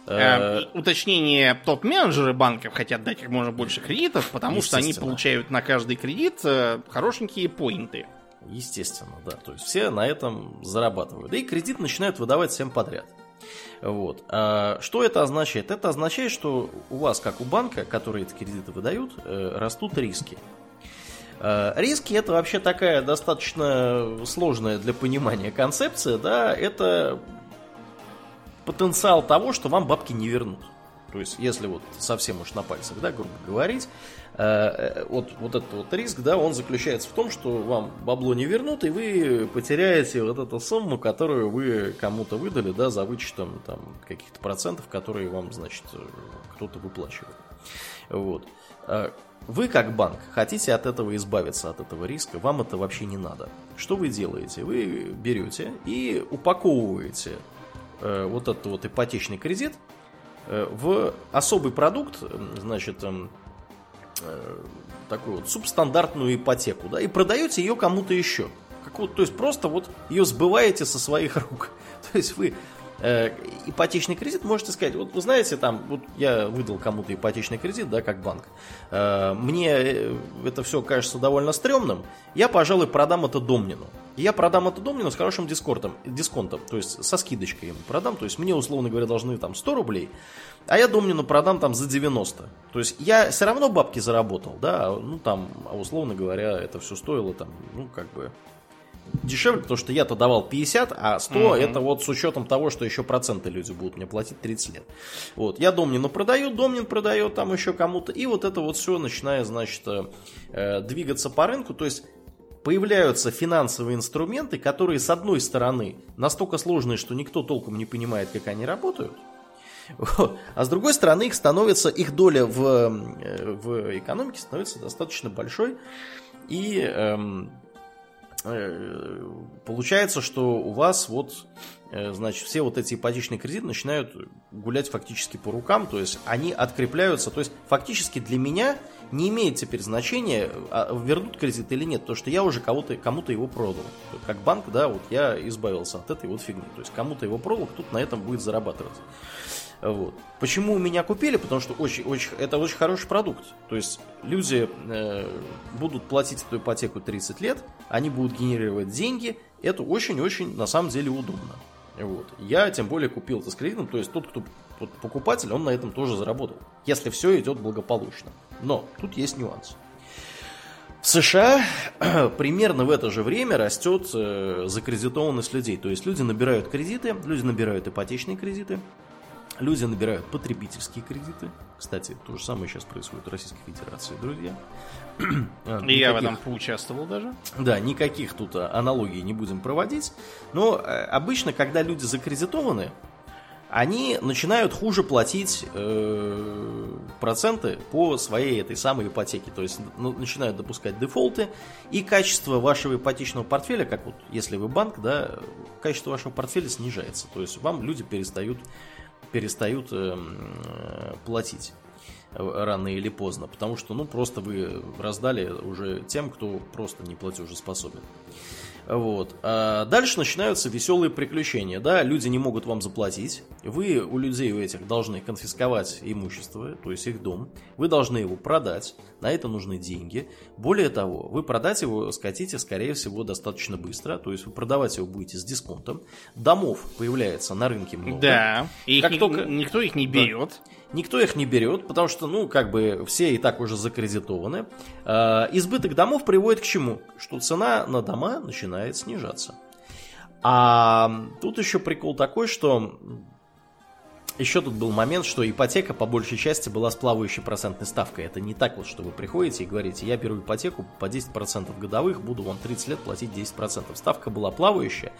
Э, уточнение, топ-менеджеры банков хотят дать как можно больше кредитов, потому что они получают на каждый кредит э, хорошенькие поинты. Естественно, да. То есть все на этом зарабатывают. И кредит начинают выдавать всем подряд. Вот. А что это означает? Это означает, что у вас, как у банка, которые эти кредиты выдают, э, растут риски. Э, риски это вообще такая достаточно сложная для понимания концепция, да, это потенциал того, что вам бабки не вернут. То есть, если вот совсем уж на пальцах, да, грубо говорить, э, э, вот, вот этот вот риск, да, он заключается в том, что вам бабло не вернут, и вы потеряете вот эту сумму, которую вы кому-то выдали, да, за вычетом там каких-то процентов, которые вам, значит, кто-то выплачивает. Вот. Вы, как банк, хотите от этого избавиться, от этого риска, вам это вообще не надо. Что вы делаете? Вы берете и упаковываете э, вот этот вот ипотечный кредит э, в особый продукт, значит, э, э, такую вот субстандартную ипотеку, да, и продаете ее кому-то еще. Как вот, то есть просто вот ее сбываете со своих рук. То есть вы э, ипотечный кредит, можете сказать, вот вы знаете, там, вот я выдал кому-то ипотечный кредит, да, как банк, э, мне э, это все кажется довольно стрёмным, я, пожалуй, продам это Домнину. Я продам это Домнину с хорошим дисконтом, дисконтом, то есть со скидочкой ему продам, то есть мне, условно говоря, должны там 100 рублей, а я Домнину продам там за 90. То есть я все равно бабки заработал, да, ну там, а условно говоря, это все стоило там, ну как бы дешевле, потому что я-то давал 50, а 100 угу. это вот с учетом того, что еще проценты люди будут мне платить 30 лет. Вот, я Домнину продаю, Домнин продает там еще кому-то, и вот это вот все начинает, значит, э, двигаться по рынку, то есть появляются финансовые инструменты, которые, с одной стороны, настолько сложные, что никто толком не понимает, как они работают, а с другой стороны, их становится, их доля в, э, в экономике становится достаточно большой, и эм, Э, получается, что у вас вот, э, значит, все вот эти ипотечные кредиты начинают гулять фактически по рукам, то есть они открепляются, то есть фактически для меня не имеет теперь значения, а вернут кредит или нет, потому что я уже кого-то, кому-то его продал. Как банк, да, вот я избавился от этой вот фигни. То есть кому-то его продал, кто-то на этом будет зарабатывать. Вот. Почему у меня купили? Потому что очень, очень, это очень хороший продукт. То есть люди э, будут платить эту ипотеку 30 лет, они будут генерировать деньги. Это очень-очень на самом деле удобно. Вот. Я тем более купил это с кредитом, то есть тот, кто покупатель, он на этом тоже заработал. Если все идет благополучно. Но тут есть нюанс. В США примерно в это же время растет э, закредитованность людей. То есть люди набирают кредиты, люди набирают ипотечные кредиты, Люди набирают потребительские кредиты. Кстати, то же самое сейчас происходит в Российской Федерации, друзья. Никаких... И я в этом поучаствовал даже. Да, никаких тут аналогий не будем проводить. Но э, обычно, когда люди закредитованы, они начинают хуже платить э, проценты по своей этой самой ипотеке. То есть ну, начинают допускать дефолты, и качество вашего ипотечного портфеля, как вот если вы банк, да, качество вашего портфеля снижается. То есть вам люди перестают, перестают э, платить рано или поздно, потому что, ну, просто вы раздали уже тем, кто просто не платежеспособен. Вот. А дальше начинаются веселые приключения. Да, люди не могут вам заплатить. Вы у людей у этих должны конфисковать имущество, то есть их дом. Вы должны его продать. На это нужны деньги. Более того, вы продать его скатите, скорее всего, достаточно быстро. То есть вы продавать его будете с дисконтом. Домов появляется на рынке много. Да. И как ни, только... никто их не берет. Да. Никто их не берет, потому что, ну, как бы все и так уже закредитованы. Э, избыток домов приводит к чему? Что цена на дома начинает снижаться. А тут еще прикол такой, что еще тут был момент, что ипотека по большей части была с плавающей процентной ставкой. Это не так вот, что вы приходите и говорите, я беру ипотеку по 10% годовых, буду вам 30 лет платить 10%. Ставка была плавающая.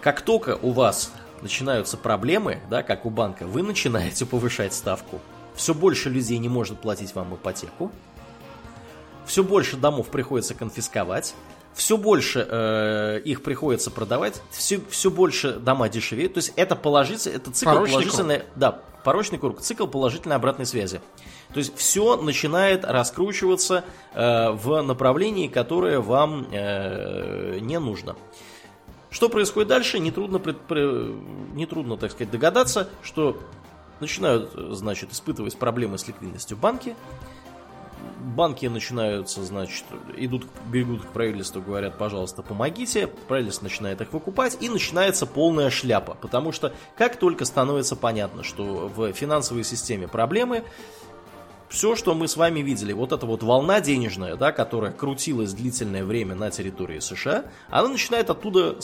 Как только у вас начинаются проблемы, да, как у банка, вы начинаете повышать ставку. Все больше людей не может платить вам ипотеку. Все больше домов приходится конфисковать. Все больше э, их приходится продавать. Все, все больше дома дешевеют. То есть это положительный, это цикл порочный положительной, круг. да, порочный круг, цикл положительной обратной связи. То есть все начинает раскручиваться э, в направлении, которое вам э, не нужно. Что происходит дальше, нетрудно, пред, нетрудно так сказать, догадаться, что начинают, значит, испытывать проблемы с ликвидностью банки, банки начинаются, значит, идут, бегут к правительству, говорят, пожалуйста, помогите, правительство начинает их выкупать, и начинается полная шляпа, потому что как только становится понятно, что в финансовой системе проблемы, все, что мы с вами видели, вот эта вот волна денежная, да, которая крутилась длительное время на территории США, она начинает оттуда,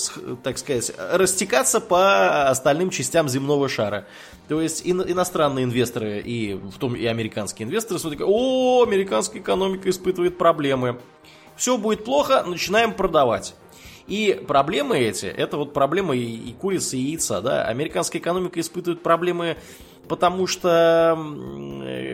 так сказать, растекаться по остальным частям земного шара. То есть иностранные инвесторы и в том и американские инвесторы смотрят, о, американская экономика испытывает проблемы. Все будет плохо, начинаем продавать. И проблемы эти, это вот проблемы и курицы, и яйца, да. Американская экономика испытывает проблемы потому что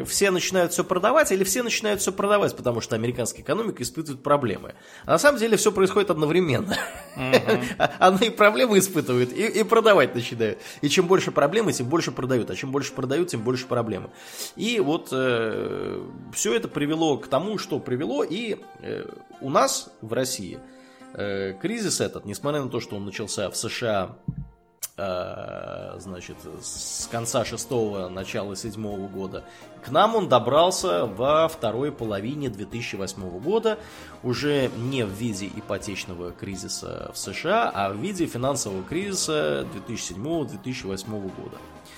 все начинают все продавать, или все начинают все продавать, потому что американская экономика испытывает проблемы. А на самом деле все происходит одновременно. Она и проблемы испытывает, и, и продавать начинают. И чем больше проблемы, тем больше продают. А чем больше продают, тем больше проблемы. И вот э, все это привело к тому, что привело. И э, у нас в России э, кризис этот, несмотря на то, что он начался в США Э, значит, с конца шестого, начала седьмого года. К нам он добрался во второй половине 2008 года, уже не в виде ипотечного кризиса в США, а в виде финансового кризиса 2007-2008 года.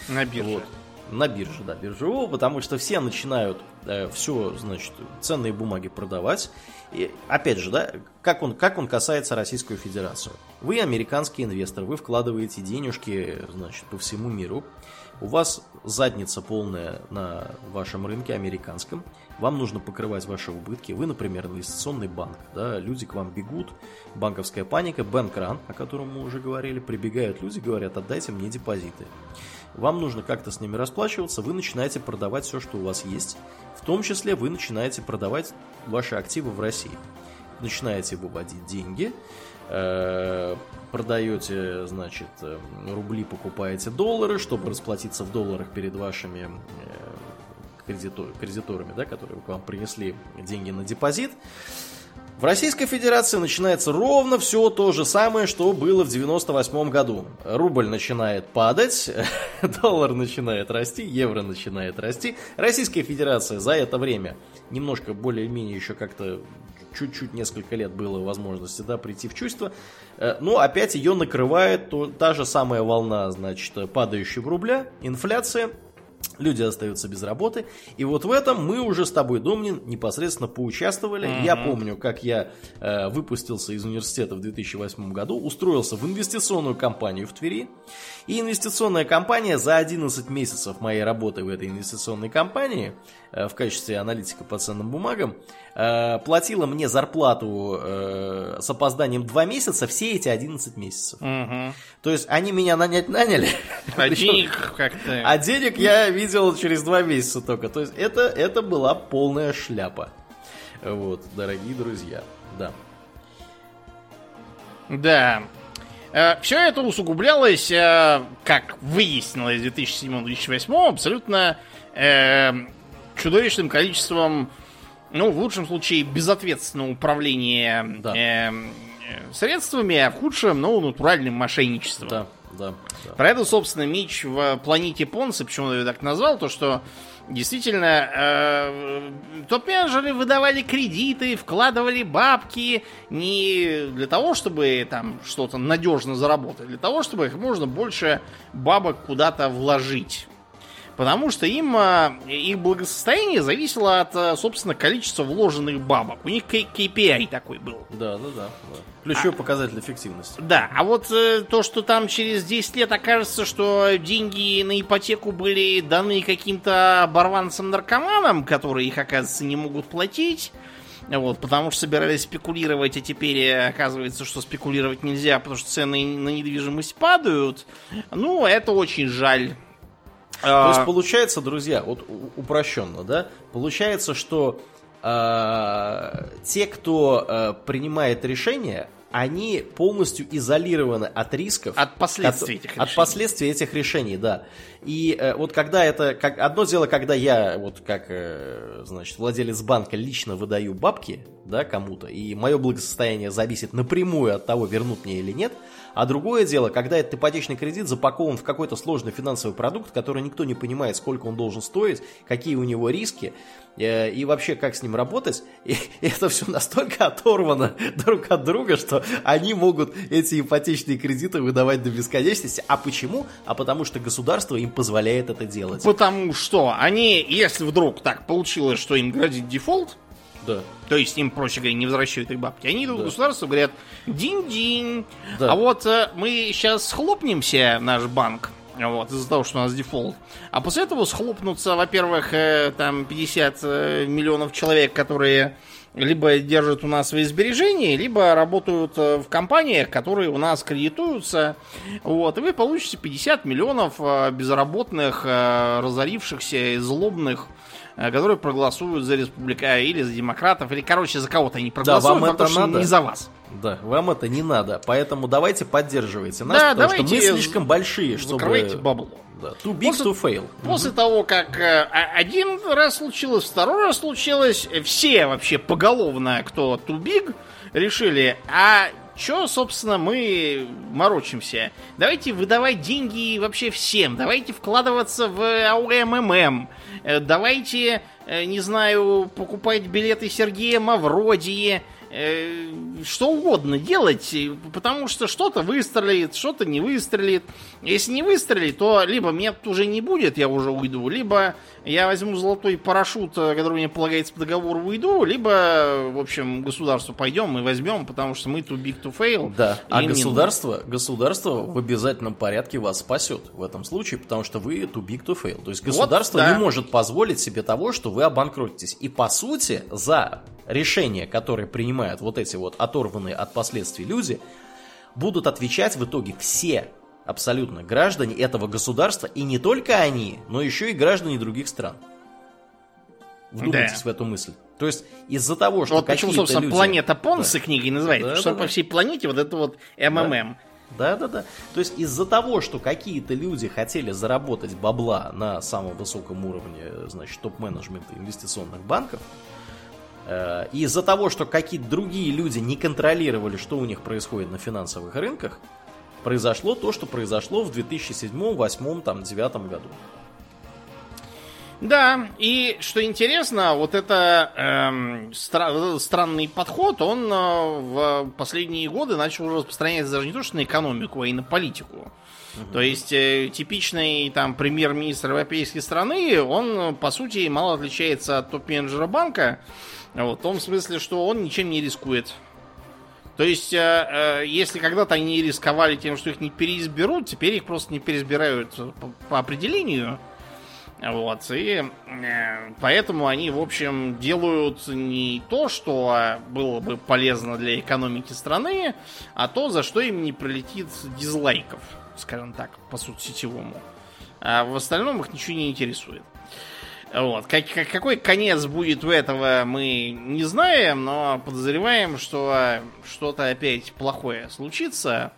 На бирже. Вот. На бирже, да, биржевого, потому что все начинают э, все, значит, ценные бумаги продавать. И, опять же, да, как он, как он касается Российскую Федерацию. Вы американский инвестор, вы вкладываете денежки, значит, по всему миру. У вас задница полная на вашем рынке американском. Вам нужно покрывать ваши убытки. Вы, например, инвестиционный банк. Да, люди к вам бегут, банковская паника, бэнкран, о котором мы уже говорили, прибегают люди, говорят, отдайте мне депозиты. Вам нужно как-то с ними расплачиваться, вы начинаете продавать все, что у вас есть. В том числе вы начинаете продавать ваши активы в России. Начинаете выводить деньги, э, продаете, значит, э, рубли, покупаете доллары, чтобы расплатиться в долларах перед вашими э, кредиторами, да, которые к вам принесли деньги на депозит. В Российской Федерации начинается ровно все то же самое, что было в 98 году. Рубль начинает падать, доллар начинает расти, евро начинает расти. Российская Федерация за это время немножко более-менее еще как-то чуть-чуть несколько лет было возможности да, прийти в чувство. Э, но опять ее накрывает то, та же самая волна, значит, падающего рубля, инфляция. Люди остаются без работы. И вот в этом мы уже с тобой, Домнин, непосредственно поучаствовали. Mm-hmm. Я помню, как я э, выпустился из университета в 2008 году, устроился в инвестиционную компанию в Твери. И инвестиционная компания за 11 месяцев моей работы в этой инвестиционной компании э, в качестве аналитика по ценным бумагам э, платила мне зарплату э, с опозданием 2 месяца все эти 11 месяцев. Угу. То есть они меня нанять наняли. А денег как-то... А денег я видел через 2 месяца только. То есть это, это была полная шляпа. Вот, дорогие друзья. Да. Да. Э, Все это усугублялось, э, как выяснилось в 2007-2008, абсолютно э, чудовищным количеством, ну, в лучшем случае, безответственного управления Да. э, средствами, а в худшем, ну, натуральным мошенничеством. Да, да. Про это, собственно, Мич в планете Понса, почему я ее так назвал, то что действительно э, топ-менеджеры выдавали кредиты, вкладывали бабки не для того, чтобы там что-то надежно заработать, а для того, чтобы как можно больше бабок куда-то вложить. Потому что им э, их благосостояние зависело от, э, собственно, количества вложенных бабок. У них KPI такой был. Да, да, да. да. Ключевой показатель эффективности. Да, а вот э, то, что там через 10 лет окажется, что деньги на ипотеку были даны каким-то оборванцам-наркоманам, которые их, оказывается, не могут платить, вот, потому что собирались спекулировать, а теперь э, оказывается, что спекулировать нельзя, потому что цены на недвижимость падают. Ну, это очень жаль. То А, есть получается, друзья, вот упрощенно, да, получается, что э, те, кто э, принимает решения, они полностью изолированы от рисков. От последствий От- этих От решений. последствий этих решений, да. И э, вот когда это... Как, одно дело, когда я, вот как, э, значит, владелец банка лично выдаю бабки, да, кому-то, и мое благосостояние зависит напрямую от того, вернут мне или нет. А другое дело, когда этот ипотечный кредит запакован в какой-то сложный финансовый продукт, который никто не понимает, сколько он должен стоить, какие у него риски, э, и вообще как с ним работать. И это все настолько оторвано друг от друга, что они могут эти ипотечные кредиты выдавать до бесконечности. А почему? А потому что государство им позволяет это делать. Потому что они, если вдруг так получилось, что им грозит дефолт, Да. То есть им, проще говоря, не возвращают их бабки. Они идут Да. и говорят, динь-динь. Да. А вот э, мы сейчас схлопнемся, наш банк, вот, из-за того, что у нас дефолт. А после этого схлопнутся, во-первых, э, там 50 э, миллионов человек, которые либо держат у нас свои сбережения, либо работают э, в компаниях, которые у нас кредитуются. Вот, и вы получите 50 миллионов э, безработных, э, разорившихся злобных которые проголосуют за республика или за демократов, или, короче, за кого-то они проголосуют, вам потому это что надо? не за вас. Да, вам это не надо. Поэтому давайте поддерживайте нас, Да, потому что мы давайте слишком большие, чтобы... Бабло. Да, too big После- to fail. После того, как э, а- один раз случилось, второй раз случилось, э, все вообще поголовно, кто тубиг, решили, а чё, собственно, мы морочимся? Давайте выдавать деньги вообще всем, давайте вкладываться в АУММ, э, давайте, э, не знаю, покупать билеты Сергея Мавродии, э, что угодно делать, потому что что-то выстрелит, что-то не выстрелит. Если не выстрелит, то либо меня тут уже не будет, я уже уйду, либо я возьму золотой парашют, э, который мне полагается по договору, уйду, либо, в общем, государству пойдем и возьмем, потому что мы too big to fail. Да, а им не государство, государство в обязательном порядке вас спасет в этом случае, потому что вы too big to fail. То есть государство да. не может позволить себе того, что вы обанкротитесь. И по сути, за решения, которые принимают вот эти вот оторванные от последствий люди, будут отвечать в итоге все абсолютно граждане этого государства, и не только они, но еще и граждане других стран. Вдумайтесь Да. в эту мысль. То есть из-за того, что Вот почему, собственно, люди... планета Понса книгой называется, Да, что да, по да. всей планете вот это вот МММ. Да, да, да. То есть из-за того, что какие-то люди хотели заработать бабла на самом высоком уровне, значит, топ-менеджмента инвестиционных банков, из-за того, что какие-то другие люди не контролировали, что у них происходит на финансовых рынках, произошло то, что произошло в 2007, 2008, там, 2009 году. Да, и что интересно, вот это эм, стра- странный подход, он э, в последние годы начал распространяться даже не то что на экономику, а и на политику. То есть э, типичный там премьер-министр европейской страны, он по сути мало отличается от топ-менеджера банка, в том смысле, что он ничем не рискует. То есть, э, э, если когда-то они рисковали тем, что их не переизберут, теперь их просто не переизбирают по, по определению. Вот, и э, поэтому они, в общем, делают не то, что было бы полезно для экономики страны, а то, за что им не прилетит дизлайков, скажем так, по сути сетевому. А в остальном их ничего не интересует. Вот. Как, как, какой конец будет у этого, мы не знаем, но подозреваем, что что-то опять плохое случится.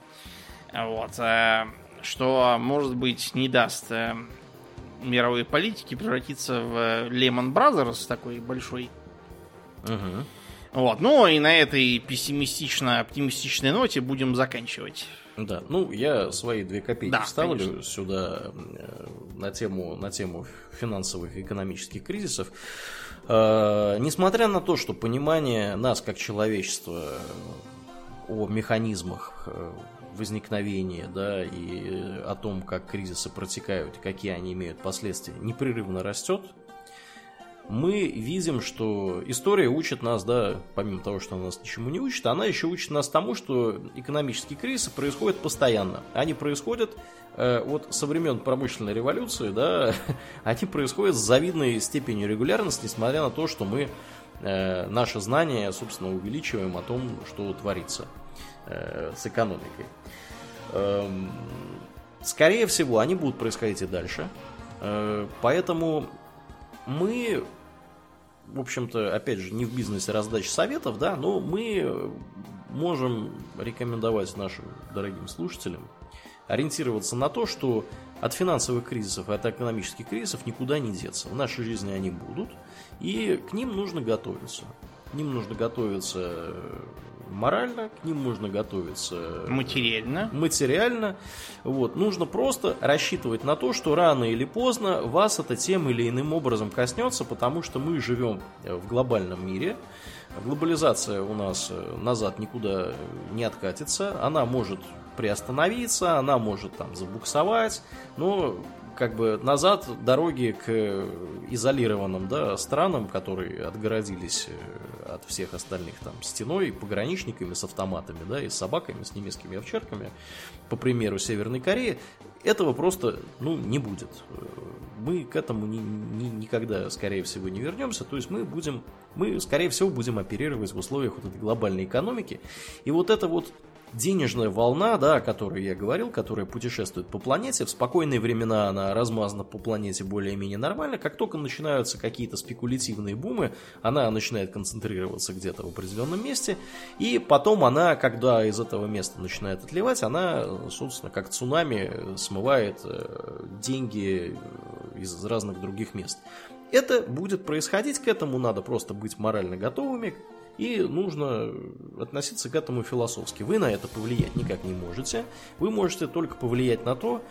Вот. А, что, может быть, не даст э, мировой политики превратиться в Lehman Brothers такой большой. Угу. Вот. Ну и на этой пессимистично-оптимистичной ноте будем заканчивать. Да, ну я свои две копейки Да, вставлю конечно. сюда э, на тему, на тему финансовых и экономических кризисов. Э, несмотря на то, что понимание нас как человечества о механизмах э, возникновения, да, и о том, как кризисы протекают, какие они имеют последствия, непрерывно растет, мы видим, что история учит нас, да, помимо того, что она нас ничему не учит, она еще учит нас тому, что экономические кризисы происходят постоянно. Они происходят э, вот со времен промышленной революции, да, они происходят с завидной степенью регулярности, несмотря на то, что мы э, наше знание, собственно, увеличиваем о том, что творится э, с экономикой. Эм, Скорее всего, они будут происходить и дальше. Э, Поэтому мы, в общем-то, опять же, не в бизнесе раздачи советов, да, но мы можем рекомендовать нашим дорогим слушателям ориентироваться на то, что от финансовых кризисов и от экономических кризисов никуда не деться. В нашей жизни они будут, и к ним нужно готовиться. К ним нужно готовиться морально, к ним нужно готовиться Материально. материально. Вот. Нужно просто рассчитывать на то, что рано или поздно вас это тем или иным образом коснется, потому что мы живем в глобальном мире. Глобализация у нас э, назад никуда не откатится. Она может приостановиться, она может там забуксовать, но как бы назад дороги к изолированным да, странам, которые отгородились э, от всех остальных там стеной, пограничниками с автоматами, да, и с собаками, с немецкими овчарками, по примеру Северной Кореи, этого просто, ну, не будет. Э, Мы к этому ни- ни- никогда, скорее всего, не вернемся. То есть мы будем, мы, скорее всего, будем оперировать в условиях вот этой глобальной экономики. И вот это вот денежная волна, да, о которой я говорил, которая путешествует по планете, в спокойные времена она размазана по планете более-менее нормально, как только начинаются какие-то спекулятивные бумы, она начинает концентрироваться где-то в определенном месте, и потом она, когда из этого места начинает отливать, она, собственно, как цунами смывает э, деньги э, из разных других мест. Это будет происходить, к этому надо просто быть морально готовыми, и нужно относиться к этому философски. Вы на это повлиять никак не можете. Вы можете только повлиять на то,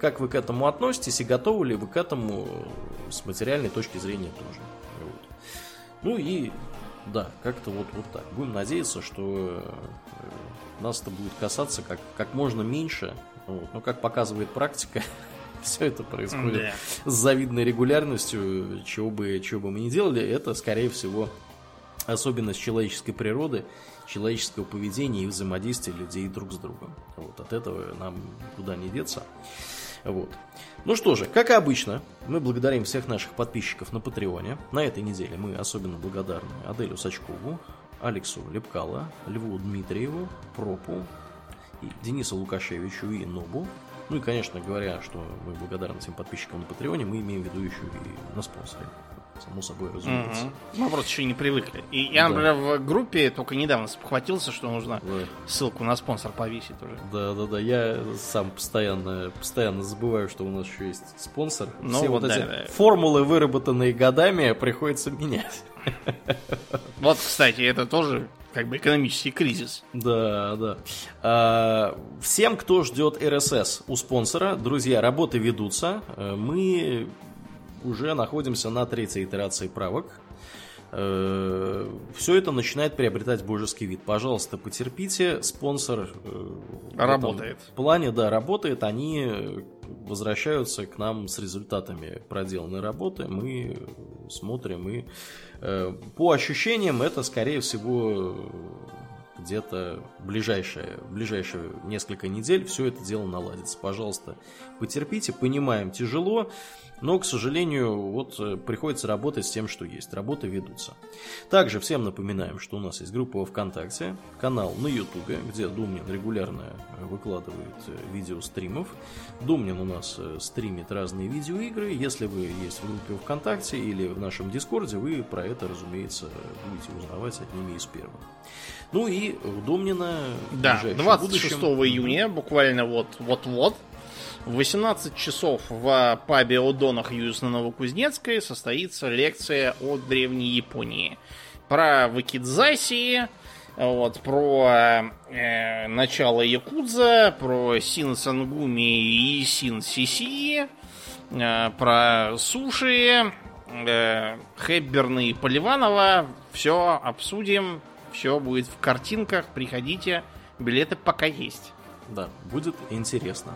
как вы к этому относитесь и готовы ли вы к этому с материальной точки зрения тоже. Вот. Ну и да, как-то вот, вот так. Будем надеяться, что э, нас это будет касаться как, как можно меньше. Вот. Но как показывает практика, все это происходит Да. с завидной регулярностью, чего бы, чего бы мы ни делали, это, скорее всего, особенность человеческой природы, человеческого поведения и взаимодействия людей друг с другом. Вот, от этого нам никуда не деться. Вот. Ну что же, как обычно, мы благодарим всех наших подписчиков на Патреоне. На этой неделе мы особенно благодарны Аделю Сачкову, Алексу Лепкало, Льву Дмитриеву, Пропу, Денису Лукашевичу и Нобу. Ну и, конечно, говоря, что мы благодарны всем подписчикам на Патреоне, мы имеем в виду еще и на спонсоре. Само собой, разумеется. Мгм. Мы просто еще не привыкли. И я, Да. например, в группе только недавно спохватился, что нужно Да. ссылку на спонсор повесить уже. Да, да, да. Я сам постоянно, постоянно забываю, что у нас еще есть спонсор. Ну Все вот вот, эти да, да. формулы, выработанные годами, приходится менять. Вот, кстати, это тоже как бы экономический кризис. Да, да. А, всем, кто ждет РСС у спонсора, друзья, работы ведутся. Э, Мы уже находимся на третьей итерации правок. Э, Все это начинает приобретать божеский вид. Пожалуйста, потерпите. Спонсор э, в Работает. плане, да, работает. Они возвращаются к нам с результатами проделанной работы. Мы смотрим и э, по ощущениям это, скорее всего, где-то ближайшие, ближайшие несколько недель все это дело наладится. Пожалуйста, потерпите, понимаем, тяжело, но, к сожалению, вот э, приходится работать с тем, что есть. Работы ведутся. Также всем напоминаем, что у нас есть группа ВКонтакте, канал на Ютубе, где Думнин регулярно э, выкладывает э, видео стримов. Думнин у нас стримит разные видеоигры. Если вы есть в группе ВКонтакте или в нашем Дискорде, вы про это, разумеется, будете узнавать одними из первых. Ну и у Думнина в Да, ближайшем 26 будущем- июня, буквально вот вот-вот, в 18 часов в пабе Одонах Юз на Новокузнецкой состоится лекция о Древней Японии. Про Вакидзаси, вот, про э, начало Якудза, про Син Сангуми и Син Сиси, э, про суши, э, Хэбберна и Поливанова. Все обсудим, все будет в картинках, приходите, билеты пока есть. Да, будет интересно.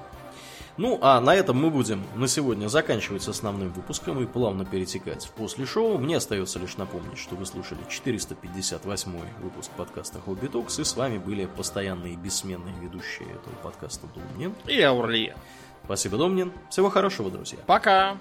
Ну, а на этом мы будем на сегодня заканчивать с основным выпуском и плавно перетекать в после шоу. Мне остается лишь напомнить, что вы слушали 458 выпуск подкаста Хобби Токс, и с вами были постоянные и бессменные ведущие этого подкаста Домнин. И Аурлия. Спасибо, Домнин. Всего хорошего, друзья. Пока!